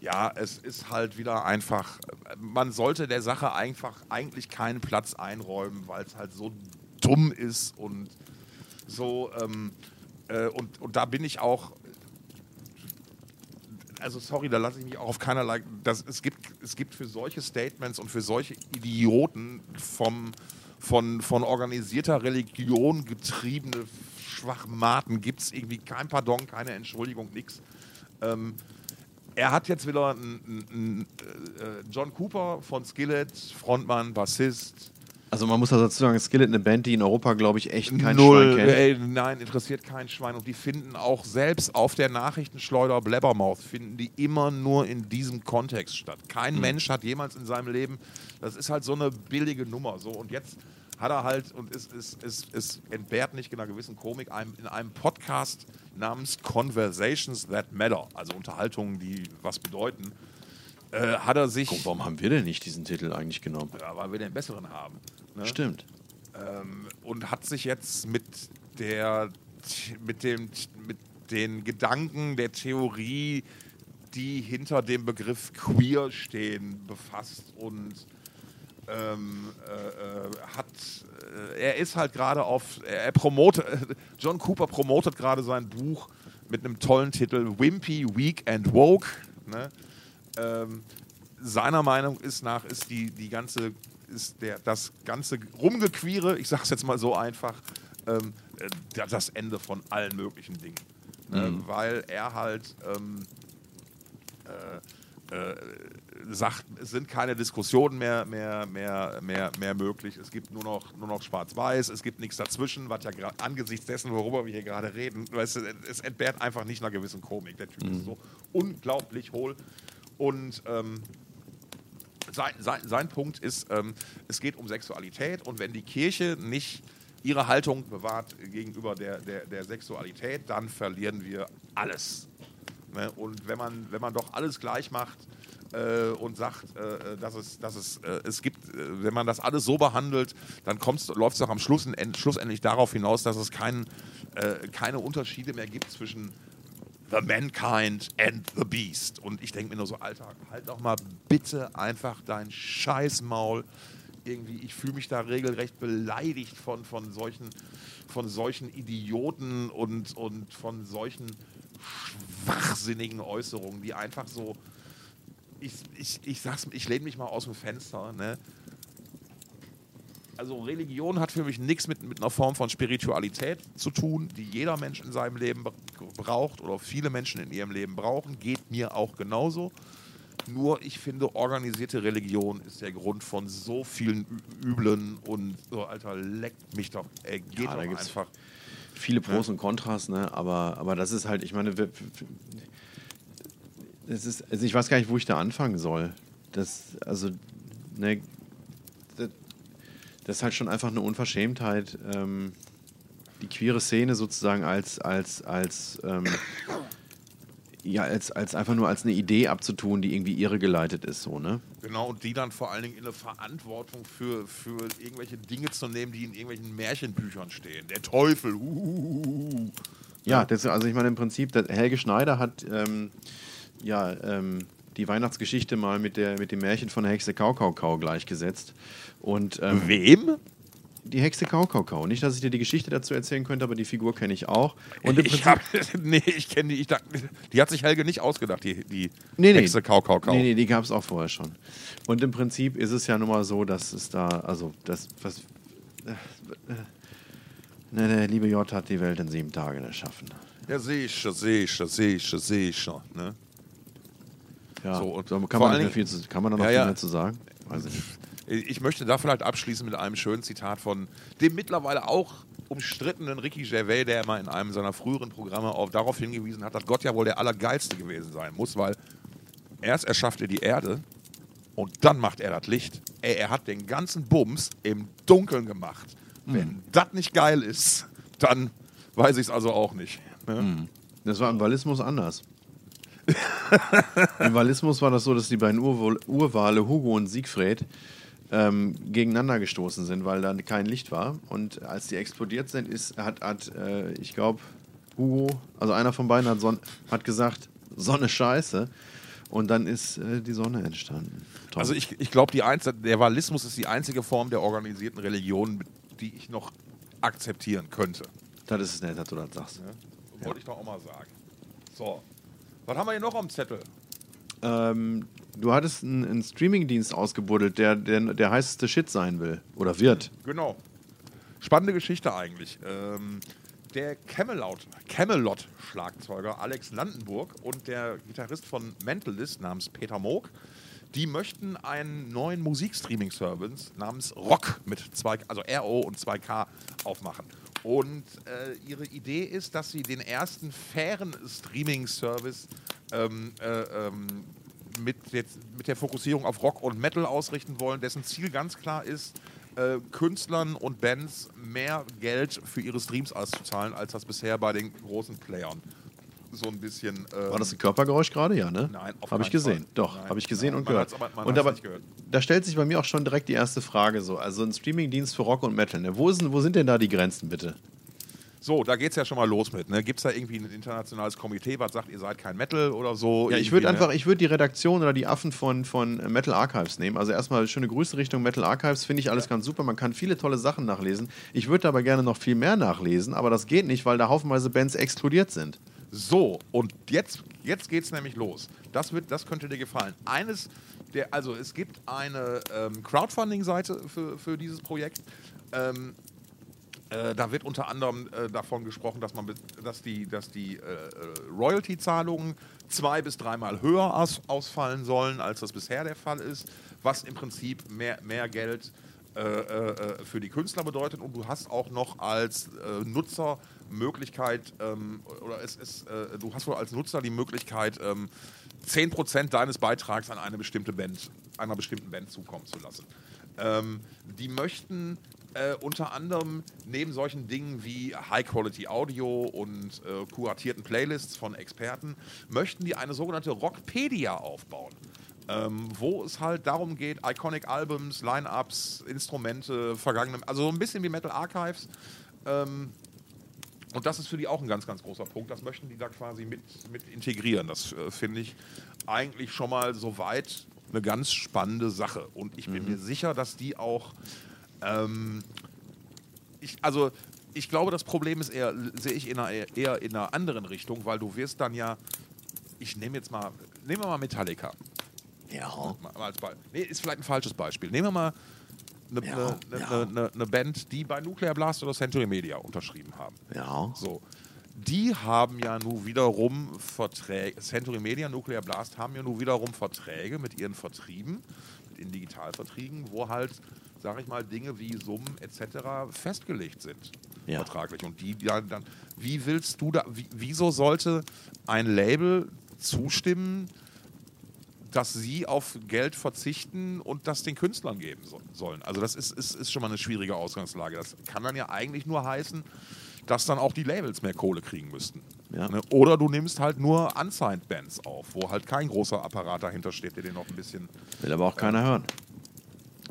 Speaker 1: Ja, es ist halt wieder einfach, man sollte der Sache einfach eigentlich keinen Platz einräumen, weil es halt so dumm ist und so, ähm, äh, und, und da bin ich auch, also sorry, da lasse ich mich auch auf keinerlei, das, es, gibt, es gibt für solche Statements und für solche Idioten vom, von, von organisierter Religion getriebene Schwachmaten gibt es irgendwie kein Pardon, keine Entschuldigung, nichts. Ähm, er hat jetzt wieder einen, einen, äh, John Cooper von Skillet, Frontmann, Bassist.
Speaker 2: Also man muss dazu sagen, Skillet eine Band, die in Europa, glaube ich, echt kein
Speaker 1: Null,
Speaker 2: Schwein kennt.
Speaker 1: ey, nein, interessiert kein Schwein. Und die finden auch selbst auf der Nachrichtenschleuder Blabbermouth, finden die immer nur in diesem Kontext statt. Kein
Speaker 2: Mhm.
Speaker 1: Mensch hat jemals in seinem Leben, das ist halt so eine billige Nummer. So. Und jetzt hat er halt, und es, es, es, es entbehrt nicht in einer gewissen Komik, einem, in einem Podcast namens Conversations That Matter, also Unterhaltungen, die was bedeuten, äh, hat er sich,
Speaker 2: Guck, warum haben wir denn nicht diesen Titel eigentlich genommen?
Speaker 1: ja, weil wir den besseren haben. Ne?
Speaker 2: Stimmt.
Speaker 1: ähm, und hat sich jetzt mit der mit dem mit den Gedanken der Theorie, die hinter dem Begriff queer stehen, befasst und ähm, äh, äh hat, äh, er ist halt gerade auf, er promotet, [LAUGHS] John Cooper promotet gerade sein Buch mit einem tollen Titel Wimpy, Weak and Woke. Ne? Ähm, seiner Meinung ist nach ist die, die ganze ist der, das ganze Rumgequiere, ich sage es jetzt mal so einfach, ähm, äh, das Ende von allen möglichen Dingen. Ne? Mhm. Weil er halt ähm, äh, äh, sagt, es sind keine Diskussionen mehr, mehr, mehr, mehr, mehr möglich. Es gibt nur noch, nur noch Schwarz-Weiß, es gibt nichts dazwischen, was ja angesichts dessen, worüber wir hier gerade reden, weißt du, es entbehrt einfach nicht einer gewissen Komik. Der Typ mhm. ist so unglaublich hohl. Und ähm, sein, sein, sein Punkt ist, ähm, es geht um Sexualität und wenn die Kirche nicht ihre Haltung bewahrt gegenüber der, der, der Sexualität, dann verlieren wir alles. Ne? Und wenn man, wenn man doch alles gleich macht, äh, und sagt, äh, dass es, dass es, äh, es gibt, äh, wenn man das alles so behandelt, dann läuft es doch am Schluss schlussendlich darauf hinaus, dass es kein, äh, keine Unterschiede mehr gibt zwischen The Mankind and the Beast. Und ich denke mir nur so, Alter, halt doch mal bitte einfach dein Scheißmaul. Irgendwie, ich fühle mich da regelrecht beleidigt von, von, solchen, von solchen Idioten und, und von solchen schwachsinnigen Äußerungen, die einfach so, ich, ich, ich sag's, ich lehne mich mal aus dem Fenster, ne? Also Religion hat für mich nichts mit, mit einer Form von Spiritualität zu tun, die jeder Mensch in seinem Leben braucht oder viele Menschen in ihrem Leben brauchen. Geht mir auch genauso. Nur ich finde, organisierte Religion ist der Grund von so vielen Üblen und so, Alter, leckt mich doch. Ey, geht ja, doch einfach.
Speaker 2: Viele Pros ja. und Kontras, ne? aber, aber das ist halt, ich meine, es ist, also ich weiß gar nicht, wo ich da anfangen soll. Das, also, ne, das, das ist halt schon einfach eine Unverschämtheit, ähm, die queere Szene sozusagen als, als, als, ähm, ja, als, als einfach nur als eine Idee abzutun, die irgendwie irregeleitet ist, so, ne?
Speaker 1: Genau, und die dann vor allen Dingen in eine Verantwortung für, für irgendwelche Dinge zu nehmen, die in irgendwelchen Märchenbüchern stehen. Der Teufel, uh,
Speaker 2: Ja, das, also ich meine im Prinzip, Helge Schneider hat ähm, ja, ähm, die Weihnachtsgeschichte mal mit, der, mit dem Märchen von der Hexe Kaukau gleichgesetzt. Und, ähm,
Speaker 1: Wem?
Speaker 2: Die Hexe Kaukau. Nicht, dass ich dir die Geschichte dazu erzählen könnte, aber die Figur kenne ich auch.
Speaker 1: Und ich hab, [LAUGHS] nee, ich kenne die. Ich dachte, die hat sich Helge nicht ausgedacht, die, die nee, nee. Hexe Kaukau.
Speaker 2: Nee, nee, die gab es auch vorher schon. Und im Prinzip ist es ja nun mal so, dass es da, also das, was. Äh, äh, ne, der liebe J hat die Welt in sieben Tagen erschaffen.
Speaker 1: Ja, sehe ich schon, sehe ich schon, sehe ich schon, sehe ich schon. Ne?
Speaker 2: Ja, so, und kann, man nicht viel zu, kann man da noch ja, viel mehr zu sagen? Weiß ich nicht.
Speaker 1: Ich möchte da vielleicht abschließen mit einem schönen Zitat von dem mittlerweile auch umstrittenen Ricky Gervais, der mal in einem seiner früheren Programme auch darauf hingewiesen hat, dass Gott ja wohl der Allergeilste gewesen sein muss, weil erst erschafft er die Erde und dann macht er das Licht. Ey, er hat den ganzen Bums im Dunkeln gemacht. Mhm. Wenn das nicht geil ist, dann weiß ich es also auch nicht. Ne? Mhm.
Speaker 2: Das war im Walismus anders. [LAUGHS] Im Walismus war das so, dass die beiden Ur Urwale Hugo und Siegfried ähm, gegeneinander gestoßen sind, weil da kein Licht war. Und als die explodiert sind, ist, hat, hat äh, ich glaube, Hugo, also einer von beiden hat, Son hat gesagt, Sonne scheiße. Und dann ist äh, die Sonne entstanden.
Speaker 1: Toll. Also ich, ich glaube, der Walismus ist die einzige Form der organisierten Religion, die ich noch akzeptieren könnte.
Speaker 2: Das ist nett, dass du das sagst.
Speaker 1: Ja, wollte ich doch auch mal sagen. So, was haben wir hier noch am Zettel?
Speaker 2: Ähm, du hattest einen, einen Streamingdienst ausgebuddelt, der, der der heißeste Shit sein will oder wird.
Speaker 1: Genau. Spannende Geschichte eigentlich. Ähm, der Camelot, Camelot Schlagzeuger Alex Landenburg und der Gitarrist von Mentalist namens Peter Moog, die möchten einen neuen Musikstreaming-Service namens Rock mit zwei, also RO und 2K aufmachen. Und äh, ihre Idee ist, dass sie den ersten fairen Streaming-Service ähm, äh, ähm, mit, mit der Fokussierung auf Rock und Metal ausrichten wollen, dessen Ziel ganz klar ist, äh, Künstlern und Bands mehr Geld für ihre Streams auszuzahlen, als das bisher bei den großen Playern so ein bisschen.
Speaker 2: Ähm War das ein Körpergeräusch gerade? Ja, ne?
Speaker 1: Nein,
Speaker 2: Habe ich gesehen. Fall. Doch, habe ich gesehen Nein, und gehört. Aber, und aber gehört. da stellt sich bei mir auch schon direkt die erste Frage so. Also ein Streamingdienst für Rock und Metal. Ne? Wo, ist, wo sind denn da die Grenzen, bitte?
Speaker 1: So, da geht es ja schon mal los mit. Ne? Gibt es da irgendwie ein internationales Komitee, was sagt, ihr seid kein Metal oder so?
Speaker 2: Ja, ich würde einfach, ich würde die Redaktion oder die Affen von, von Metal Archives nehmen. Also erstmal schöne Grüße Richtung Metal Archives, finde ich alles ganz super. Man kann viele tolle Sachen nachlesen. Ich würde aber gerne noch viel mehr nachlesen, aber das geht nicht, weil da haufenweise Bands exkludiert sind.
Speaker 1: So, und jetzt, jetzt geht es nämlich los. Das, wird, das könnte dir gefallen. Eines der, also es gibt eine ähm, Crowdfunding-Seite für, für dieses Projekt. Ähm, äh, da wird unter anderem äh, davon gesprochen, dass, man, dass die, dass die äh, Royalty-Zahlungen zwei bis dreimal höher aus, ausfallen sollen, als das bisher der Fall ist, was im Prinzip mehr, mehr Geld äh, äh, für die Künstler bedeutet. Und du hast auch noch als äh, Nutzer Möglichkeit, ähm, oder es ist, du hast wohl als Nutzer die Möglichkeit, ähm, 10% deines Beitrags an eine bestimmte Band, einer bestimmten Band zukommen zu lassen. Ähm, die möchten äh, unter anderem neben solchen Dingen wie High-Quality-Audio und äh, kuratierten Playlists von Experten, möchten die eine sogenannte Rockpedia aufbauen. Ähm, wo es halt darum geht, Iconic Albums, Line-Ups, Instrumente, vergangene, also so ein bisschen wie Metal Archives. Ähm, und das ist für die auch ein ganz, ganz großer Punkt. Das möchten die da quasi mit, mit integrieren. Das äh, finde ich eigentlich schon mal soweit eine ganz spannende Sache. Und ich bin mhm. mir sicher, dass die auch ähm, ich, also ich glaube, das Problem ist eher, sehe ich in einer, eher in einer anderen Richtung, weil du wirst dann ja, ich nehme jetzt mal, nehmen wir mal Metallica.
Speaker 2: Ja.
Speaker 1: Als nee, ist vielleicht ein falsches Beispiel. Nehmen wir mal eine, ja, eine, ja. eine, eine Band, die bei Nuclear Blast oder Century Media unterschrieben haben.
Speaker 2: Ja.
Speaker 1: So. Die haben ja nun wiederum Verträge, Century Media, Nuclear Blast haben ja nun wiederum Verträge mit ihren Vertrieben, mit ihren Digitalvertrieben, wo halt sage ich mal, Dinge wie Summen etc. festgelegt sind. Ja. Vertraglich. Und die ja, dann, wie willst du da, wie, wieso sollte ein Label zustimmen, dass sie auf Geld verzichten und das den Künstlern geben so, sollen? Also, das ist, ist, ist schon mal eine schwierige Ausgangslage. Das kann dann ja eigentlich nur heißen, dass dann auch die Labels mehr Kohle kriegen müssten. Ja. Ne? Oder du nimmst halt nur unsigned Bands auf, wo halt kein großer Apparat dahinter steht, der den noch ein bisschen.
Speaker 2: Will aber auch keiner äh, hören.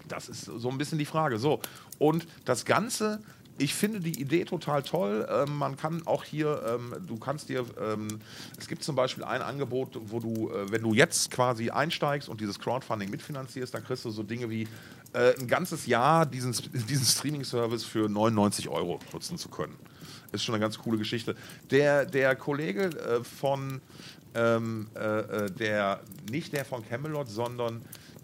Speaker 1: Das ist so ein bisschen die Frage. So, und das Ganze ich finde die Idee total toll. Ähm, man kann auch hier, ähm, du kannst dir, ähm, es gibt zum Beispiel ein Angebot, wo du, äh, wenn du jetzt quasi einsteigst und dieses Crowdfunding mitfinanzierst, dann kriegst du so Dinge wie äh, ein ganzes Jahr diesen, [LAUGHS] diesen Streaming-Service für 99 Euro nutzen zu können. Ist schon eine ganz coole Geschichte. Der, der Kollege äh, von, ähm, äh, äh, der, nicht der von Camelot, sondern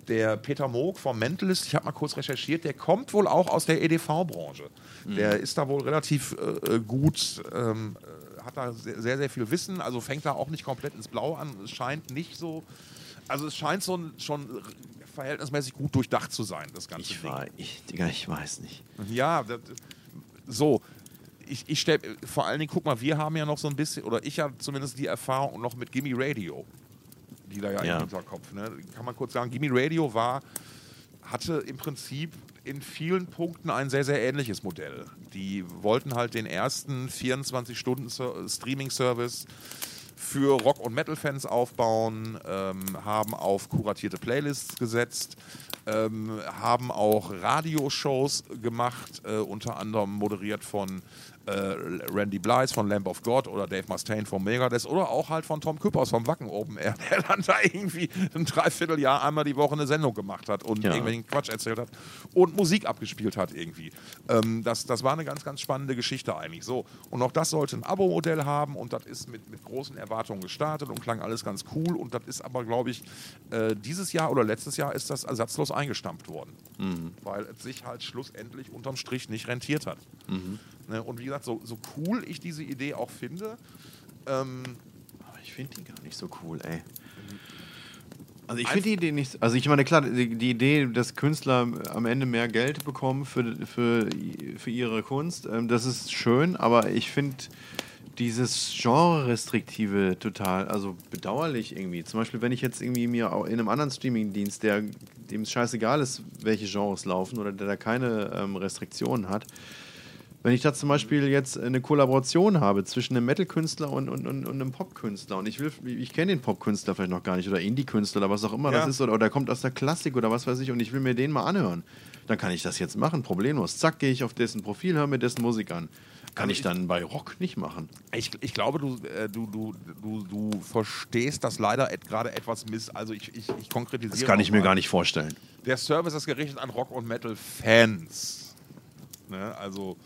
Speaker 1: der Peter Moog vom Mentalist, ich habe mal kurz recherchiert, der kommt wohl auch aus der EDV-Branche. Mhm. Der ist da wohl relativ äh, äh, gut, ähm, äh, hat da sehr, sehr, viel Wissen, also fängt da auch nicht komplett ins Blau an. Es scheint nicht so, also es scheint so schon verhältnismäßig gut durchdacht zu sein, das ganze
Speaker 2: ich Ding. War, ich, Digga, ich weiß nicht.
Speaker 1: Ja, das, so. Ich, ich stelle, vor allen Dingen, guck mal, wir haben ja noch so ein bisschen, oder ich habe zumindest die Erfahrung noch mit Gimme Radio die da ja, ja. in unserem Kopf. Ne? Kann man kurz sagen, Gimme Radio war, hatte im Prinzip in vielen Punkten ein sehr, sehr ähnliches Modell. Die wollten halt den ersten 24-Stunden-Streaming-Service für Rock- und Metal-Fans aufbauen, ähm, haben auf kuratierte Playlists gesetzt, ähm, haben auch Radioshows gemacht, äh, unter anderem moderiert von Randy Blythe von Lamb of God oder Dave Mustaine von Megadeth oder auch halt von Tom Küppers vom Wacken Open Air, [LAUGHS] der dann da irgendwie ein Dreivierteljahr einmal die Woche eine Sendung gemacht hat und ja. irgendwelchen Quatsch erzählt hat und Musik abgespielt hat irgendwie. Ähm, das, das war eine ganz, ganz spannende Geschichte eigentlich. So, und auch das sollte ein Abo-Modell haben und das ist mit, mit großen Erwartungen gestartet und klang alles ganz cool und das ist aber, glaube ich, äh, dieses Jahr oder letztes Jahr ist das ersatzlos eingestampft worden, mhm. weil es sich halt schlussendlich unterm Strich nicht rentiert hat. Mhm. Ne? Und wie gesagt, so, so cool ich diese Idee auch finde. Ähm,
Speaker 2: Aber ich finde die gar nicht so cool, ey. Also ich finde die Idee nicht. Also ich meine, klar, die, die, Idee, dass Künstler am Ende mehr Geld bekommen für, für, für ihre Kunst, ähm, das ist schön, aber ich finde dieses Genre-Restriktive total, also bedauerlich irgendwie. Zum Beispiel, wenn ich jetzt irgendwie mir in einem anderen Streaming-Dienst, der dem es scheißegal ist, welche Genres laufen oder der da keine ähm, Restriktionen hat, Wenn ich da zum Beispiel jetzt eine Kollaboration habe zwischen einem Metal-Künstler und, und, und, und einem Pop-Künstler und ich will, ich kenne den Pop-Künstler vielleicht noch gar nicht oder Indie-Künstler oder was auch immer
Speaker 1: Ja.
Speaker 2: das ist oder, oder der kommt aus der Klassik oder was weiß ich und ich will mir den mal anhören, dann kann ich das jetzt machen, problemlos. Zack, gehe ich auf dessen Profil, höre mir dessen Musik an. Kann ich dann bei Rock nicht machen.
Speaker 1: Ich, ich glaube, du, äh, du, du, du, du verstehst das leider et, gerade etwas miss. Also ich, ich, ich konkretisiere.
Speaker 2: Das kann ich mir
Speaker 1: mal.
Speaker 2: gar nicht vorstellen.
Speaker 1: Der Service ist gerichtet an Rock- und Metal-Fans. Ne? Also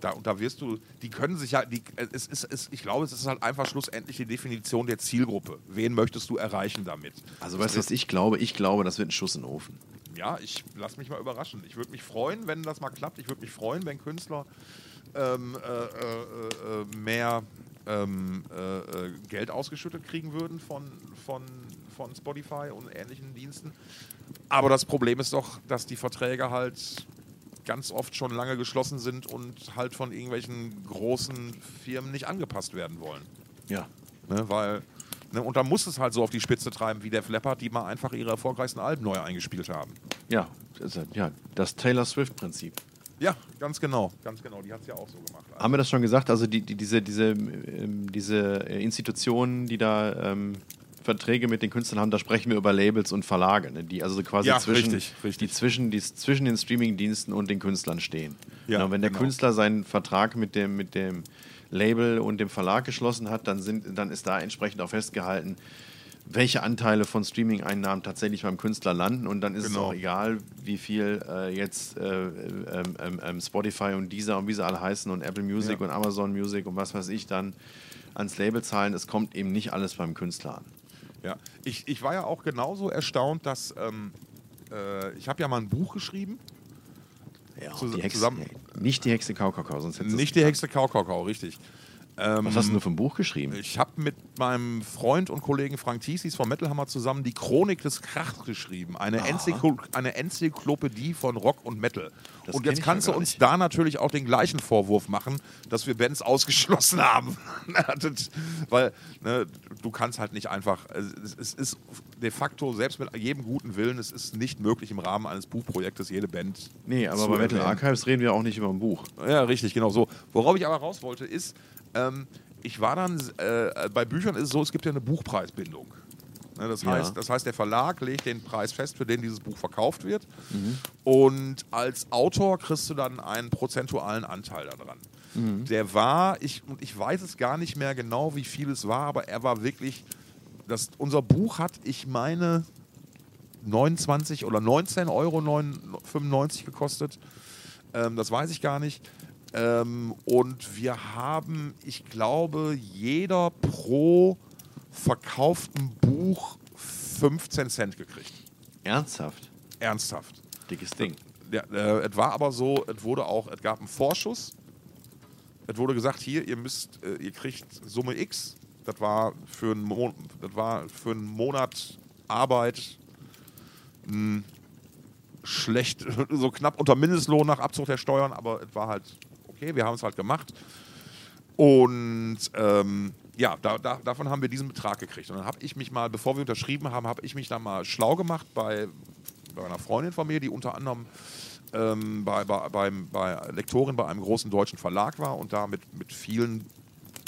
Speaker 1: da, und da wirst du, die können sich ja, die, es ist, es, ich glaube, es ist halt einfach schlussendlich die Definition der Zielgruppe. Wen möchtest du erreichen damit?
Speaker 2: Also weißt du, was ich glaube? Ich glaube, das wird ein Schuss in den Ofen.
Speaker 1: Ja, ich lass mich mal überraschen. Ich würde mich freuen, wenn das mal klappt. Ich würde mich freuen, wenn Künstler ähm, äh, äh, äh, mehr ähm, äh, äh, Geld ausgeschüttet kriegen würden von, von, von Spotify und ähnlichen Diensten. Aber das Problem ist doch, dass die Verträge halt ganz oft schon lange geschlossen sind und halt von irgendwelchen großen Firmen nicht angepasst werden wollen.
Speaker 2: Ja.
Speaker 1: Ne, weil, ne, und da muss es halt so auf die Spitze treiben wie der Leppard, die mal einfach ihre erfolgreichsten Alben neu eingespielt haben.
Speaker 2: Ja, ja, das Taylor Swift-Prinzip.
Speaker 1: Ja, ganz genau. Ganz genau. Die hat es ja auch so gemacht.
Speaker 2: Haben wir das schon gesagt? Also die, die, diese, diese, ähm, diese äh, Institutionen, die da ähm, Verträge mit den Künstlern haben, da sprechen wir über Labels und Verlage, ne? die also quasi
Speaker 1: Ja,
Speaker 2: zwischen,
Speaker 1: richtig, richtig.
Speaker 2: Die zwischen, die zwischen den Streamingdiensten und den Künstlern stehen.
Speaker 1: Ja,
Speaker 2: Genau, wenn der
Speaker 1: genau.
Speaker 2: Künstler seinen Vertrag mit dem, mit dem Label und dem Verlag geschlossen hat, dann, sind, dann ist da entsprechend auch festgehalten, welche Anteile von Streaming-Einnahmen tatsächlich beim Künstler landen und dann ist es
Speaker 1: Genau.
Speaker 2: auch egal, wie viel äh, jetzt äh, ähm, ähm, ähm, Spotify und Deezer und wie sie alle heißen und Apple Music
Speaker 1: Ja.
Speaker 2: und Amazon Music und was weiß ich dann ans Label zahlen. Es kommt eben nicht alles beim Künstler an.
Speaker 1: Ja. Ich, ich war ja auch genauso erstaunt, dass ähm, äh, ich habe ja mal ein Buch geschrieben.
Speaker 2: Ja,
Speaker 1: Zus-
Speaker 2: die Hexe,
Speaker 1: zusammen-
Speaker 2: nicht die Hexe Kaukakau, sonst
Speaker 1: Nicht die. Hexe Kaukakau, richtig. Ähm,
Speaker 2: Was hast du nur für ein Buch geschrieben?
Speaker 1: Ich habe mit meinem Freund und Kollegen Frank Thiesis vom Metal Hammer zusammen die Chronik des Krachs geschrieben. Eine, Enzyklo eine Enzyklopädie von Rock und Metal.
Speaker 2: Das
Speaker 1: und jetzt kannst du uns da natürlich auch den gleichen Vorwurf machen, dass wir Bands ausgeschlossen [LAUGHS] haben. Weil ne, du kannst halt nicht einfach, es, ist de facto, selbst mit jedem guten Willen, es ist nicht möglich im Rahmen eines Buchprojektes jede Band
Speaker 2: Nee, aber bei Metal. Archives reden wir auch nicht über ein Buch.
Speaker 1: Ja, richtig, genau so. Worauf ich aber raus wollte, ist, ähm, ich war dann, äh, bei Büchern ist es so, es gibt ja eine Buchpreisbindung. Ne, das,
Speaker 2: Ja.
Speaker 1: heißt, das heißt, der Verlag legt den Preis fest, für den dieses Buch verkauft wird. Und als Autor kriegst du dann einen prozentualen Anteil daran. Der war, ich, und ich weiß es gar nicht mehr genau, wie viel es war, aber er war wirklich, das, unser Buch hat, ich meine, 29 oder 19 Euro 95 gekostet. Ähm, das weiß ich gar nicht. Ähm, und wir haben, ich glaube, jeder pro verkauften Buch 15 Cent gekriegt.
Speaker 2: Ernsthaft?
Speaker 1: Ernsthaft.
Speaker 2: Dickes Ding.
Speaker 1: Ja, äh, es war aber so, es wurde auch, es gab einen Vorschuss. Es wurde gesagt, hier, ihr müsst, äh, ihr kriegt Summe X. Das war für einen, Mon das war für einen Monat Arbeit mh, schlecht, [LAUGHS] so knapp unter Mindestlohn nach Abzug der Steuern, aber es war halt okay, wir haben es halt gemacht. Und ähm, ja, da, da, davon haben wir diesen Betrag gekriegt. Und dann habe ich mich mal, bevor wir unterschrieben haben, habe ich mich da mal schlau gemacht bei, bei einer Freundin von mir, die unter anderem ähm, bei, bei, beim, bei Lektorin bei einem großen deutschen Verlag war und da mit, mit vielen,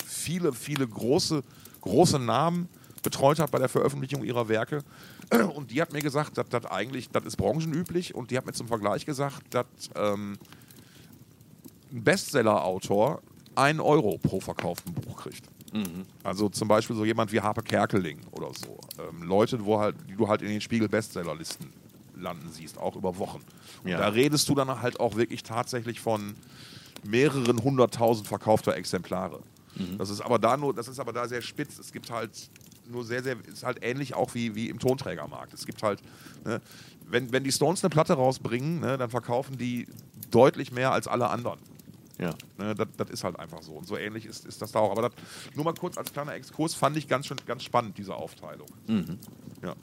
Speaker 1: viele, viele große, große Namen betreut hat bei der Veröffentlichung ihrer Werke. [CLEARS THROAT] Und die hat mir gesagt, dass das eigentlich, das ist branchenüblich und die hat mir zum Vergleich gesagt, dass ähm, ein Bestseller-Autor 1 Euro pro verkauften Buch kriegt. Also zum Beispiel so jemand wie Harpe Kerkeling oder so. Ähm, Leute, wo halt, die du halt in den Spiegel-Bestsellerlisten landen siehst, auch über Wochen. Und
Speaker 2: Ja.
Speaker 1: da redest du dann halt auch wirklich tatsächlich von mehreren hunderttausend verkaufter Exemplare. Das ist aber da nur, das ist aber da sehr spitz. Es gibt halt nur sehr, sehr, ist halt ähnlich auch wie, wie im Tonträgermarkt. Es gibt halt, ne, wenn, wenn die Stones eine Platte rausbringen, ne, dann verkaufen die deutlich mehr als alle anderen.
Speaker 2: Ja.
Speaker 1: Ne, das, ist halt einfach so. Und so ähnlich ist, ist das da auch. Aber das, nur mal kurz als kleiner Exkurs fand ich ganz, schön, ganz spannend, diese Aufteilung. Ja.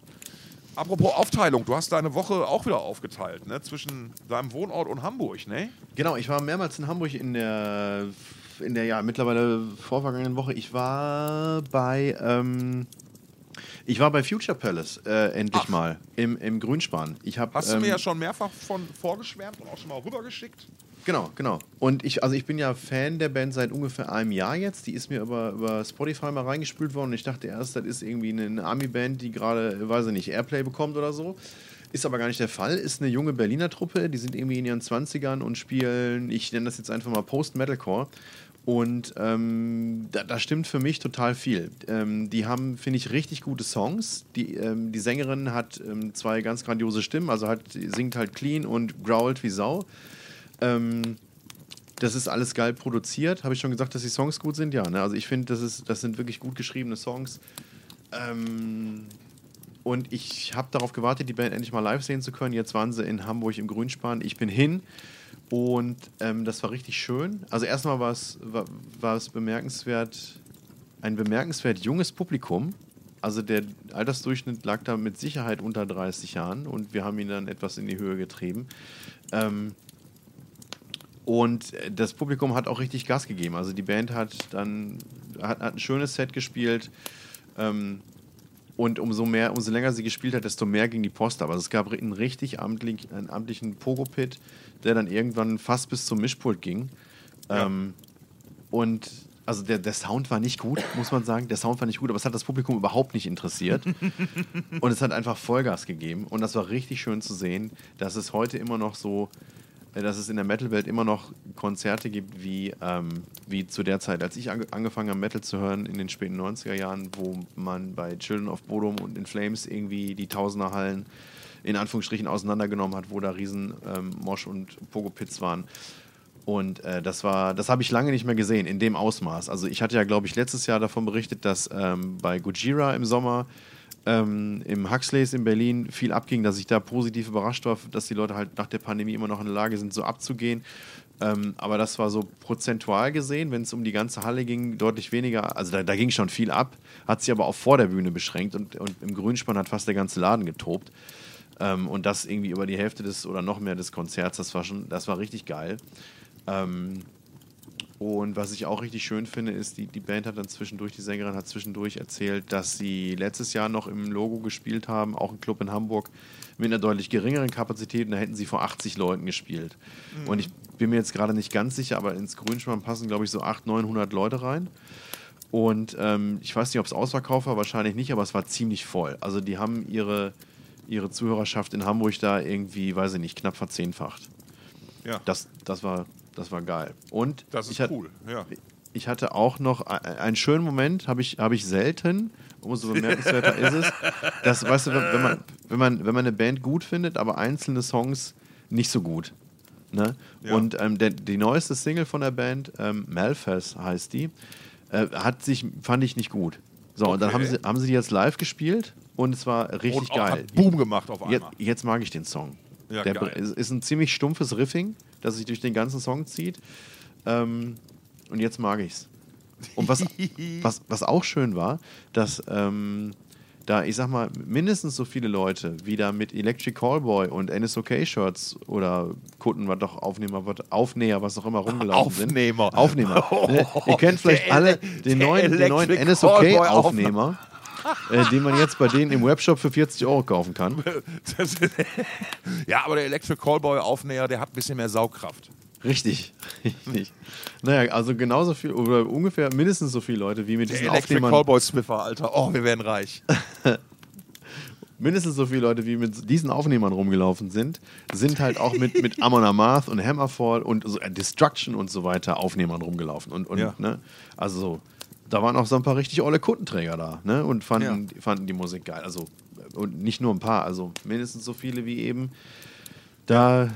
Speaker 1: Apropos Aufteilung, du hast deine Woche auch wieder aufgeteilt, ne? Zwischen deinem Wohnort und Hamburg, ne?
Speaker 2: Genau, ich war mehrmals in Hamburg in der, in der ja mittlerweile vorvergangenen Woche. Ich war bei, ähm, ich war bei Future Palace äh, endlich
Speaker 1: Ach.
Speaker 2: mal im, im Grünspan. Ich hab,
Speaker 1: Hast du
Speaker 2: ähm,
Speaker 1: mir ja schon mehrfach von vorgeschwärmt und auch schon mal rübergeschickt.
Speaker 2: Genau, genau. Und ich, also ich bin ja Fan der Band seit ungefähr einem Jahr jetzt. Die ist mir über, über Spotify mal reingespült worden. Und ich dachte erst, das ist irgendwie eine Army-Band, die gerade, weiß ich nicht, Airplay bekommt oder so. Ist aber gar nicht der Fall. Ist eine junge Berliner Truppe, die sind irgendwie in ihren 20ern und spielen, ich nenne das jetzt einfach mal Post-Metalcore. Und ähm, da, da, stimmt für mich total viel. Ähm, die haben, finde ich, richtig gute Songs. Die, ähm, die Sängerin hat ähm, zwei ganz grandiose Stimmen, also hat, singt halt clean und growlt wie Sau. Ähm, das ist alles geil produziert. Habe ich schon gesagt, dass die Songs gut sind? Ja, ne? also ich finde, das, das sind wirklich gut geschriebene Songs. Ähm, und ich habe darauf gewartet, die Band endlich mal live sehen zu können. Jetzt waren sie in Hamburg im Grünspan. Ich bin hin. Und ähm, das war richtig schön. Also erstmal war es, war, war es bemerkenswert, ein bemerkenswert junges Publikum. Also der Altersdurchschnitt lag da mit Sicherheit unter 30 Jahren und wir haben ihn dann etwas in die Höhe getrieben. Ähm, und das Publikum hat auch richtig Gas gegeben. Also die Band hat dann hat, hat ein schönes Set gespielt. Ähm, und umso mehr, umso länger sie gespielt hat, desto mehr ging die Post ab. Also es gab einen richtig amtlich, einen amtlichen Pogo-Pit, der dann irgendwann fast bis zum Mischpult ging. Ja. Ähm, und also der, der Sound war nicht gut, muss man sagen. Der Sound war nicht gut, aber es hat das Publikum überhaupt nicht interessiert. [LAUGHS] und es hat einfach Vollgas gegeben. Und das war richtig schön zu sehen, dass es heute immer noch so äh, dass es in der Metal-Welt immer noch Konzerte gibt, wie, ähm, wie zu der Zeit, als ich angefangen habe, Metal zu hören, in den späten 90er Jahren, wo man bei Children of Bodom und In Flames irgendwie die Tausenderhallen in Anführungsstrichen auseinandergenommen hat, wo da riesen ähm, Mosh- und Pogo-Pits waren. Und äh, das war, das habe ich lange nicht mehr gesehen, in dem Ausmaß. Also ich hatte ja, glaube ich, letztes Jahr davon berichtet, dass ähm, bei Gojira im Sommer ähm, im Huxleys in Berlin viel abging, dass ich da positiv überrascht war, dass die Leute halt nach der Pandemie immer noch in der Lage sind, so abzugehen. Ähm, aber das war so prozentual gesehen, wenn es um die ganze Halle ging, deutlich weniger. Also da, da, ging schon viel ab, hat sich aber auch vor der Bühne beschränkt und, und im Grünspann hat fast der ganze Laden getobt. Ähm, und das irgendwie über die Hälfte des oder noch mehr des Konzerts, das war schon, das war richtig geil. Ähm, und was ich auch richtig schön finde, ist, die, die Band hat dann zwischendurch, die Sängerin hat zwischendurch erzählt, dass sie letztes Jahr noch im Logo gespielt haben, auch ein Club in Hamburg, mit einer deutlich geringeren Kapazität. Und da hätten sie vor 80 Leuten gespielt. Mhm. Und ich bin mir jetzt gerade nicht ganz sicher, aber ins Grünspann passen, glaube ich, so 800, 900 Leute rein. Und ähm, ich weiß nicht, ob es ausverkauft war, wahrscheinlich nicht, aber es war ziemlich voll. Also die haben ihre, ihre Zuhörerschaft in Hamburg da irgendwie, weiß ich nicht, knapp verzehnfacht. Ja. Das, das war das war geil. Und
Speaker 1: das ist cool, ja.
Speaker 2: Ich hatte auch noch einen schönen Moment, habe ich, hab ich selten. Umso bemerkenswerter ist es. dass, weißt du, wenn man, wenn, man, wenn man eine Band gut findet, aber einzelne Songs nicht so gut. Ne? Ja. Und ähm, der, die neueste Single von der Band, ähm, Malfas heißt die, äh, hat sich, fand ich nicht gut. So, okay. und dann haben sie, haben sie die jetzt live gespielt und es war richtig und geil. Hat
Speaker 1: Boom gemacht auf einmal.
Speaker 2: Jetzt, jetzt mag ich den Song. Ja, der geil. ist ein ziemlich stumpfes Riffing, das sich durch den ganzen Song zieht. Ähm, und jetzt mag ich's. Und was, [LAUGHS] was, was auch schön war, dass ähm, da, ich sag mal, mindestens so viele Leute wieder mit Electric Callboy und NSOK-Shirts oder Kunden, was doch Aufnehmer, was, Aufnäher, was auch immer rumgelaufen
Speaker 1: Aufnehmer.
Speaker 2: sind. Aufnehmer. Oh, [LAUGHS] Ihr kennt vielleicht alle den neuen, den neuen NSOK-Aufnehmer [LAUGHS] äh, den man jetzt bei denen im Webshop für 40 Euro kaufen kann. [LAUGHS]
Speaker 1: ja, aber der Electric Callboy Aufnäher, der hat ein bisschen mehr Saugkraft.
Speaker 2: Richtig, [LAUGHS] richtig. Naja, also genauso viel oder ungefähr mindestens so viele Leute wie mit
Speaker 1: der
Speaker 2: diesen
Speaker 1: Electric Aufnehmern. Callboy Swiffer, Alter. Oh, wir werden reich.
Speaker 2: mindestens so viele Leute wie mit diesen Aufnehmern rumgelaufen sind, sind halt auch mit, mit Amon Amarth und Hammerfall und so, äh, Destruction und so weiter Aufnehmern rumgelaufen. Und, und ja. ne, also so da waren auch so ein paar richtig olle Kundenträger da ne? und fanden, ja. fanden die Musik geil. Also, und nicht nur ein paar, also mindestens so viele wie eben da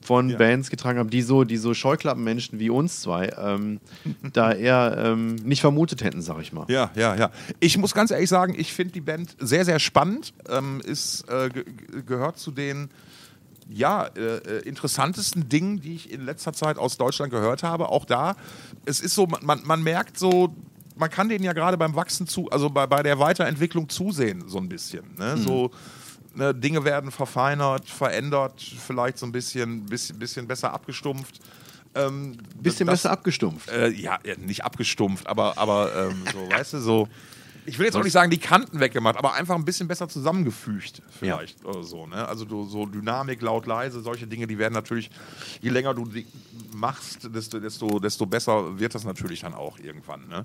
Speaker 2: von ja. Bands getragen haben, die so, die so Scheuklappenmenschen wie uns zwei ähm, [LAUGHS] da eher ähm, nicht vermutet hätten, sag ich mal.
Speaker 1: Ja, ja, ja. Ich muss ganz ehrlich sagen, ich finde die Band sehr, sehr spannend. Ähm, ist, äh, ge gehört zu den ja, äh, äh, interessantesten Dingen, die ich in letzter Zeit aus Deutschland gehört habe. Auch da, es ist so, man, man merkt so, man kann denen ja gerade beim Wachsen zu, also bei, bei der Weiterentwicklung zusehen, so ein bisschen. Ne? Mhm. So, ne, Dinge werden verfeinert, verändert, vielleicht so ein bisschen, bisschen, bisschen besser abgestumpft.
Speaker 2: Ähm, bisschen das, besser abgestumpft.
Speaker 1: Äh, ja, nicht abgestumpft, aber, aber ähm, so, [LAUGHS] weißt du, so. Ich will jetzt auch nicht sagen, die Kanten weggemacht, aber einfach ein bisschen besser zusammengefügt, vielleicht. Ja. Oder so, ne? Also du, so Dynamik, laut, leise, solche Dinge, die werden natürlich, je länger du die machst, desto, desto, desto besser wird das natürlich dann auch irgendwann. Ne?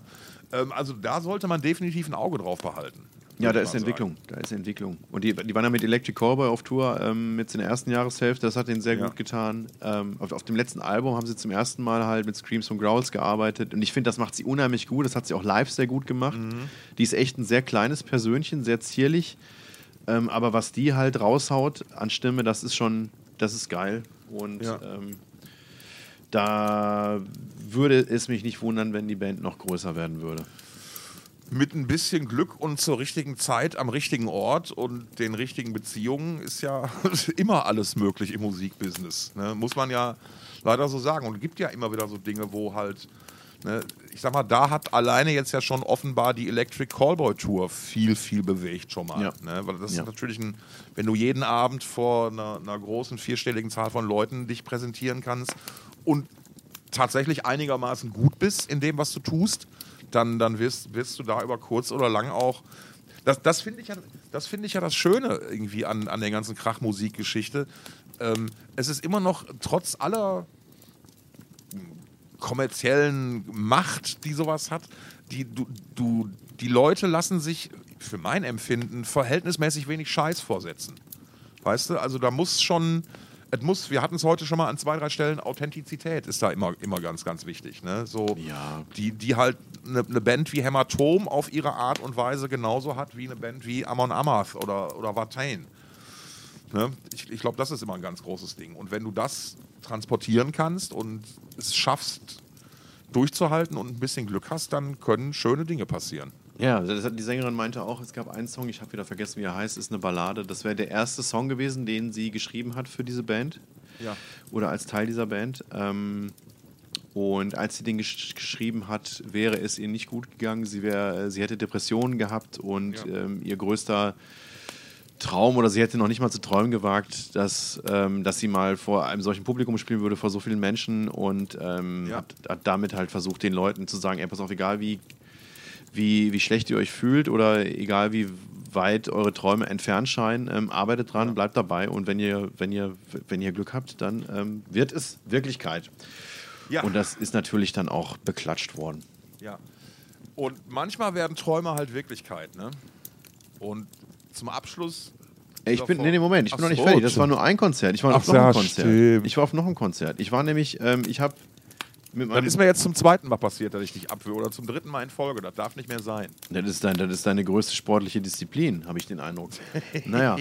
Speaker 1: Ähm, also da sollte man definitiv ein Auge drauf behalten.
Speaker 2: Ja, da ist Entwicklung. Da ist Entwicklung. Und die, die waren ja mit Electric Callboy auf Tour ähm, jetzt in der ersten Jahreshälfte. Das hat ihnen sehr ja. gut getan. Ähm, auf, auf, dem letzten Album haben sie zum ersten Mal halt mit Screams und Growls gearbeitet. Und ich finde, das macht sie unheimlich gut. Das hat sie auch live sehr gut gemacht. Mhm. Die ist echt ein sehr kleines Persönchen, sehr zierlich. Ähm, aber was die halt raushaut an Stimme, das ist schon, das ist geil. Und ja. Ähm, da würde es mich nicht wundern, wenn die Band noch größer werden würde
Speaker 1: mit ein bisschen Glück und zur richtigen Zeit am richtigen Ort und den richtigen Beziehungen ist ja [LAUGHS] immer alles möglich im Musikbusiness. Ne? Muss man ja leider so sagen. Und es gibt ja immer wieder so Dinge, wo halt, ne, ich sag mal, da hat alleine jetzt ja schon offenbar die Electric Callboy Tour viel, viel bewegt schon mal. Ja. Ne? Weil das ja. ist natürlich ein, wenn du jeden Abend vor einer, einer großen vierstelligen Zahl von Leuten dich präsentieren kannst und tatsächlich einigermaßen gut bist in dem, was du tust, dann, dann wirst, wirst du da über kurz oder lang auch. Das, das finde ich, ja, find ich ja das Schöne irgendwie an, an der ganzen Krachmusikgeschichte. Ähm, es ist immer noch, trotz aller kommerziellen Macht, die sowas hat, die, du, du, die Leute lassen sich für mein Empfinden verhältnismäßig wenig Scheiß vorsetzen. Weißt du, also da muss schon, es muss, wir hatten es heute schon mal an zwei, drei Stellen, Authentizität ist da immer, immer ganz, ganz wichtig. Ne? So,
Speaker 2: ja.
Speaker 1: die, die halt eine, eine Band wie Hämatom auf ihre Art und Weise genauso hat wie eine Band wie Amon Amarth oder, oder Watain. Ne? Ich, ich glaube, das ist immer ein ganz großes Ding. Und wenn du das transportieren kannst und es schaffst, durchzuhalten und ein bisschen Glück hast, dann können schöne Dinge passieren.
Speaker 2: Ja, die Sängerin meinte auch, es gab einen Song, ich habe wieder vergessen, wie er heißt, ist eine Ballade. Das wäre der erste Song gewesen, den sie geschrieben hat für diese Band.
Speaker 1: Ja.
Speaker 2: Oder als Teil dieser Band. Ähm, und als sie den gesch geschrieben hat, wäre es ihr nicht gut gegangen. Sie, wär, sie hätte Depressionen gehabt und ja. ähm, ihr größter Traum oder sie hätte noch nicht mal zu träumen gewagt, dass, ähm, dass sie mal vor einem solchen Publikum spielen würde, vor so vielen Menschen und ähm, ja. hat, hat, damit halt versucht, den Leuten zu sagen, ey, pass auf, egal wie wie, wie schlecht ihr euch fühlt oder egal wie weit eure Träume entfernt scheinen, ähm, arbeitet dran, bleibt dabei und wenn ihr, wenn ihr, wenn ihr Glück habt, dann ähm, wird es Wirklichkeit. Ja. Und das ist natürlich dann auch beklatscht worden.
Speaker 1: Ja. Und manchmal werden Träume halt Wirklichkeit, ne? Und zum Abschluss.
Speaker 2: Ich bin, nee, nee, Moment, ich bin noch nicht fertig. Das war nur ein Konzert. Ich war auf noch ja, ein Konzert. Stimmt. Ich war auf noch ein Konzert. Ich war nämlich, ähm, ich habe
Speaker 1: das ist mir jetzt zum zweiten Mal passiert, dass ich dich abwürge oder zum dritten Mal in Folge. Das darf nicht mehr sein.
Speaker 2: Das ist, dein, das ist deine größte sportliche Disziplin, habe ich den Eindruck. [LAUGHS] naja,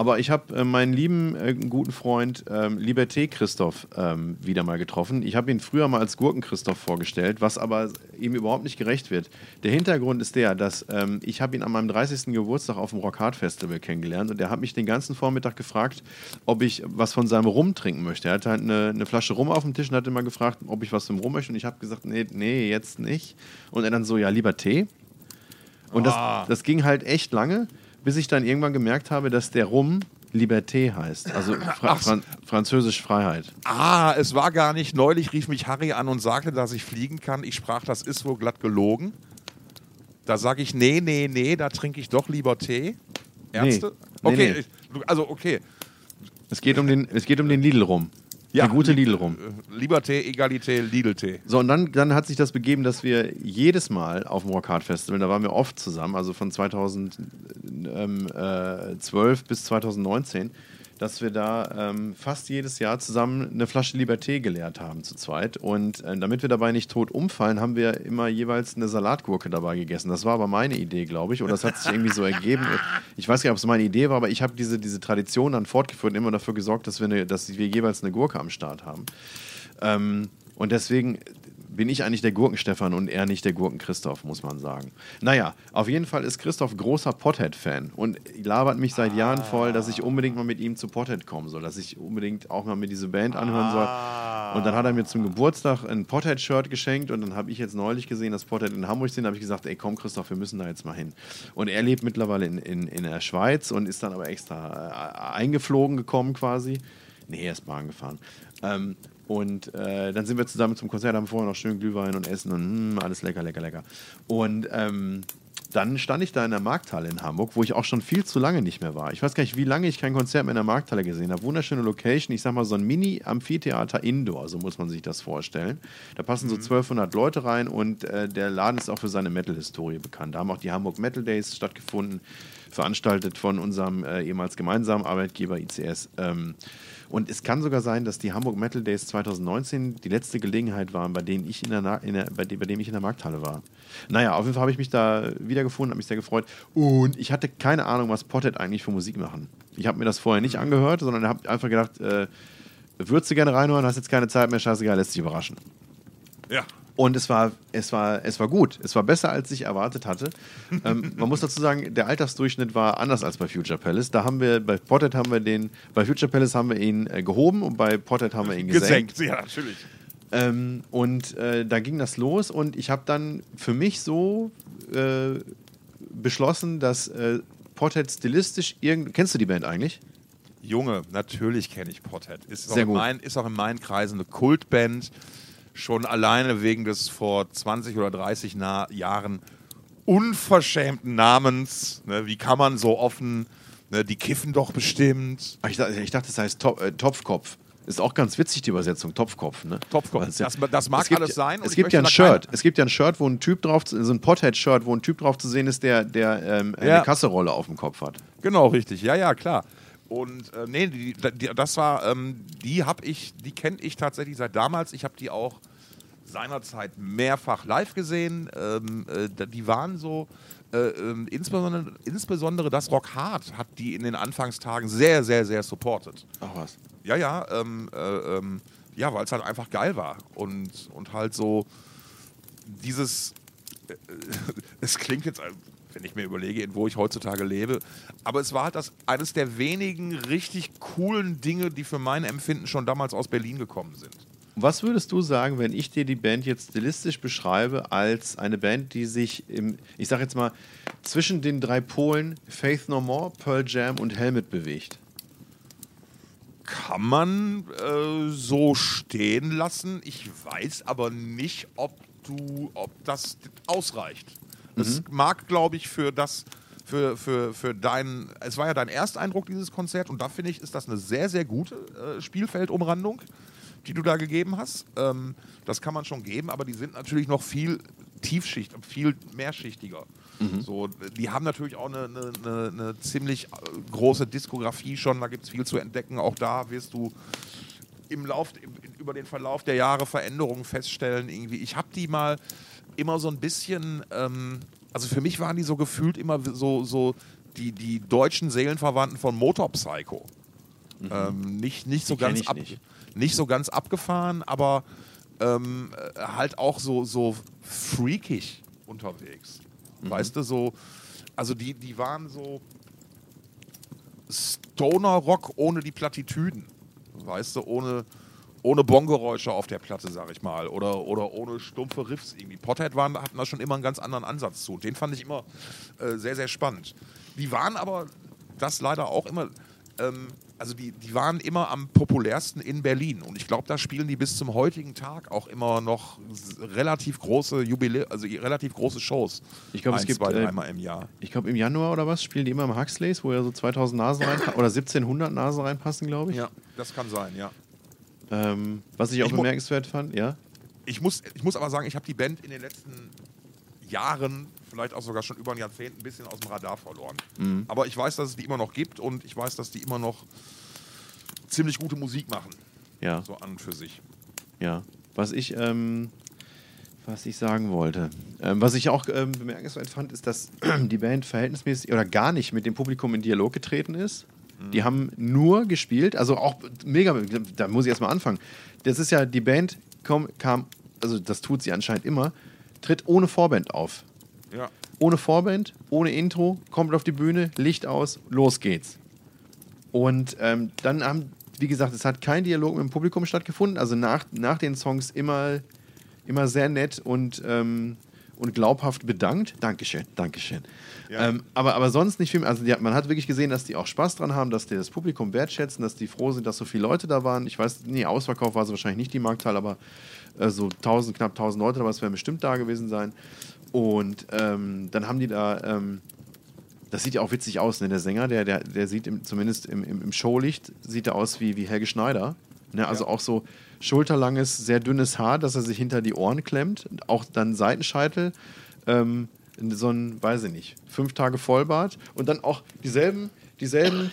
Speaker 2: aber ich habe äh, meinen lieben äh, guten Freund ähm, Liberté Christoph ähm, wieder mal getroffen. Ich habe ihn früher mal als Gurken Christoph vorgestellt, was aber ihm überhaupt nicht gerecht wird. Der Hintergrund ist der, dass ähm, ich habe ihn an meinem 30. Geburtstag auf dem Rockhard Festival kennengelernt und er hat mich den ganzen Vormittag gefragt, ob ich was von seinem Rum trinken möchte. Er hatte halt eine, eine Flasche Rum auf dem Tisch und hat immer gefragt, ob ich was vom Rum möchte und ich habe gesagt, nee, nee, jetzt nicht. Und er dann so, ja, lieber Tee. Und das, ah. das ging halt echt lange bis ich dann irgendwann gemerkt habe, dass der Rum Liberté heißt, also Fra Fran französisch Freiheit.
Speaker 1: Ah, es war gar nicht. Neulich rief mich Harry an und sagte, dass ich fliegen kann. Ich sprach, das ist wohl glatt gelogen. Da sage ich, nee, nee, nee, da trinke ich doch lieber Tee. Ärzte? Nee, okay, nee, nee. also okay.
Speaker 2: Es geht um den, es geht um den Lidl rum. Ja, der gute Lidl rum.
Speaker 1: Liberté, Egalité, Lidl-Tee.
Speaker 2: So, und dann, dann hat sich das begeben, dass wir jedes Mal auf dem Rockhard Festival, da waren wir oft zusammen, also von 2012 bis 2019, dass wir da ähm, fast jedes Jahr zusammen eine Flasche Liberté geleert haben zu zweit. Und äh, damit wir dabei nicht tot umfallen, haben wir immer jeweils eine Salatgurke dabei gegessen. Das war aber meine Idee, glaube ich. Oder das hat sich irgendwie so ergeben. Ich weiß nicht, ob es meine Idee war, aber ich habe diese, diese Tradition dann fortgeführt und immer dafür gesorgt, dass wir, eine, dass wir jeweils eine Gurke am Start haben. Ähm, und deswegen bin ich eigentlich der Gurken-Stefan und er nicht der Gurken-Christoph, muss man sagen. Naja, auf jeden Fall ist Christoph großer Pothead-Fan und labert mich seit ah. Jahren voll, dass ich unbedingt mal mit ihm zu Pothead kommen soll, dass ich unbedingt auch mal mit diese Band anhören soll. Ah. Und dann hat er mir zum Geburtstag ein Pothead-Shirt geschenkt und dann habe ich jetzt neulich gesehen, dass Pothead in Hamburg sind, habe ich gesagt, ey komm Christoph, wir müssen da jetzt mal hin. Und er lebt mittlerweile in, in, in der Schweiz und ist dann aber extra äh, eingeflogen gekommen quasi. Nee, er ist Bahn gefahren. Ähm, und äh, dann sind wir zusammen zum Konzert, haben vorher noch schön Glühwein und Essen und mh, hm, alles lecker, lecker, lecker. Und ähm, dann stand ich da in der Markthalle in Hamburg, wo ich auch schon viel zu lange nicht mehr war. Ich weiß gar nicht, wie lange ich kein Konzert mehr in der Markthalle gesehen habe. Wunderschöne Location, ich sag mal so ein Mini-Amphitheater Indoor, so muss man sich das vorstellen. Da passen so 1200 Leute rein und äh, der Laden ist auch für seine Metal-Historie bekannt. Da haben auch die Hamburg Metal Days stattgefunden, veranstaltet von unserem äh, ehemals gemeinsamen Arbeitgeber ICS. Ähm, und es kann sogar sein, dass die Hamburg Metal Days 2019 die letzte Gelegenheit waren, bei denen ich in der, Na in der bei, de bei dem ich in der Markthalle war. Naja, auf jeden Fall habe ich mich da wiedergefunden, habe mich sehr gefreut. Und ich hatte keine Ahnung, was Potted eigentlich für Musik machen. Ich habe mir das vorher nicht angehört, sondern habe einfach gedacht, äh, würdest du gerne reinhören, hast jetzt keine Zeit mehr, scheißegal, lässt sich überraschen.
Speaker 1: Ja.
Speaker 2: Und es war, es, war, es war gut. Es war besser, als ich erwartet hatte. ähm, man muss dazu sagen, der Altersdurchschnitt war anders als bei Future Palace. Da haben wir, bei Potted haben wir den, bei Future Palace haben wir ihn äh, gehoben und bei Potted haben wir ihn gesenkt.
Speaker 1: Gesenkt, ja, natürlich.
Speaker 2: Ähm, und äh, da ging das los und ich habe dann für mich so äh, beschlossen, dass äh, Potted stilistisch irgend. Kennst du die Band eigentlich?
Speaker 1: Junge, natürlich kenne ich Pothead. Ist auch,
Speaker 2: Sehr
Speaker 1: in
Speaker 2: gut.
Speaker 1: mein, ist auch in meinen Kreisen eine Kultband. Schon alleine wegen des vor 20 oder 30 Na Jahren unverschämten Namens. Ne? Wie kann man so offen, ne? die kiffen doch bestimmt.
Speaker 2: Ich, dachte- ich dachte, das heißt Top, äh, Topfkopf. Ist auch ganz witzig, die Übersetzung, Topfkopf. Ne?
Speaker 1: Topfkopf. Das- das mag
Speaker 2: gibt,
Speaker 1: alles sein
Speaker 2: Es gibt ja ein Shirt.
Speaker 1: keine-
Speaker 2: Es gibt ja ein Shirt, wo ein Typ drauf, zu- so ein Pothead-Shirt, wo ein Typ drauf zu sehen ist, der, der ähm,
Speaker 1: Ja.
Speaker 2: eine Kasserolle auf dem Kopf hat.
Speaker 1: Genau, richtig. Ja, ja, klar. Und äh, nee, die, die, das war, ähm, die habe ich, die kenne ich tatsächlich seit damals. Ich habe die auch seinerzeit mehrfach live gesehen. Ähm, äh, die waren so, äh, ähm, insbesondere, insbesondere das Rock Hard hat die in den Anfangstagen sehr, sehr, sehr supported.
Speaker 2: Ach was.
Speaker 1: Ja, ja, ähm, äh, ähm, ja, weil es halt einfach geil war und, und halt so dieses, äh, [LAUGHS] es klingt jetzt, äh, wenn ich mir überlege, wo ich heutzutage lebe, aber es war halt das, eines der wenigen richtig coolen Dinge, die für mein Empfinden schon damals aus Berlin gekommen sind.
Speaker 2: Was würdest du sagen, wenn ich dir die Band jetzt stilistisch beschreibe als eine Band, die sich im, ich sag jetzt mal, zwischen den drei Polen Faith No More, Pearl Jam und Helmet bewegt?
Speaker 1: Kann man äh, so stehen lassen. Ich weiß aber nicht, ob du, ob das ausreicht. Es mag, glaube ich, für das, für, für, für dein, es war ja dein Ersteindruck, dieses Konzert, und da finde ich, ist das eine sehr, sehr gute äh, Spielfeldumrandung, die du da gegeben hast. Ähm, das kann man schon geben, aber die sind natürlich noch viel tiefschicht, viel mehrschichtiger. So, die haben natürlich auch eine, eine, eine, eine ziemlich äh, große Diskografie schon, da gibt es viel zu entdecken. Auch da wirst du im Lauf, im, über den Verlauf der Jahre Veränderungen feststellen. Irgendwie. Ich habe die mal immer so ein bisschen, ähm, also für mich waren die so gefühlt immer so, so die, die deutschen Seelenverwandten von Motorpsycho. Ähm, nicht, nicht, so
Speaker 2: Die
Speaker 1: ganz ab,
Speaker 2: nicht.
Speaker 1: nicht so ganz abgefahren, aber ähm, äh, halt auch so, so freakig unterwegs.
Speaker 2: Mhm.
Speaker 1: Weißt du, so, also die, die waren so Stoner-Rock ohne die Plattitüden. Weißt du, ohne, ohne Bongeräusche auf der Platte, sag ich mal. Oder, oder ohne stumpfe Riffs irgendwie. Pothead waren, hatten da schon immer einen ganz anderen Ansatz zu. Und den fand ich immer äh, sehr, sehr spannend. Die waren aber, das leider auch immer, ähm, also die, die waren immer am populärsten in Berlin. Und ich glaube, da spielen die bis zum heutigen Tag auch immer noch relativ große Jubilä also relativ große Shows.
Speaker 2: Ich glaube, es gibt,
Speaker 1: zwei,
Speaker 2: äh,
Speaker 1: dreimal im Jahr.
Speaker 2: Ich glaube, im Januar oder was spielen die immer im Huxleys, wo ja so 2000 Nasen reinpassen oder 1700 Nasen reinpassen, glaube ich.
Speaker 1: Ja, das kann sein, ja.
Speaker 2: Ähm, was ich auch
Speaker 1: Ich
Speaker 2: bemerkenswert fand, ja.
Speaker 1: Ich muss, ich muss aber sagen, ich habe die Band in den letzten Jahren, vielleicht auch sogar schon über ein Jahrzehnt, ein bisschen aus dem Radar verloren.
Speaker 2: Mhm.
Speaker 1: Aber ich weiß, dass es die immer noch gibt und ich weiß, dass die immer noch ziemlich gute Musik machen,
Speaker 2: Ja,
Speaker 1: so an und für sich.
Speaker 2: ja. Was ich, ähm, was ich sagen wollte. Ähm, was ich auch ähm, bemerkenswert fand, ist, dass [CLEARS THROAT] die Band verhältnismäßig oder gar nicht mit dem Publikum in Dialog getreten ist. Die haben nur gespielt, also auch mega, da muss ich erstmal anfangen. Das ist ja, die Band kam, kam, also das tut sie anscheinend immer, tritt ohne Vorband auf.
Speaker 1: Ja.
Speaker 2: ohne Vorband, ohne Intro, kommt auf die Bühne, Licht aus, los geht's. Und ähm, dann haben, wie gesagt, es hat kein Dialog mit dem Publikum stattgefunden. Also nach, nach den Songs immer, immer sehr nett und, ähm, und glaubhaft bedankt. Dankeschön, Dankeschön.
Speaker 1: Ja.
Speaker 2: Ähm, aber, aber sonst nicht viel mehr. Also die, man hat wirklich gesehen, dass die auch Spaß dran haben, dass die das Publikum wertschätzen, dass die froh sind, dass so viele Leute da waren. Ich weiß, nee, Ausverkauf war es wahrscheinlich nicht die Markthalle, aber äh, so 1000, knapp 1000 Leute, aber es werden bestimmt da gewesen sein. Und ähm, dann haben die da, ähm, das sieht ja auch witzig aus, ne? Der Sänger, der, der, der sieht im, zumindest im, im, im Showlicht, sieht er aus wie, wie Helge Schneider. Ne? Also
Speaker 1: Ja.
Speaker 2: auch so schulterlanges, sehr dünnes Haar, dass er sich hinter die Ohren klemmt. Auch dann Seitenscheitel, ähm, so ein, weiß ich nicht, fünf Tage Vollbart und dann auch dieselben, dieselben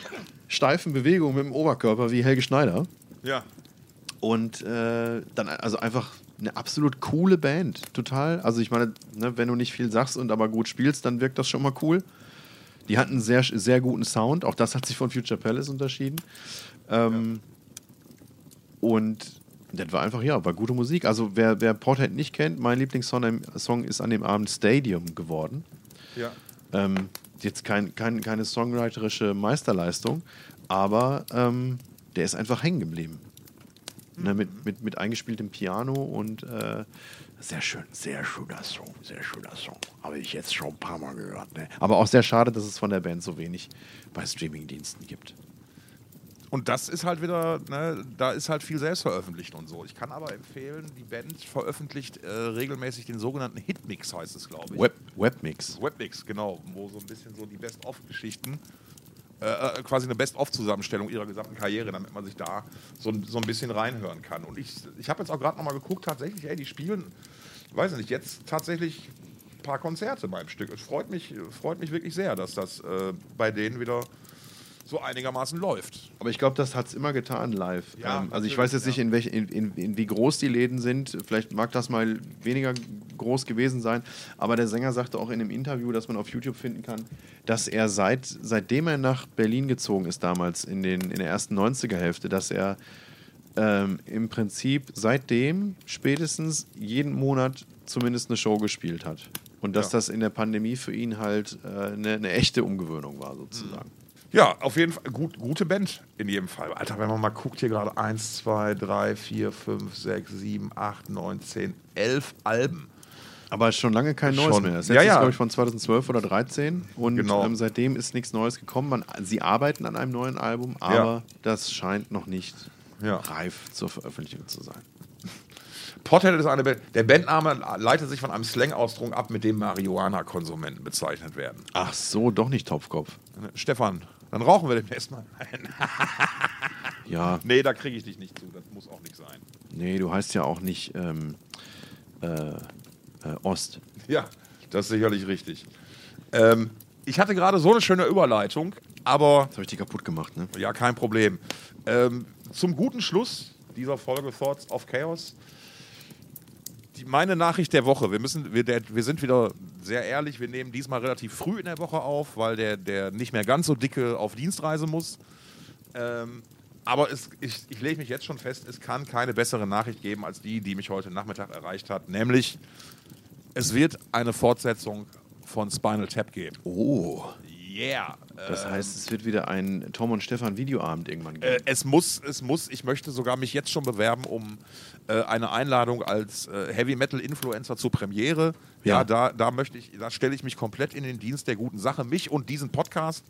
Speaker 2: steifen Bewegungen mit dem Oberkörper wie Helge Schneider.
Speaker 1: Ja.
Speaker 2: Und äh, dann also einfach eine absolut coole Band. Total. Also ich meine, ne, wenn du nicht viel sagst und aber gut spielst, dann wirkt das schon mal cool. Die hatten einen sehr, sehr guten Sound. Auch das hat sich von Future Palace unterschieden. Ähm, Und das war einfach, ja, war gute Musik. Also wer, wer Porthead nicht kennt, mein Lieblingssong Song ist an dem Abend Stadium geworden.
Speaker 1: Ja.
Speaker 2: Ähm, jetzt kein, kein, keine songwriterische Meisterleistung, aber ähm, der ist einfach hängen geblieben. Ne, mit, mit, mit eingespieltem Piano und äh, sehr schön, sehr schöner Song, sehr schöner Song. Habe ich jetzt schon ein paar Mal gehört. Ne? Aber auch sehr schade, dass es von der Band so wenig bei Streamingdiensten gibt.
Speaker 1: Und das ist halt wieder, ne, da ist halt viel selbst veröffentlicht und so. Ich kann aber empfehlen, die Band veröffentlicht äh, regelmäßig den sogenannten Hitmix, heißt es, glaube ich.
Speaker 2: Web, Webmix.
Speaker 1: Webmix, genau, wo so ein bisschen so die Best-of-Geschichten, äh, äh, quasi eine Best-of-Zusammenstellung ihrer gesamten Karriere, damit man sich da so, ein- so ein bisschen reinhören kann. Und ich, ich habe jetzt auch gerade nochmal geguckt, tatsächlich, ey, die spielen, weiß ich nicht, jetzt tatsächlich ein paar Konzerte beim Stück. Es freut mich, freut mich wirklich sehr, dass das äh, bei denen wieder so einigermaßen läuft.
Speaker 2: Aber ich glaube, das hat es immer getan live.
Speaker 1: Ja,
Speaker 2: ähm, also ich weiß jetzt
Speaker 1: ja.
Speaker 2: nicht, in, welch, in, in, in wie groß die Läden sind. Vielleicht mag das mal weniger groß gewesen sein. Aber der Sänger sagte auch in einem Interview, das man auf YouTube finden kann, dass er seit, seitdem er nach Berlin gezogen ist, damals in, den, in der ersten 90er Hälfte, dass er ähm, im Prinzip seitdem spätestens jeden Monat zumindest eine Show gespielt hat. Und dass
Speaker 1: Ja.
Speaker 2: das in der Pandemie für ihn halt äh, eine, eine echte Umgewöhnung war, sozusagen.
Speaker 1: Ja, auf jeden Fall. Gut, gute Band in jedem Fall. Alter, wenn man mal guckt, hier gerade 1, 2, 3, 4, 5, 6, 7, 8, 9, 10, 11 Alben.
Speaker 2: Aber schon lange kein Neues
Speaker 1: Schon.
Speaker 2: mehr. Das
Speaker 1: Ja, ja.
Speaker 2: ist, glaube ich, von 2012 oder 2013. Und
Speaker 1: Genau.
Speaker 2: ähm, seitdem ist nichts Neues gekommen. Man, sie arbeiten an einem neuen Album, aber das scheint noch nicht
Speaker 1: Ja.
Speaker 2: reif zur Veröffentlichung zu sein. [LAUGHS]
Speaker 1: Pothead ist eine Band. Der Bandname leitet sich von einem Slang-Ausdruck ab, mit dem Marihuana-Konsumenten bezeichnet werden.
Speaker 2: Ach so, doch nicht Topfkopf.
Speaker 1: Stefan, dann rauchen wir demnächst mal. Nein. [LAUGHS]
Speaker 2: Ja,
Speaker 1: nee, da kriege ich dich nicht zu. Das muss auch nicht sein.
Speaker 2: nee, du heißt ja auch nicht ähm, äh, äh, Ost.
Speaker 1: Ja, das ist sicherlich richtig. Ähm, ich hatte gerade so eine schöne Überleitung, aber
Speaker 2: Das habe ich dir kaputt gemacht, ne?
Speaker 1: Ja, kein Problem. Ähm, zum guten Schluss dieser Folge Thoughts of Chaos. Meine Nachricht der Woche. Wir, müssen, wir, der, wir sind wieder sehr ehrlich. Wir nehmen diesmal relativ früh in der Woche auf, weil der, der nicht mehr ganz so dicke auf Dienstreise muss. Ähm, aber es, ich, ich lege mich jetzt schon fest, es kann keine bessere Nachricht geben als die, die mich heute Nachmittag erreicht hat. Nämlich, es wird eine Fortsetzung von Spinal Tap geben.
Speaker 2: Oh.
Speaker 1: Yeah.
Speaker 2: Das heißt, es wird wieder ein Tom und Stefan Videoabend irgendwann
Speaker 1: Äh,
Speaker 2: geben.
Speaker 1: es muss, es muss, ich möchte sogar mich jetzt schon bewerben um äh, eine Einladung als äh, Heavy Metal Influencer zur Premiere. Ja,
Speaker 2: Ja.
Speaker 1: da, da möchte ich, da stelle ich mich komplett in den Dienst der guten Sache, mich und diesen Podcast.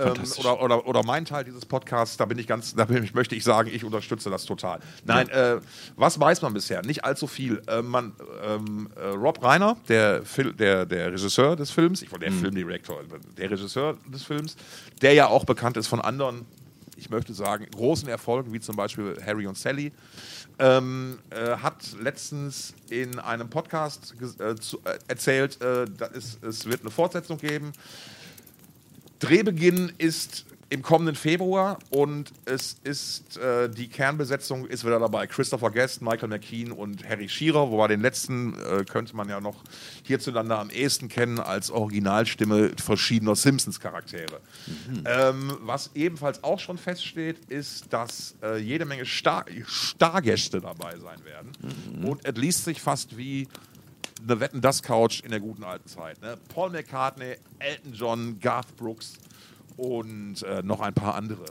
Speaker 1: Ähm, oder, oder, oder mein Teil dieses Podcasts, da bin ich ganz, da bin ich, möchte ich sagen, ich unterstütze das total. Nein, äh, was weiß man bisher? Nicht allzu viel. Äh, man, ähm, äh, Rob Reiner, der, Fil der, der Regisseur des Films, ich wollte der Filmdirektor, der Regisseur des Films, der ja auch bekannt ist von anderen ich möchte sagen, großen Erfolgen, wie zum Beispiel Harry und Sally, ähm, äh, hat letztens in einem Podcast äh, zu, äh, erzählt, äh, da ist, es wird eine Fortsetzung geben. Drehbeginn ist im kommenden Februar und es ist äh, die Kernbesetzung ist wieder dabei. Christopher Guest, Michael McKean und Harry Shearer, wobei den letzten äh, könnte man ja noch hierzulande am ehesten kennen als Originalstimme verschiedener Simpsons-Charaktere. Ähm, was ebenfalls auch schon feststeht, ist, dass äh, jede Menge Star Stargäste dabei sein werden. Und es liest sich fast wie eine Wetten das Couch in der guten alten Zeit. Ne? Paul McCartney, Elton John, Garth Brooks und äh, noch ein paar andere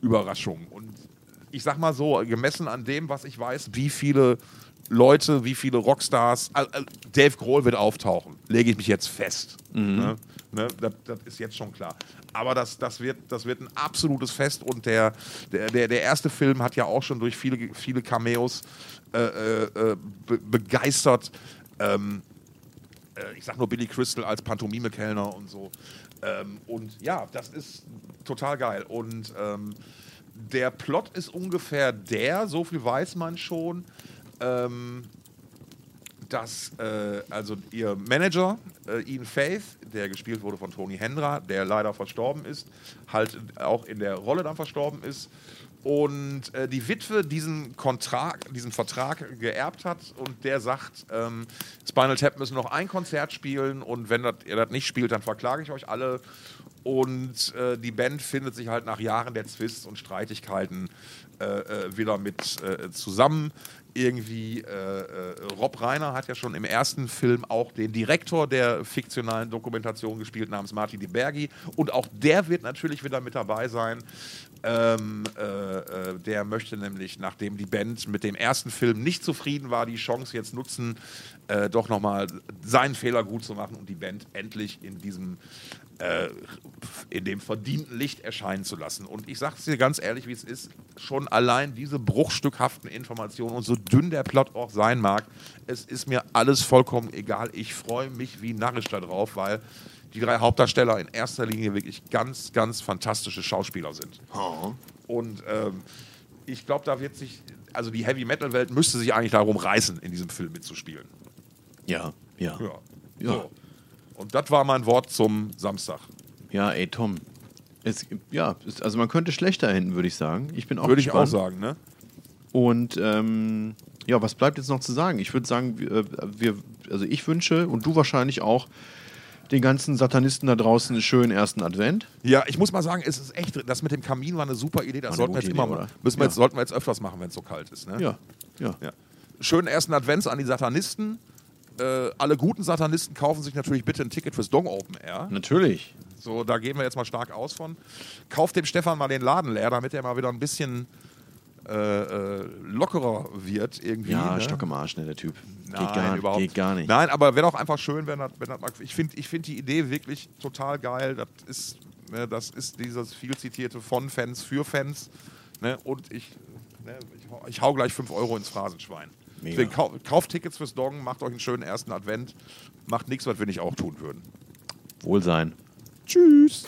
Speaker 1: Überraschungen. Und ich sag mal so, gemessen an dem, was ich weiß, wie viele Leute, wie viele Rockstars, äh, Dave Grohl wird auftauchen, lege ich mich jetzt fest. Ne? Ne? Das, das ist jetzt schon klar. Aber das, das, wird, das wird ein absolutes Fest und der, der, der, der erste Film hat ja auch schon durch viele, viele Cameos äh, äh, äh, be begeistert. Ähm, äh, ich sag nur Billy Crystal als Pantomime-Kellner und so. Ähm, und ja, das ist total geil. Und ähm, der Plot ist ungefähr der, so viel weiß man schon. Ähm, dass äh, also ihr Manager, äh, Ian Faith, der gespielt wurde von Tony Hendra, der leider verstorben ist, halt auch in der Rolle dann verstorben ist. Und äh, die Witwe diesen, Kontrakt, diesen Vertrag geerbt hat und der sagt, ähm, Spinal Tap müssen noch ein Konzert spielen und wenn dat, ihr das nicht spielt, dann verklage ich euch alle. Und äh, die Band findet sich halt nach Jahren der Zwists und Streitigkeiten äh, äh wieder mit äh, zusammen irgendwie, äh, äh, Rob Reiner hat ja schon im ersten Film auch den Direktor der fiktionalen Dokumentation gespielt, namens Martin Di Bergi. Und auch der wird natürlich wieder mit dabei sein. Ähm, äh, äh, der möchte nämlich, nachdem die Band mit dem ersten Film nicht zufrieden war, die Chance jetzt nutzen, äh, doch nochmal seinen Fehler gut zu machen und die Band endlich in diesem äh, in dem verdienten Licht erscheinen zu lassen. Und ich sage es dir ganz ehrlich, wie es ist, schon allein diese bruchstückhaften Informationen und so dünn der Plot auch sein mag, es ist mir alles vollkommen egal. Ich freue mich wie narrisch darauf, weil die drei Hauptdarsteller in erster Linie wirklich ganz, ganz fantastische Schauspieler sind. Oh. Und ähm, ich glaube, da wird sich, also die Heavy-Metal-Welt müsste sich eigentlich darum reißen, in diesem Film mitzuspielen.
Speaker 2: Ja, ja.
Speaker 1: Ja. ja. So. Und das war mein Wort zum Samstag.
Speaker 2: Ja, ey, Tom. Es, ja, es, also man könnte schlechter enden, würde ich sagen. Ich bin auch
Speaker 1: Würde ich auch sagen, ne?
Speaker 2: Und ähm, ja, was bleibt jetzt noch zu sagen? Ich würde sagen, wir, wir, also ich wünsche und du wahrscheinlich auch den ganzen Satanisten da draußen einen schönen ersten Advent.
Speaker 1: Ja, ich muss mal sagen, es ist echt, das mit dem Kamin war eine super Idee. Das sollten wir jetzt Idee, immer, müssen wir ja. jetzt, sollten wir jetzt öfters machen, wenn es so kalt ist. Ne?
Speaker 2: Ja. ja.
Speaker 1: ja. Schönen ersten Advents an die Satanisten. Äh, alle guten Satanisten kaufen sich natürlich bitte ein Ticket fürs Dong Open Air.
Speaker 2: Natürlich.
Speaker 1: So, da gehen wir jetzt mal stark aus von. Kauft dem Stefan mal den Laden leer, damit er mal wieder ein bisschen äh, äh, lockerer wird irgendwie.
Speaker 2: Ja, ne? Stock im Arsch, ne, der Typ.
Speaker 1: Nein, geht gar, überhaupt.
Speaker 2: Geht gar nicht.
Speaker 1: Nein, aber wäre doch einfach schön, wenn das, wenn das Ich finde ich find die Idee wirklich total geil. Das ist, ne, das ist dieses viel zitierte von Fans für Fans. Ne? Und ich, ne, ich, ich hau gleich 5 Euro ins Phrasenschwein. Deswegen kau kauft Tickets fürs Doggen, macht euch einen schönen ersten Advent. Macht nichts, was wir nicht auch tun würden.
Speaker 2: Wohlsein.
Speaker 1: Tschüss.